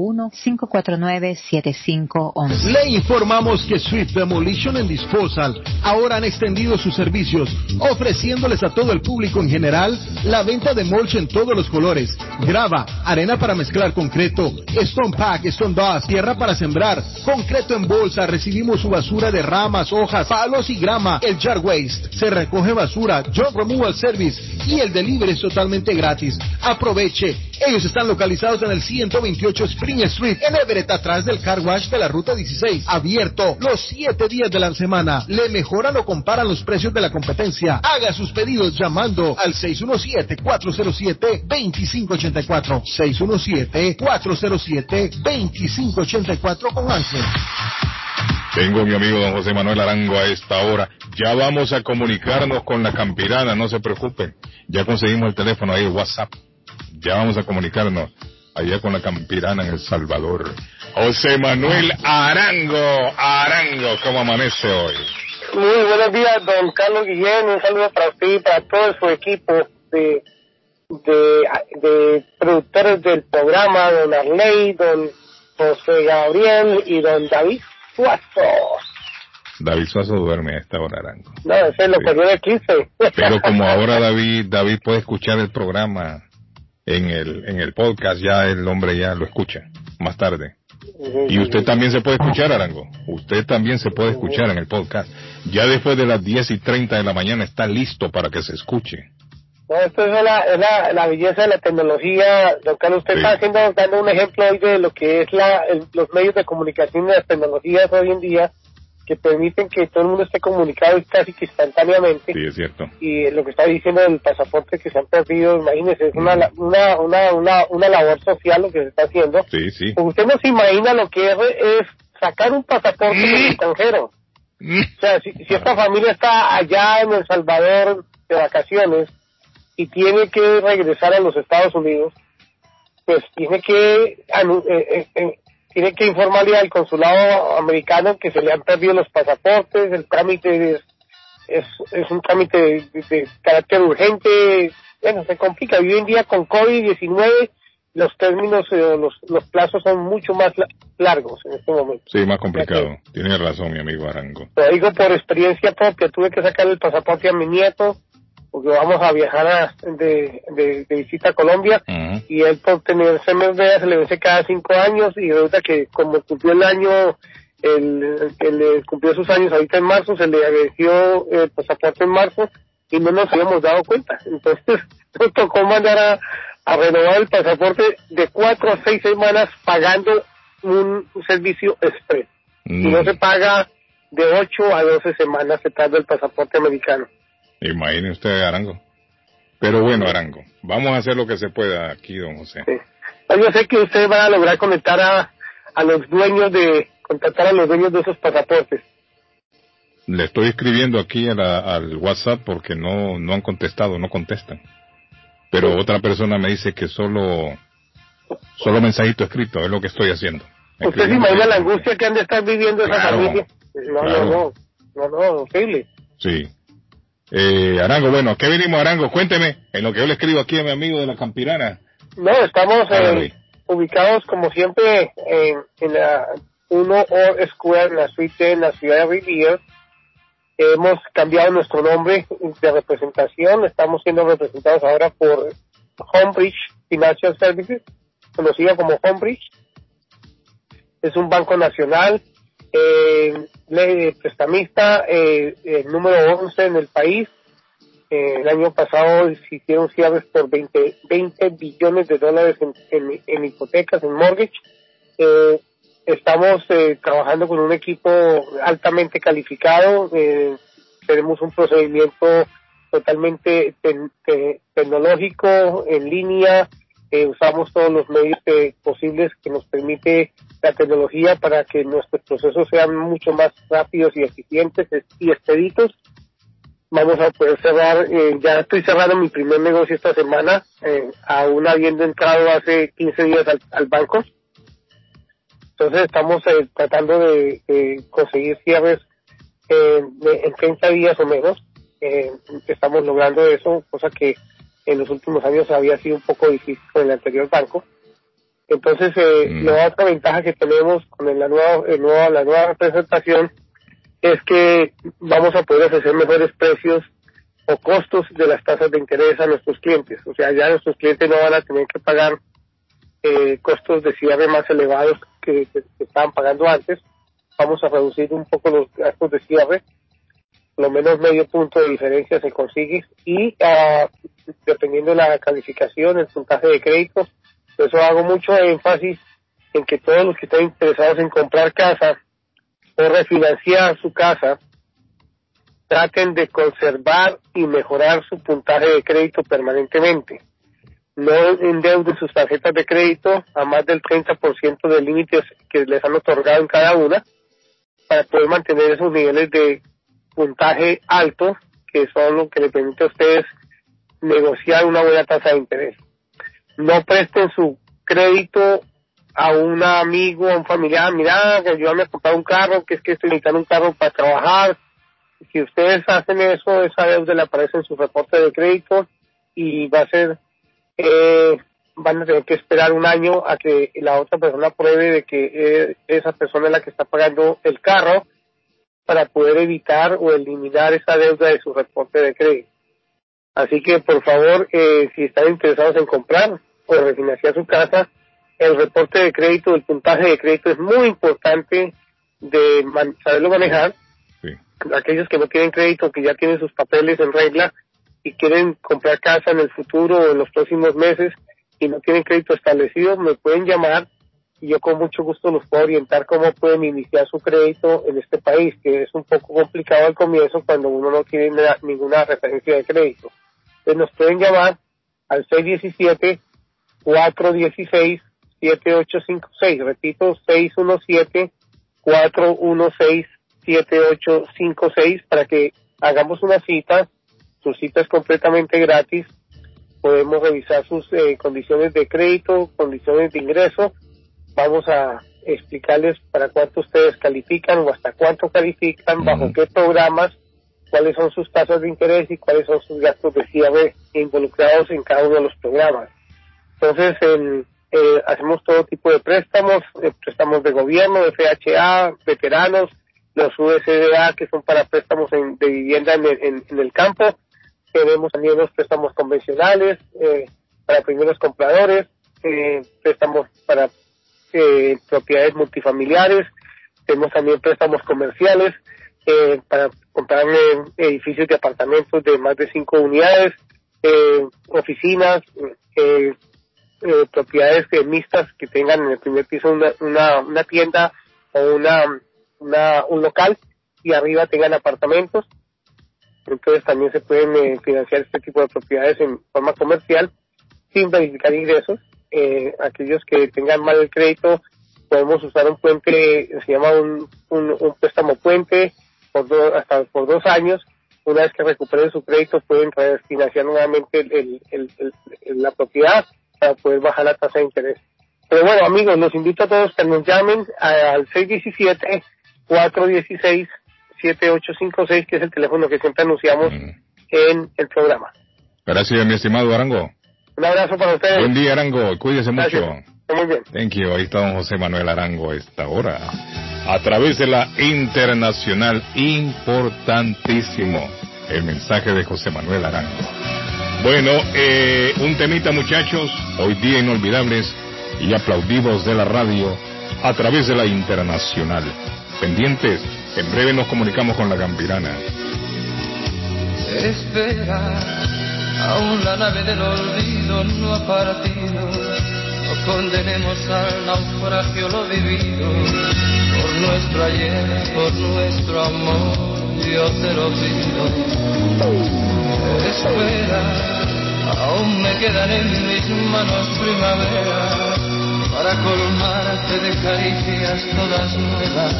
781-549-7511. Le informamos que Swift Demolition and Disposal ahora han extendido sus servicios, ofreciéndoles a todo el público en general la venta de mulch en todos los colores, grava, arena para mezclar concreto, stone pack, stone dust, tierra para sembrar, concreto en bolsa, recibimos su basura de ramas, hojas, palos y grama, el jar waste, se recoge basura, job removal service y el delivery es totalmente gratis. Aproveche, ellos están localizados en el 128 Spring Street, en Everett, atrás del car wash de la ruta 16, abierto los 7 días de la semana. Le mejoran o comparan los precios de la competencia. Haga sus pedidos llamando al 617-407-2584. 617-407-2584 con Ángel. Tengo a mi amigo don José Manuel Arango a esta hora. Ya vamos a comunicarnos con la campirana, no se preocupen. Ya conseguimos el teléfono ahí, WhatsApp. Ya vamos a comunicarnos allá con la campirana en El Salvador. José Manuel Arango, Arango, ¿cómo amanece hoy? Muy buenos días, don Carlos Guillén. Un saludo para usted y para todo su equipo de de, de productores del programa, don Arley, don José Gabriel y don David Suazo. David Suazo duerme a esta hora, Arango. No, ese es lo que yo de 15. Pero como ahora David, David puede escuchar el programa en el, en el podcast, ya el hombre ya lo escucha más tarde. Y usted también se puede escuchar, Arango. Usted también se puede escuchar en el podcast. Ya después de las 10 y 30 de la mañana está listo para que se escuche. No, esto es la, es la, la belleza de la tecnología. Don Carlos, usted está haciendo, dando un ejemplo hoy de lo que es la, el- los medios de comunicación y las tecnologías hoy en día que permiten que todo el mundo esté comunicado casi que instantáneamente. Sí, es cierto. Y lo que está diciendo del pasaporte que se han perdido, imagínese, es una, la- una, una, una, una labor social lo que se está haciendo. Sí, sí. Porque usted no se imagina lo que es, es sacar un pasaporte del extranjero. O sea, si, si esta familia está allá en El Salvador de vacaciones y tiene que regresar a los Estados Unidos, pues tiene que eh, eh, eh, tiene que informarle al consulado americano que se le han perdido los pasaportes, el trámite es, es, es un trámite de, de- de carácter urgente, bueno, se complica. Hoy en día con COVID-19 los términos, eh, los, los plazos son mucho más la- largos en este momento. Sí, más complicado. Tiene razón, mi amigo Arango. Lo digo por experiencia propia, tuve que sacar el pasaporte a mi nieto porque vamos a viajar a- de, de, de visita a Colombia y él por tener CMV se le vence cada cinco años y resulta que como cumplió el año, el, el- cumplió sus años ahorita en marzo, se le venció el pasaporte en marzo y no nos habíamos dado cuenta. Entonces nos tocó mandar a, a renovar el pasaporte de cuatro a seis semanas pagando un, servicio express. Y no se paga de 8 a 12 semanas se tarda el pasaporte americano. Imagine usted, Arango. Pero bueno, Arango, vamos a hacer lo que se pueda aquí, don José. Ah, Yo sé que ustedes van a lograr conectar a, a los dueños de, contactar a los dueños de esos pasaportes. Le estoy escribiendo aquí a la- al WhatsApp porque no, no han contestado, no contestan. Pero otra persona me dice que solo, solo mensajito escrito es lo que estoy haciendo. ¿Usted se imagina la angustia que han de estar viviendo esa Claro, familia? No, claro. no, no, no, no, horrible. Sí. Eh, Arango, bueno, ¿a qué venimos, Arango? Cuénteme, en lo que yo le escribo aquí a mi amigo de la Campirana. No, estamos eh, ubicados como siempre en, en la 1 O Square, en la suite en la ciudad de Rivier. Hemos cambiado nuestro nombre de representación, estamos siendo representados ahora por Homebridge Financial Services, conocida como Homebridge. Es un banco nacional, eh, prestamista eh, el número 11 en el país. Eh, el año pasado hicieron cierres por 20, 20 billones de dólares en, en- hipotecas, en mortgage. Eh, estamos eh, trabajando con un equipo altamente calificado. eh, tenemos un procedimiento totalmente te- tecnológico, en línea. Eh, usamos todos los medios eh, posibles que nos permite la tecnología para que nuestros procesos sean mucho más rápidos y eficientes y expeditos vamos a poder cerrar, eh, ya estoy cerrando mi primer negocio esta semana, eh, aún habiendo entrado hace 15 días al, banco. Entonces estamos eh, tratando de, conseguir cierres eh, en 30 días o menos. Estamos logrando eso, cosa que en los últimos años había sido un poco difícil con el anterior banco. Entonces, eh, la otra ventaja que tenemos con el- la nueva, el nueva, la nueva presentación es que vamos a poder ofrecer mejores precios o costos de las tasas de interés a nuestros clientes. O sea, ya nuestros clientes no van a tener que pagar eh, costos de cierre más elevados que, que- que estaban pagando antes. Vamos a reducir un poco los gastos de cierre. Lo menos medio punto de diferencia se consigue y ah, dependiendo de la calificación, el puntaje de crédito, por eso hago mucho énfasis en que todos los que están interesados en comprar casa o refinanciar su casa, traten de conservar y mejorar su puntaje de crédito permanentemente. No endeuden sus tarjetas de crédito a más del 30% de límites que les han otorgado en cada una para poder mantener esos niveles de puntaje alto que son lo que le permite a ustedes negociar una buena tasa de interés. No presten su crédito a un amigo, a un familiar, mira, que a comprar un carro, que es que estoy necesitando un carro para trabajar. Si ustedes hacen eso, esa deuda le aparece en su reporte de crédito y va a ser eh, van a tener que esperar un año a que la otra persona pruebe de que eh, esa persona es la que está pagando el carro para poder evitar o eliminar esa deuda de su reporte de crédito. Así que, por favor, eh, si están interesados en comprar o refinanciar su casa, el reporte de crédito, el puntaje de crédito es muy importante de saberlo manejar. Aquellos que no tienen crédito, que ya tienen sus papeles en regla y quieren comprar casa en el futuro o en los próximos meses y no tienen crédito establecido, me pueden llamar y yo con mucho gusto los puedo orientar cómo pueden iniciar su crédito en este país, que es un poco complicado al comienzo cuando uno no tiene ninguna referencia de crédito. Entonces nos pueden llamar al 617-416-7856. Repito, 617-416-7856 para que hagamos una cita. Su cita es completamente gratis. Podemos revisar sus eh, condiciones de crédito, condiciones de ingreso. Vamos a explicarles para cuánto ustedes califican o hasta cuánto califican, bajo qué programas cuáles son sus tasas de interés y cuáles son sus gastos de cierre involucrados en cada uno de los programas. Entonces, eh, hacemos todo tipo de préstamos, eh, préstamos de gobierno, de FHA, veteranos, los USDA que son para préstamos de vivienda en el, campo. Tenemos también los préstamos convencionales eh, para primeros compradores, préstamos para propiedades multifamiliares, tenemos también préstamos comerciales, eh, para comprar edificios de apartamentos de más de cinco unidades, eh, oficinas, eh, eh, propiedades mixtas que tengan en el primer piso una, una, una tienda o una, una, un local y arriba tengan apartamentos. Entonces también se pueden financiar este tipo de propiedades en forma comercial sin verificar ingresos. Aquellos que tengan mal el crédito podemos usar un puente, se llama un, un, un préstamo puente, por dos, hasta por dos años. Una vez que recuperen su crédito, pueden financiar nuevamente el, la propiedad para poder bajar la tasa de interés. Pero bueno, amigos, los invito a todos que nos llamen al 617-416-7856, que es el teléfono que siempre anunciamos mm. en el programa. Gracias, mi estimado Arango. Un abrazo para ustedes. Buen día, Arango. Cuídese mucho. Muy bien. Thank you. Ahí está don José Manuel Arango a esta hora a través de la internacional importantísimo el mensaje de José Manuel Arango. Bueno, eh, un temita muchachos, hoy día inolvidables y aplaudidos de la radio a través de la internacional. Pendientes, en breve nos comunicamos con la Campirana. Espera, aún la nave del olvido no ha partido, no condenemos al naufragio lo vivido por nuestro ayer, por nuestro amor, yo te lo pido. Espera, aún me quedan en mis manos primavera para colmarte de caricias todas nuevas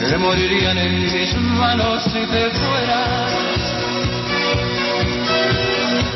que morirían en mis manos si te fueras.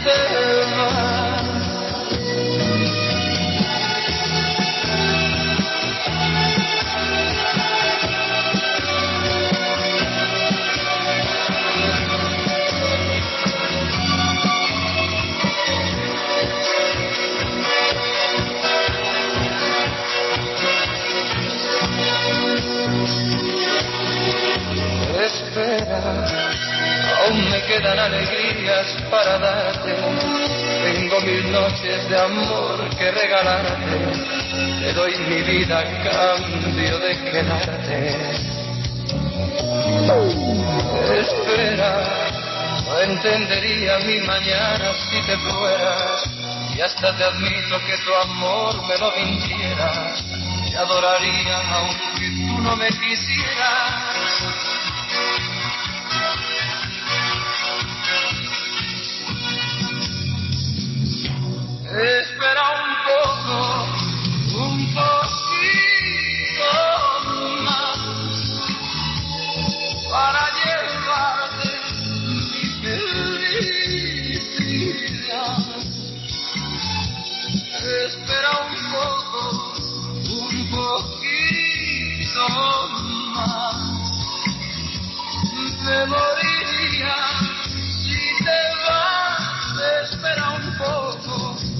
si te vas. espera, aún me quedan alegrías para darte. En Tengo mil noches de amor que regalarte, te doy mi vida a cambio de quedarte. Espera, no entendería mi mañana si te fueras, y hasta te admito que tu amor me lo mintiera, te adoraría aunque tú no me quisieras. Espera un poco, un poquito más para llevarte mi felicidad. Espera un poco, un poquito más. Me moriría si te vas. Espera un poco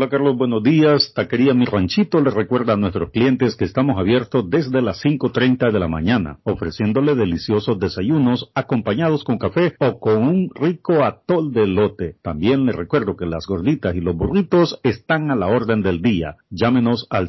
Hola Carlos, buenos días. Taquería Mi Ranchito le recuerda a nuestros clientes que estamos abiertos desde las 5.30 de la mañana, ofreciéndole deliciosos desayunos acompañados con café o con un rico atol de lote. También le recuerdo que las gorditas y los burritos están a la orden del día. Llámenos al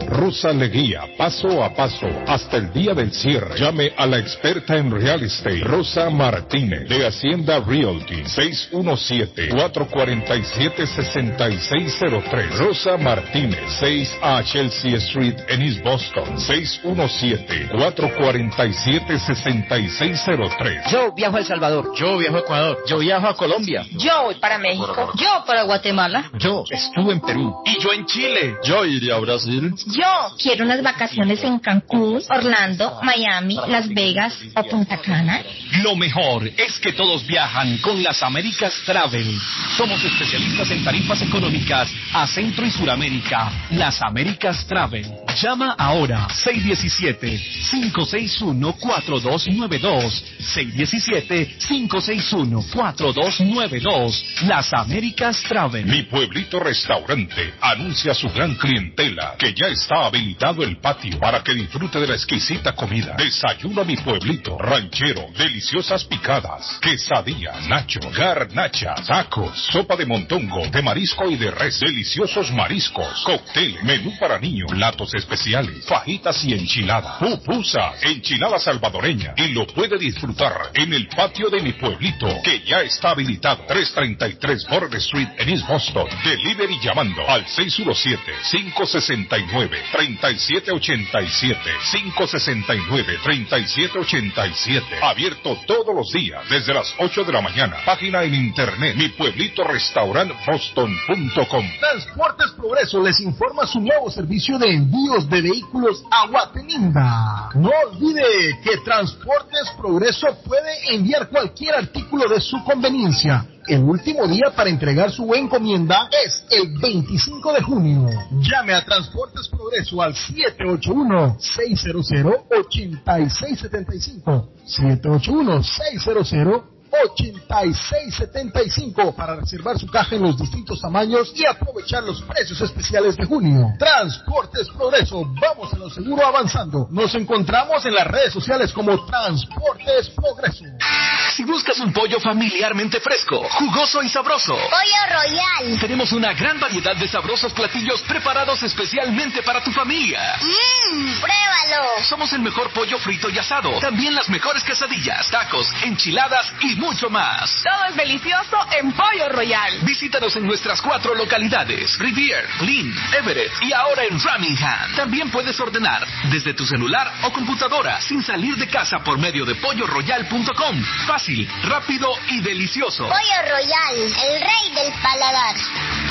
Rosa le guía paso a paso hasta el día del cierre. Llame a la experta en Real Estate, Rosa Martínez, de Hacienda Realty, 617-447-6603. Rosa Martínez, 6 a Chelsea Street en East Boston, 617-447-6603. Yo viajo a El Salvador. Yo viajo a Ecuador. Yo viajo a Colombia. Yo voy para México. Yo para Guatemala. Yo estuve en Perú. Y yo en Chile. Yo iría a Brasil. Yo quiero unas vacaciones en Cancún, Orlando, Miami, Las Vegas o Punta Cana. Lo mejor es que todos viajan con las Américas Travel. Somos especialistas en tarifas económicas a Centro y Suramérica. Las Américas Travel. Llama ahora 617-561-4292. 617-561-4292. Las Américas Travel. Mi pueblito restaurante anuncia a su gran clientela que ya está habilitado el patio para que disfrute de la exquisita comida. Desayuno a mi pueblito, ranchero, deliciosas picadas, quesadilla, nacho, garnacha, tacos, sopa de montongo, de marisco y de res, deliciosos mariscos, cóctel, menú para niños, platos especiales, fajitas y enchiladas, pupusa, enchilada salvadoreña y lo puede disfrutar en el patio de mi pueblito que ya está habilitado 333 Border Street en East Boston. Delivery llamando al 617-569-3787. 569-3787. Abierto todos los días desde las 8 de la mañana. Página en internet mi pueblito restaurant boston.com. Transportes Progreso les informa su nuevo servicio de envíos de vehículos a Guatemala. No olvide que Transportes Progreso puede enviar cualquier artículo de su conveniencia. El último día para entregar su encomienda es el 25 de junio. Llame a Transportes Progreso al 781-600-8675. 781-600 8675 para reservar su caja en los distintos tamaños y aprovechar los precios especiales de junio. Transportes Progreso, vamos a lo seguro avanzando. Nos encontramos en las redes sociales como Transportes Progreso. Si buscas un pollo familiarmente fresco, jugoso y sabroso, Pollo Royal. tenemos una gran variedad de sabrosos platillos preparados especialmente para tu familia. Mmm, pruébalo. Somos el mejor pollo frito y asado, también las mejores quesadillas, tacos, enchiladas y mucho más. Todo es delicioso en Pollo Royal. Visítanos en nuestras cuatro localidades, Rivier, Lynn, Everett y ahora en Framingham. También puedes ordenar desde tu celular o computadora sin salir de casa por medio de polloroyal.com. Fácil, rápido y delicioso. Pollo Royal, el rey del paladar.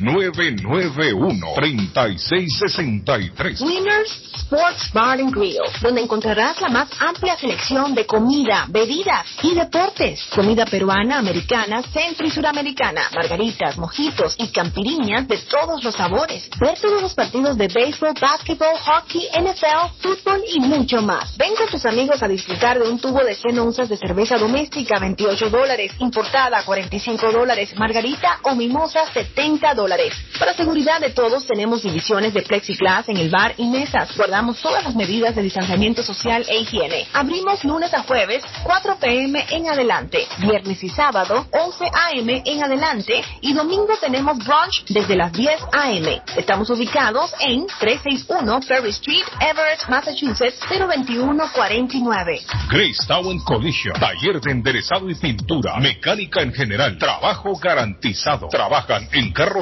991-3663. Winners Sports Bar and Grill, donde encontrarás la más amplia selección de comida, bebidas y deportes. Comida peruana, americana, centro y suramericana, margaritas, mojitos y campiriñas de todos los sabores. Ver todos los partidos de béisbol, básquetbol, hockey, NFL, fútbol y mucho más. Ven con tus amigos a disfrutar de un tubo de 100 onzas de cerveza doméstica, 28 dólares, importada, 45 dólares, margarita o mimosa, 70 dólares. Para seguridad de todos, tenemos divisiones de plexiglas en el bar y mesas. Guardamos todas las medidas de distanciamiento social e higiene. Abrimos lunes a jueves, 4 pm en adelante. Viernes y sábado, 11 am en adelante. Y domingo tenemos brunch desde las 10 am. Estamos ubicados en 361 Ferry Street, Everett, Massachusetts, 02149. Grace Town Collision, taller de enderezado y pintura, mecánica en general, trabajo garantizado. Trabajan en carros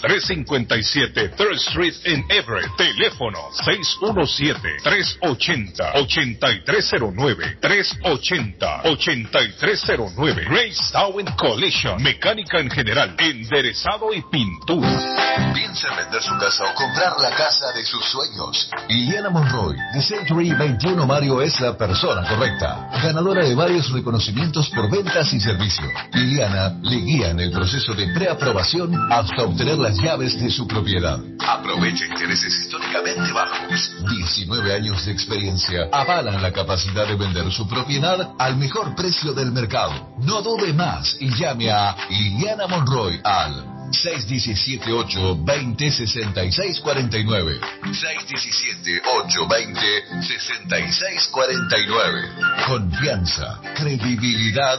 357 Third Street en Everett. Teléfono 617-380-8309. 380-8309. Grace Town Collision. Mecánica en general. Enderezado y pintura. Piensa en vender su casa o comprar la casa de sus sueños. Liliana Monroy, de Century 21 Mario, es la persona correcta. Ganadora de varios reconocimientos por ventas y servicio. Liliana le guía en el proceso de preaprobación hasta obtener las llaves de su propiedad. Aprovecha intereses históricamente bajos. 19 años de experiencia avalan la capacidad de vender su propiedad al mejor precio del mercado. No dude más y llame a Liliana Monroy al 617-820-6649. 617-820-6649. Confianza, credibilidad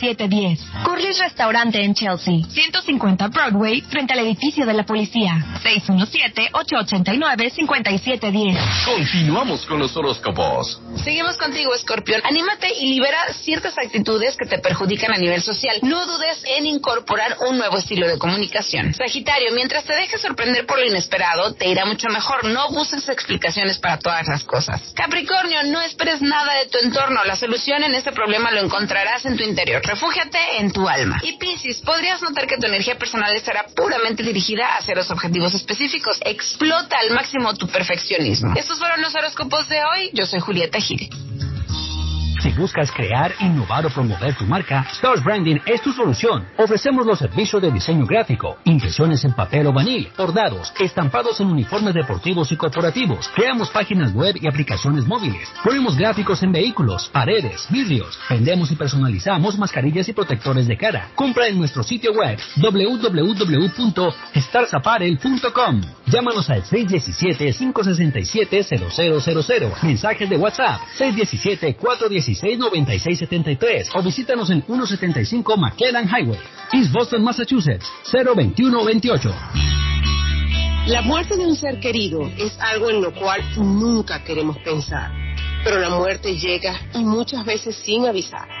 617-889-5710. Curly's Restaurante en Chelsea, 150 Broadway, frente al edificio de la policía. 617-889-5710. Continuamos con los horóscopos. Seguimos contigo, Escorpión. Anímate y libera ciertas actitudes que te perjudican a nivel social. No dudes en incorporar un nuevo estilo de comunicación. Sagitario, mientras te dejes sorprender por lo inesperado, te irá mucho mejor. No busques explicaciones para todas las cosas. Capricornio, no esperes nada de tu entorno. La solución en este problema lo encontrarás en tu interior. Refúgiate en tu alma. Y Piscis, podrías notar que tu energía personal estará puramente dirigida hacia los objetivos específicos. Explota al máximo tu perfeccionismo. Estos fueron los horóscopos de hoy. Yo soy Julieta Gil. Si buscas crear, innovar o promover tu marca, Stars Branding es tu solución. Ofrecemos los servicios de diseño gráfico, impresiones en papel o vanil, bordados, estampados en uniformes deportivos y corporativos. Creamos páginas web y aplicaciones móviles. Ponemos gráficos en vehículos, paredes, vidrios. Vendemos y personalizamos mascarillas y protectores de cara. Compra en nuestro sitio web www.starsaparel.com. Llámanos al 617-567-0000. Mensajes de WhatsApp 617-416-9673 o visítanos en 175 McKellan Highway, East Boston, Massachusetts 02128. La muerte de un ser querido es algo en lo cual nunca queremos pensar, pero la muerte llega y muchas veces sin avisar.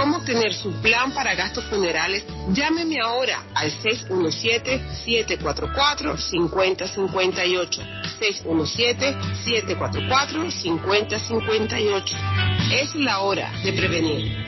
obtener su plan para gastos funerales, llámeme ahora al 617-744-5058. 617-744-5058. Es la hora de prevenir.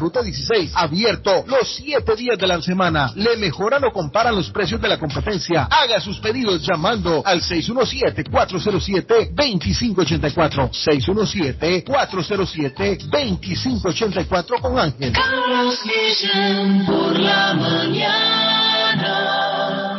ruta 16. Abierto los 7 días de la semana. Le mejoran o comparan los precios de la competencia. Haga sus pedidos llamando al 617-407-2584. 617-407-2584 con Ángel. Carlos Guillén por la mañana.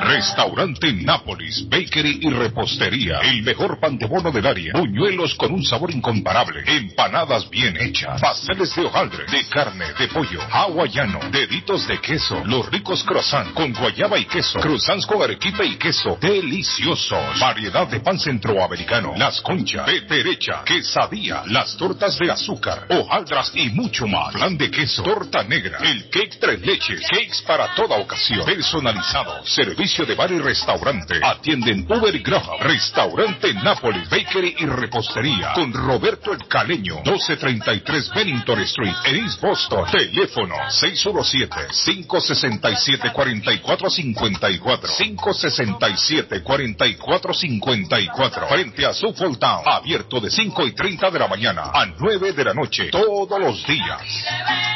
Restaurante Nápoles, Bakery y Repostería. El mejor pan de bono del área. Buñuelos con un sabor incomparable. Empanadas bien hechas. Pasteles de hojaldre, de carne, de pollo, hawaiano, deditos de queso. Los ricos croissants con guayaba y queso. Croissants con arequipe y queso. Deliciosos. Variedad de pan centroamericano. Las conchas, peperecha, quesadilla, las tortas de azúcar, hojaldras y mucho más. Plan de queso, torta negra, el cake tres leches, cakes para toda ocasión. Personalizado. Servicio de bar y restaurante. Atienden Uber y Graham. Restaurante Nápoles, Bakery y Repostería. Con Roberto el Caleño. 1233 Bennington Street. En East Boston. Teléfono 617-567-4454. 567-4454. Frente a Suffolk Town. Abierto de 5 y 30 de la mañana a 9 de la noche. Todos los días.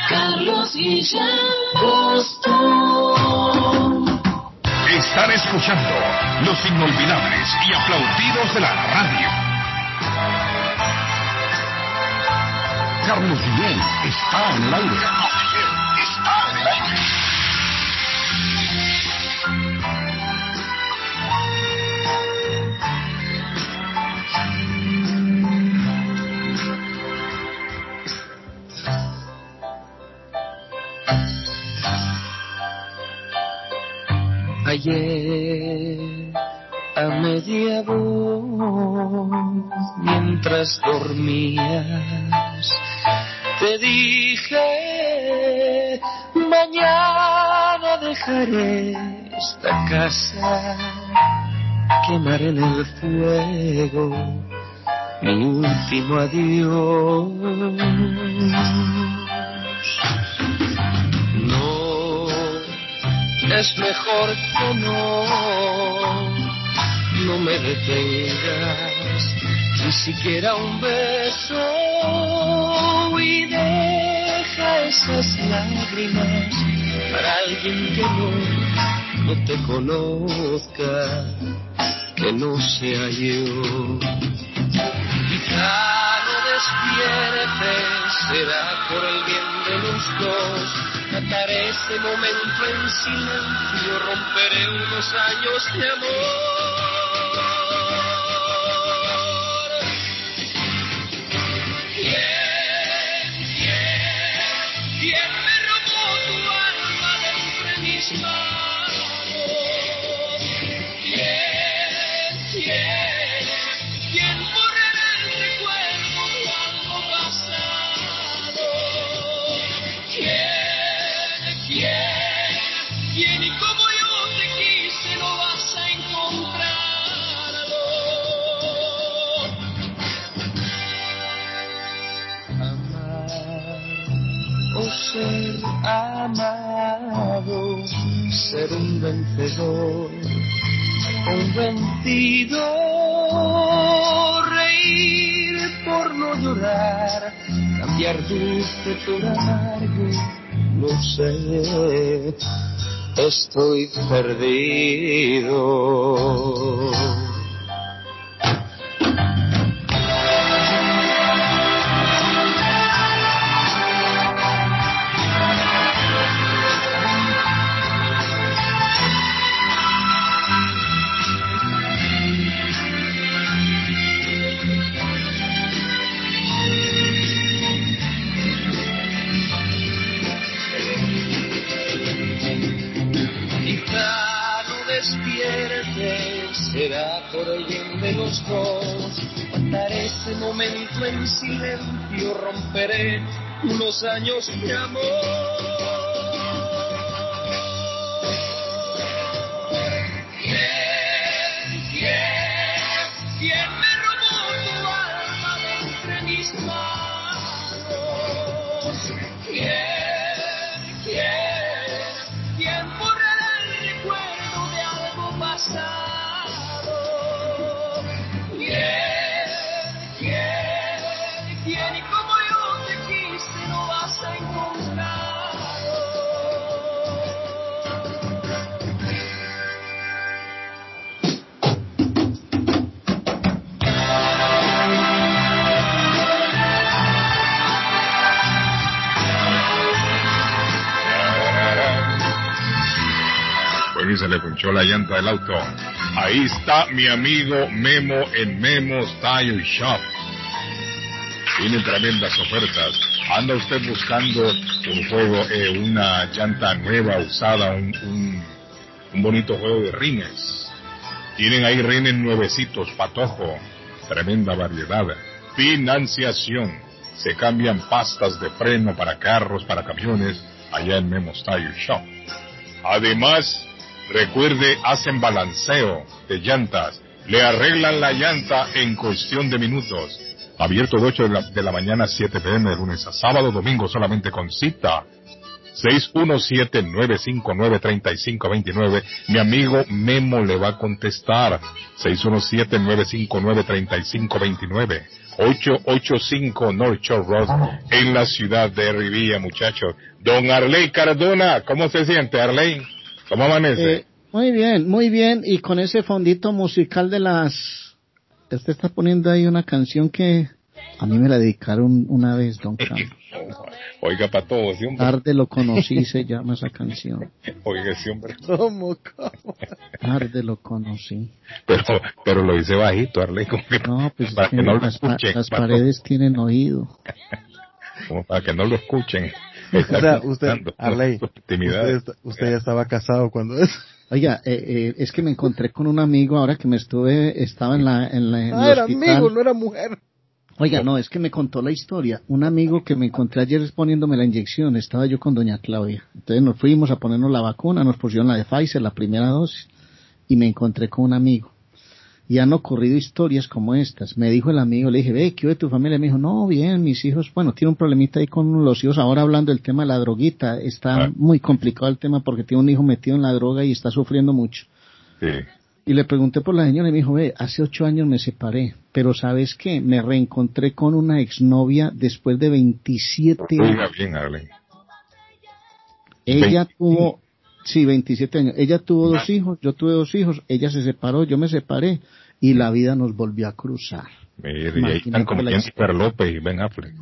Carlos Guillén Boston. Están escuchando los inolvidables y aplaudidos de la radio. Carlos Guillén está en el aire. está en el aire. Ayer a media voz, mientras dormías, te dije, mañana dejaré esta casa, quemaré en el fuego mi último adiós. No es mejor que no, no me detengas, ni siquiera un beso y deja esas lágrimas para alguien que no, no te conozca, que no sea yo. No despiertes, será por el bien de los dos. Trataré ese momento en silencio, romperé unos años de amor. Vencedor, un vencido, reír por no llorar, cambiar dulce por amargo, no sé, estoy perdido. Años de amor. La llanta del auto. Ahí está mi amigo Memo en Memo's Tire Shop. Tiene tremendas ofertas. Anda usted buscando un juego, eh, una llanta nueva, usada, un, un, un bonito juego de rines. Tienen ahí rines nuevecitos, patojo. Tremenda variedad. Financiación. Se cambian pastas de freno para carros, para camiones, allá en Memo's Tire Shop. Además, recuerde, hacen balanceo de llantas. Le arreglan la llanta en cuestión de minutos. Abierto de 8 de la, de la mañana a 7 pm de lunes a sábado, domingo solamente con cita. 617-959-3529. Mi amigo Memo le va a contestar. 617-959-3529. 885 North Shore Road en la ciudad de Rivilla, muchachos. Don Arley Cardona, ¿cómo se siente, Arley? ¿Cómo amanece? Eh, muy bien, muy bien. Y con ese fondito musical de las... Usted está poniendo ahí una canción que a mí me la dedicaron una vez, don Carlos. Oiga, para todos, ¿sí? Tarde lo conocí, se llama esa canción. Oiga, ese hombre. ¿Cómo, cómo? Tarde lo conocí. Pero, pero lo hice bajito, Arley, como que, No, pues para es que que no lo las, escuchen. las paredes tienen oído. como para que no lo escuchen. O sea, usted, Arley, usted, usted ya estaba casado cuando eso. Oiga, eh, eh, es que me encontré con un amigo ahora que me estuve, estaba en la, en la en el Ah, era hospital. amigo, no era mujer. Oiga, no, es que me contó la historia. Un amigo que me encontré ayer poniéndome la inyección, estaba yo con doña Claudia. Entonces nos fuimos a ponernos la vacuna, nos pusieron la de Pfizer, la primera dosis, y me encontré con un amigo. Y han ocurrido historias como estas. Me dijo el amigo, le dije, ve, ¿qué de tu familia? Me dijo, no, bien, mis hijos, bueno, tiene un problemita ahí con los hijos. Ahora hablando del tema de la droguita, está muy complicado el tema porque tiene un hijo metido en la droga y está sufriendo mucho. Sí. Y le pregunté por la señora y me dijo, ve, hace ocho años me separé, pero ¿sabes qué? Me reencontré con una exnovia después de 27 Oiga años. bien. Ella tuvo, sí, 27 años. Ella tuvo dos hijos, yo tuve dos hijos, ella se separó, yo me separé y la vida nos volvió a cruzar. Mire, y ahí Imagínate están como Jennifer López y Ben Affleck.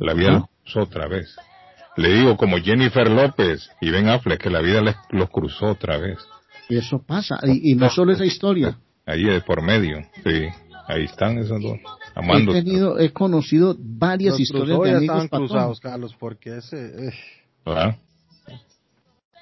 La vida ¿Ah? los cruzó otra vez. Le digo, como Jennifer López y Ben Affleck, que la vida les, los cruzó otra vez. Y eso pasa, y, y no solo esa historia. Ahí de por medio, sí. Ahí están esos dos, He amando. tenido, he conocido varias Los historias de amigos estaban cruzados, Carlos, porque ese... eh.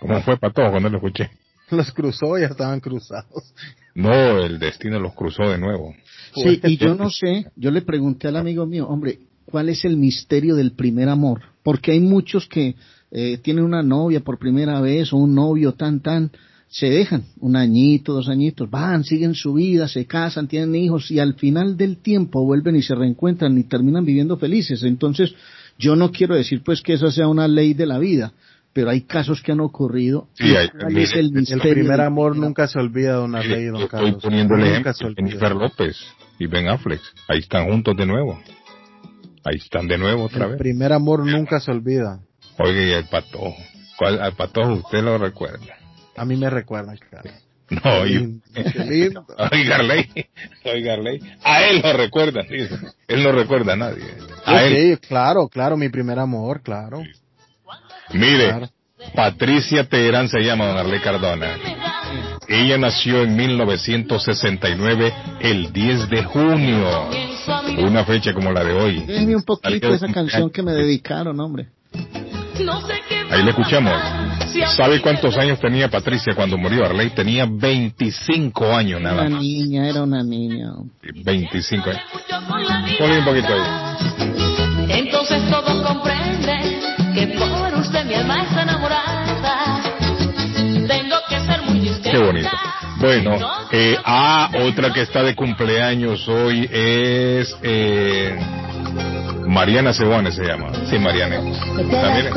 ¿Cómo fue para todos cuando lo escuché? los cruzó, ya estaban cruzados. No, el destino los cruzó de nuevo. Sí, y yo no sé, yo le pregunté al amigo mío, hombre, ¿cuál es el misterio del primer amor? Porque hay muchos que eh, tienen una novia por primera vez o un novio tan tan, se dejan un añito, dos añitos, van, siguen su vida, se casan, tienen hijos y al final del tiempo vuelven y se reencuentran y terminan viviendo felices. Entonces, yo no quiero decir pues que esa sea una ley de la vida, pero hay casos que han ocurrido. Sí, ¿Y hay- ¿Cuál mire, es el El primer amor nunca se olvida, don Arley, yo don estoy Carlos. poniendo el Nunca ejemplo se de olvida. Jennifer López y Ben Affleck. Ahí están juntos de nuevo. Ahí están de nuevo otra El vez. primer amor nunca se olvida. Oiga, y el patojo. ¿Cuál, al patojo usted lo recuerda? A mí me recuerda, Carlos. No, y... Oiga, Arley, oiga, Arley. A él lo recuerda, dice. Él no recuerda a nadie. A él. Ok, claro, claro, mi primer amor, claro. Mire. Patricia Teherán se llama don Arley Cardona. Ella nació en 1969, el 10 de junio. Una fecha como la de hoy. Déjeme un poquito esa canción que me dedicaron, hombre. Ahí le escuchamos. ¿Sabe cuántos años tenía Patricia cuando murió Arley? Tenía 25 años nada Una más. niña, era una niña. 25 años. Ponle un poquito ahí. Entonces todos comprenden que por usted mi alma está enamorada. Tengo que ser muy discreta. Qué bonito. Bueno, eh, ah, otra que está de cumpleaños hoy es eh, Mariana Cebones se llama. Sí, Mariana. También.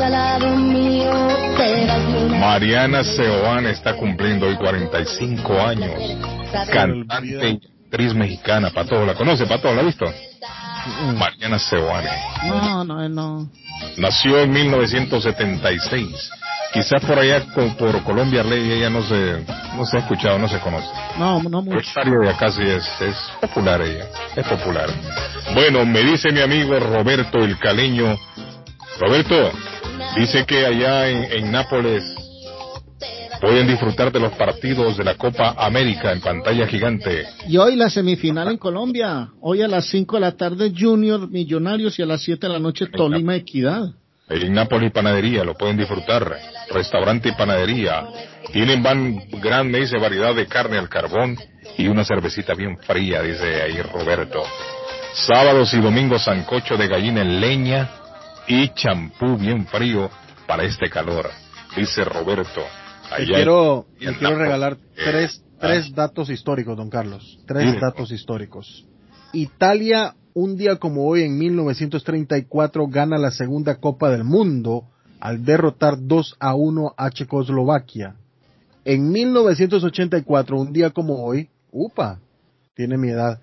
Mariana Seoane está cumpliendo hoy 45 años. Cantante y actriz mexicana. Pato, ¿la conoce? Pato, ¿la ha visto? Mariana Seoane. No, no, no. Nació en 1976. Quizás por allá, por Colombia, Ley, ella no se, no se ha escuchado, no se conoce. No, no mucho. De acá sí es, es popular ella, es popular. Bueno, me dice mi amigo Roberto el Caleño. Roberto, dice que allá en, en Nápoles pueden disfrutar de los partidos de la Copa América en pantalla gigante. Y hoy la semifinal en Colombia. Hoy a las 5 de la tarde Junior Millonarios y a las 7 de la noche Tolima Equidad. En Nápoles Panadería lo pueden disfrutar. Restaurante y panadería. Tienen van gran dice variedad de carne al carbón y una cervecita bien fría, dice ahí Roberto. Sábados y domingos sancocho de gallina en leña y champú bien frío para este calor, dice Roberto. Te quiero, te quiero regalar Eh, tres, ah. tres datos históricos, don Carlos. Tres datos históricos. Italia, un día como hoy, en 1934, gana la segunda Copa del Mundo al derrotar 2 a 1 a Checoslovaquia. En 1984, un día como hoy, upa, tiene mi edad,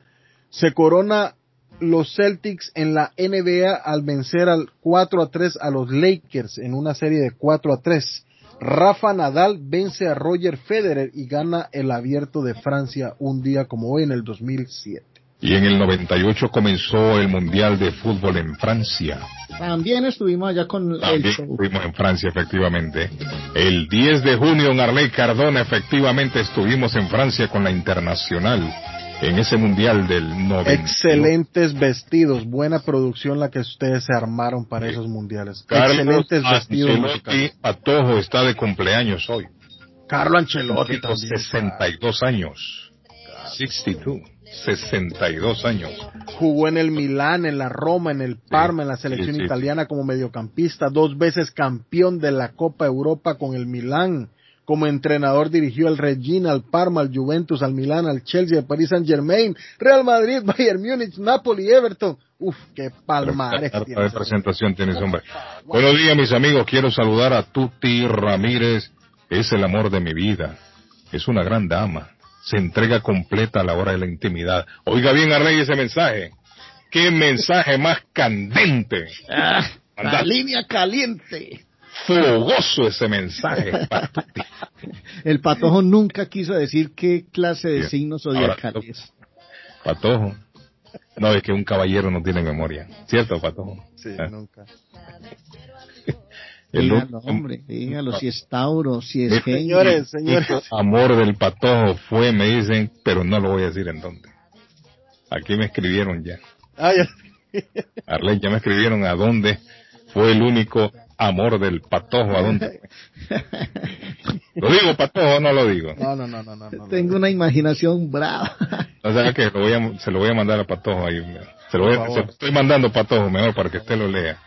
se corona los Celtics en la NBA al vencer al 4 a 3 a los Lakers en una serie de 4 a 3. Rafa Nadal vence a Roger Federer y gana el abierto de Francia un día como hoy en el 2007. Y en el 98 comenzó el Mundial de Fútbol en Francia. También estuvimos allá con el También show. estuvimos en Francia, efectivamente. El 10 de junio en Arley Cardona, efectivamente, estuvimos en Francia con la Internacional. En ese Mundial del 90. Excelentes vestidos, buena producción la que ustedes se armaron para esos mundiales. Excelentes vestidos Ancelotti. Patojo está de cumpleaños hoy. Carlo Ancelotti también. 62 años. 62. 62 años. Jugó en el Milán, en la Roma, en el Parma, en la selección sí, sí. italiana como mediocampista, dos veces campeón de la Copa Europa con el Milán. Como entrenador dirigió al Regina, al Parma, al Juventus, al Milán, al Chelsea, al Paris Saint Germain, Real Madrid, Bayern Múnich, Napoli, Everton. Uf, qué palmarés de ese presentación tienes, hombre. Buenos días, mis amigos. Quiero saludar a Tuti Ramírez. Es el amor de mi vida. Es una gran dama. Se entrega completa a la hora de la intimidad. Oiga bien, Arley, ese mensaje. Qué mensaje más candente. Ah, la línea caliente. Fogoso ese mensaje. El patojo nunca quiso decir qué clase de Bien. signos Ahora, zodiacales. Patojo. No, es que un caballero no tiene memoria. ¿Cierto, Patojo? Sí, Ah. nunca. El Dígalo, hombre, dígalo, si es Tauro, si es Géminis. Señores, señores. Amor del patojo fue, me dicen, pero no lo voy a decir en dónde. Aquí me escribieron ya. Ah, ya. Arley, ya me escribieron a dónde fue el único amor del patojo, a dónde. ¿Lo digo patojo o no lo digo? No, no, no, no, no. no. Tengo una imaginación brava. O sea que lo voy a- se lo voy a mandar a patojo ahí. Se lo, voy se lo estoy mandando a patojo mejor para que usted lo lea.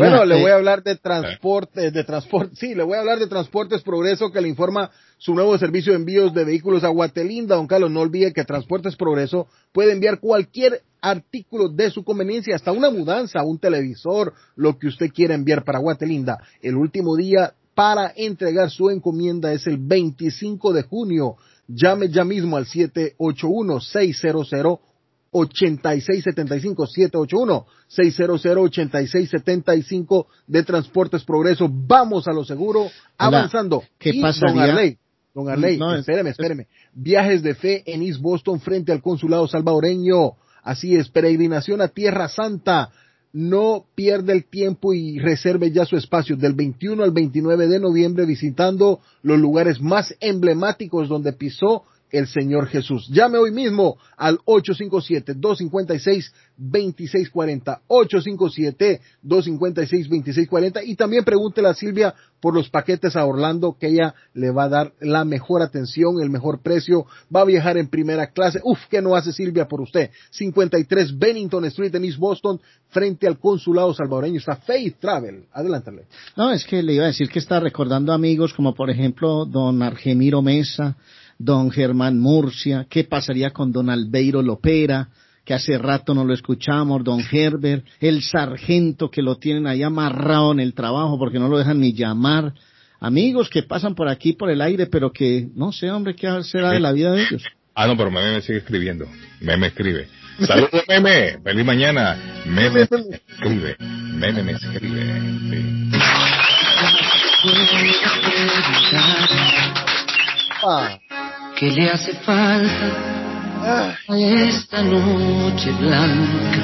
Bueno, le eh, voy a hablar de transporte, de transporte, sí, le voy a hablar de Transportes Progreso que le informa su nuevo servicio de envíos de vehículos a Guatelinda. Don Carlos, no olvide que Transportes Progreso puede enviar cualquier artículo de su conveniencia, hasta una mudanza, un televisor, lo que usted quiera enviar para Guatelinda. El último día para entregar su encomienda es el 25 de junio. Llame ya mismo al 781 600 8675 781 600 8675 de Transportes Progreso. Vamos a lo seguro, Hola, avanzando. ¿qué Y, pasaría? Don Arley, don Arley, No, es- espéreme, espéreme. Viajes de fe en East Boston frente al consulado salvadoreño. Así es, peregrinación a Tierra Santa. No pierda el tiempo y reserve ya su espacio del 21 al 29 de noviembre visitando los lugares más emblemáticos donde pisó el Señor Jesús. Llame hoy mismo al 857-256-2640. 857-256-2640. Y también pregúntele a Silvia por los paquetes a Orlando, que ella le va a dar la mejor atención, el mejor precio. Va a viajar en primera clase. Uf, ¿qué no hace Silvia por usted? 53 Bennington Street en East Boston, frente al consulado salvadoreño. Está Faith Travel. Adelántale. No, es que le iba a decir que está recordando amigos como por ejemplo don Argemiro Mesa, don Germán Murcia, qué pasaría con don Albeiro Lopera, que hace rato no lo escuchamos, don Herbert, el sargento que lo tienen ahí amarrado en el trabajo porque no lo dejan ni llamar. Amigos que pasan por aquí por el aire, pero que no sé, hombre, qué será de la vida de ellos. Ah, no, pero Meme me sigue escribiendo. Meme escribe. Saludos, Meme. Feliz mañana. Meme me escribe. Meme me escribe. Sí. Ah, ¿Qué le hace falta a esta noche blanca?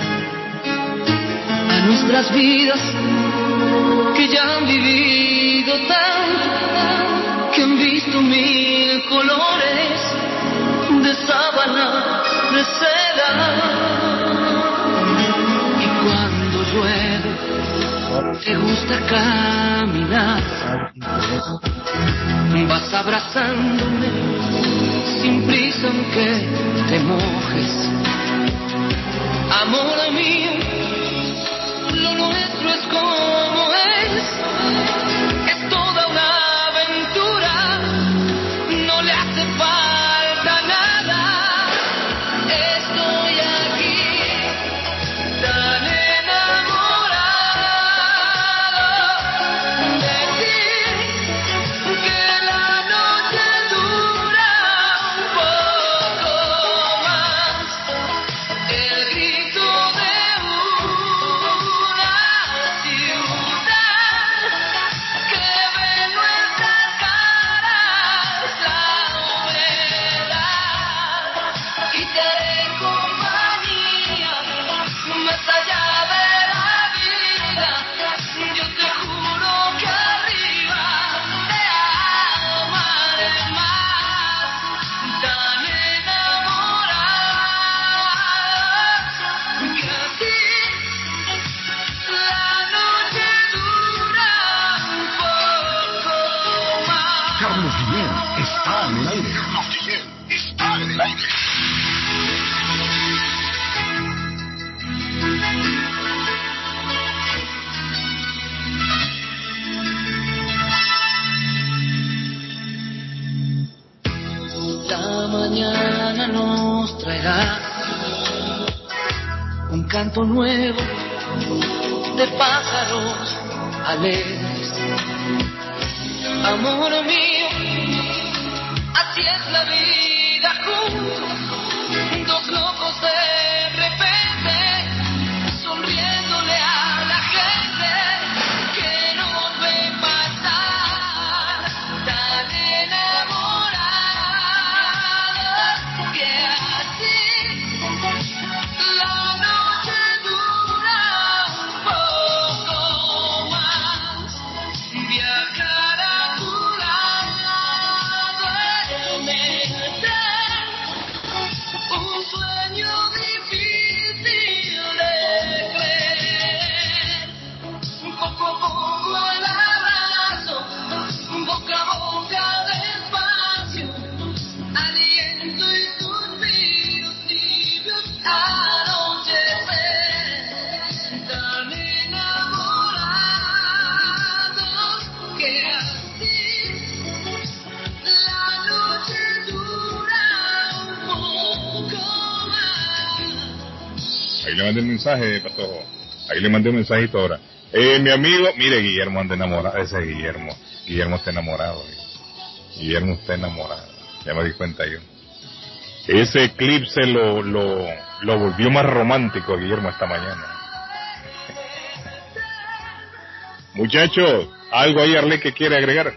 A nuestras vidas que ya han vivido tanto, que han visto visto mil colores de sábana de seda. Y cuando llueve, te gusta caminar. Vas abrazándome sin prisa aunque te mojes. Amor mío, lo nuestro es como es. Canto nuevo de pájaros alegres. Amor mío, así es la vida juntos, dos locos de Ahí le mandé un mensaje, Patojo. Ahí le mandé un mensajito ahora. Eh, mi amigo, mire, Guillermo anda enamorado. Ese es Guillermo. Guillermo está enamorado. eh. Guillermo está enamorado. Ya me di cuenta yo. Ese eclipse lo, lo, lo volvió más romántico a Guillermo esta mañana. Muchachos, algo ahí Arle que quiere agregar.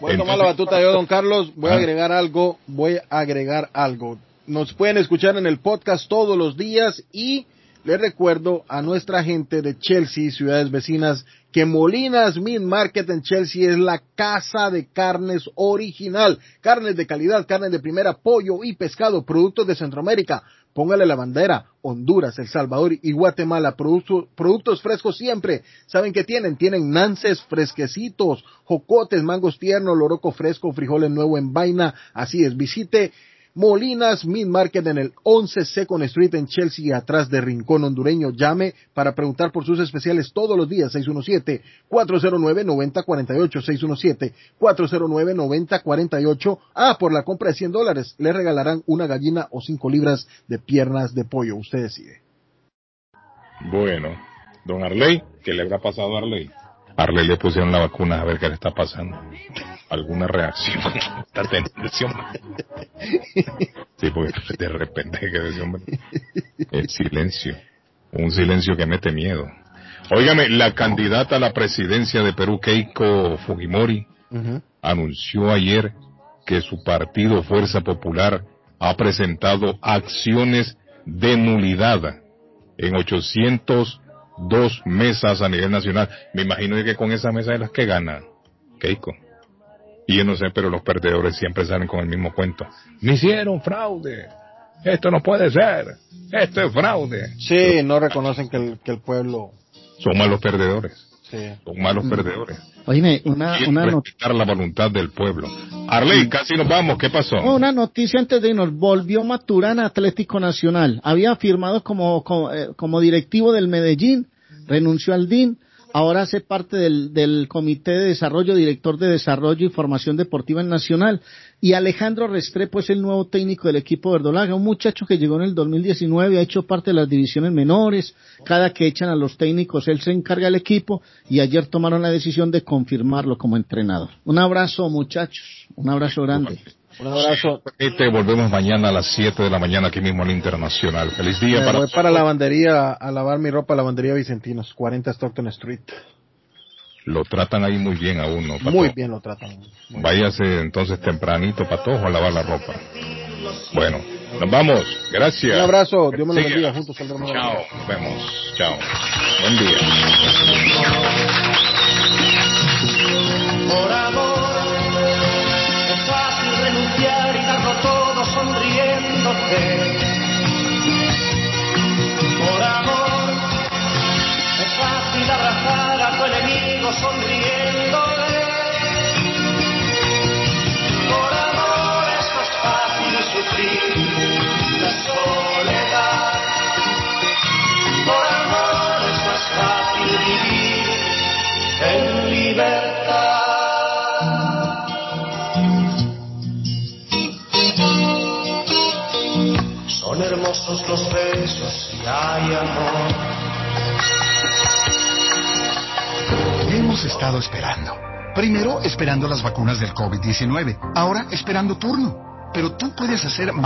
Voy a tomar la batuta yo, don Carlos. Voy a agregar algo. Voy a agregar algo. Nos pueden escuchar en el podcast todos los días y les recuerdo a nuestra gente de Chelsea ciudades vecinas que Molinas Meat Market en Chelsea es la casa de carnes original. Carnes de calidad, carnes de primera, pollo y pescado, productos de Centroamérica. Póngale la bandera, Honduras, El Salvador y Guatemala, productos, productos frescos siempre. ¿Saben qué tienen? Tienen nances fresquecitos, jocotes, mangos tiernos, loroco fresco, frijoles nuevo en vaina. Así es, visite Molinas Meat Market en el 11 Second Street en Chelsea, atrás de Rincón Hondureño. Llame para preguntar por sus especiales todos los días, 617-409-9048, 617-409-9048. Ah, por la compra de 100 dólares, le regalarán una gallina o 5 libras de piernas de pollo. Usted decide. Bueno, don Arley, ¿qué le habrá pasado a Arley? Arley le pusieron la vacuna a ver qué le está pasando. ¿Alguna reacción? Está teniendo ese hombre. Sí, porque de repente que ese hombre. El silencio. Un silencio que mete miedo. Óigame, la candidata a la presidencia de Perú, Keiko Fujimori, anunció ayer que su partido Fuerza Popular ha presentado acciones de nulidad en dos mesas a nivel nacional. Me imagino que con esa mesa de las que gana Keiko. Y yo no sé, pero los perdedores siempre salen con el mismo cuento. Me hicieron fraude. Esto no puede ser. Esto es fraude. Sí, no reconocen que el, que el pueblo... Son malos perdedores. Sí. Son malos perdedores. Oíme, una, una, not- respetar la voluntad del pueblo. Arley, casi nos vamos. ¿Qué pasó? oh, una noticia antes de irnos. Volvió Maturana Atlético Nacional. Había firmado como, como, eh, como directivo del Medellín, renunció al DIN. Ahora hace parte del, del Comité de Desarrollo, director de Desarrollo y Formación Deportiva Nacional. Y Alejandro Restrepo es el nuevo técnico del equipo verdolaga, un muchacho que llegó en el 2019, ha hecho parte de las divisiones menores. Cada que echan a los técnicos, él se encarga del equipo y ayer tomaron la decisión de confirmarlo como entrenador. Un abrazo, muchachos. Un abrazo grande. Un abrazo. Y te volvemos mañana a las 7 de la mañana aquí mismo en Internacional. Feliz día Me para voy para la lavandería a lavar mi ropa, lavandería Vicentinos, 40 Stockton Street. Lo tratan ahí muy bien a uno. Patojo. Muy bien lo tratan. Váyase entonces tempranito, patojo, a lavar la ropa. Bueno, nos vamos. Gracias. Un abrazo, Dios me lo bendiga, juntos saldremos Chao, nos vemos. Chao. Buen día. Sonriéndote. Por amor es fácil abrazar a tu enemigo sonriéndole. Por amor es más fácil sufrir la soledad. Por amor es más fácil vivir en libertad. Hermosos los y hay amor. Hemos estado esperando. Primero esperando las vacunas del COVID-19, ahora esperando turno. Pero tú puedes hacer más.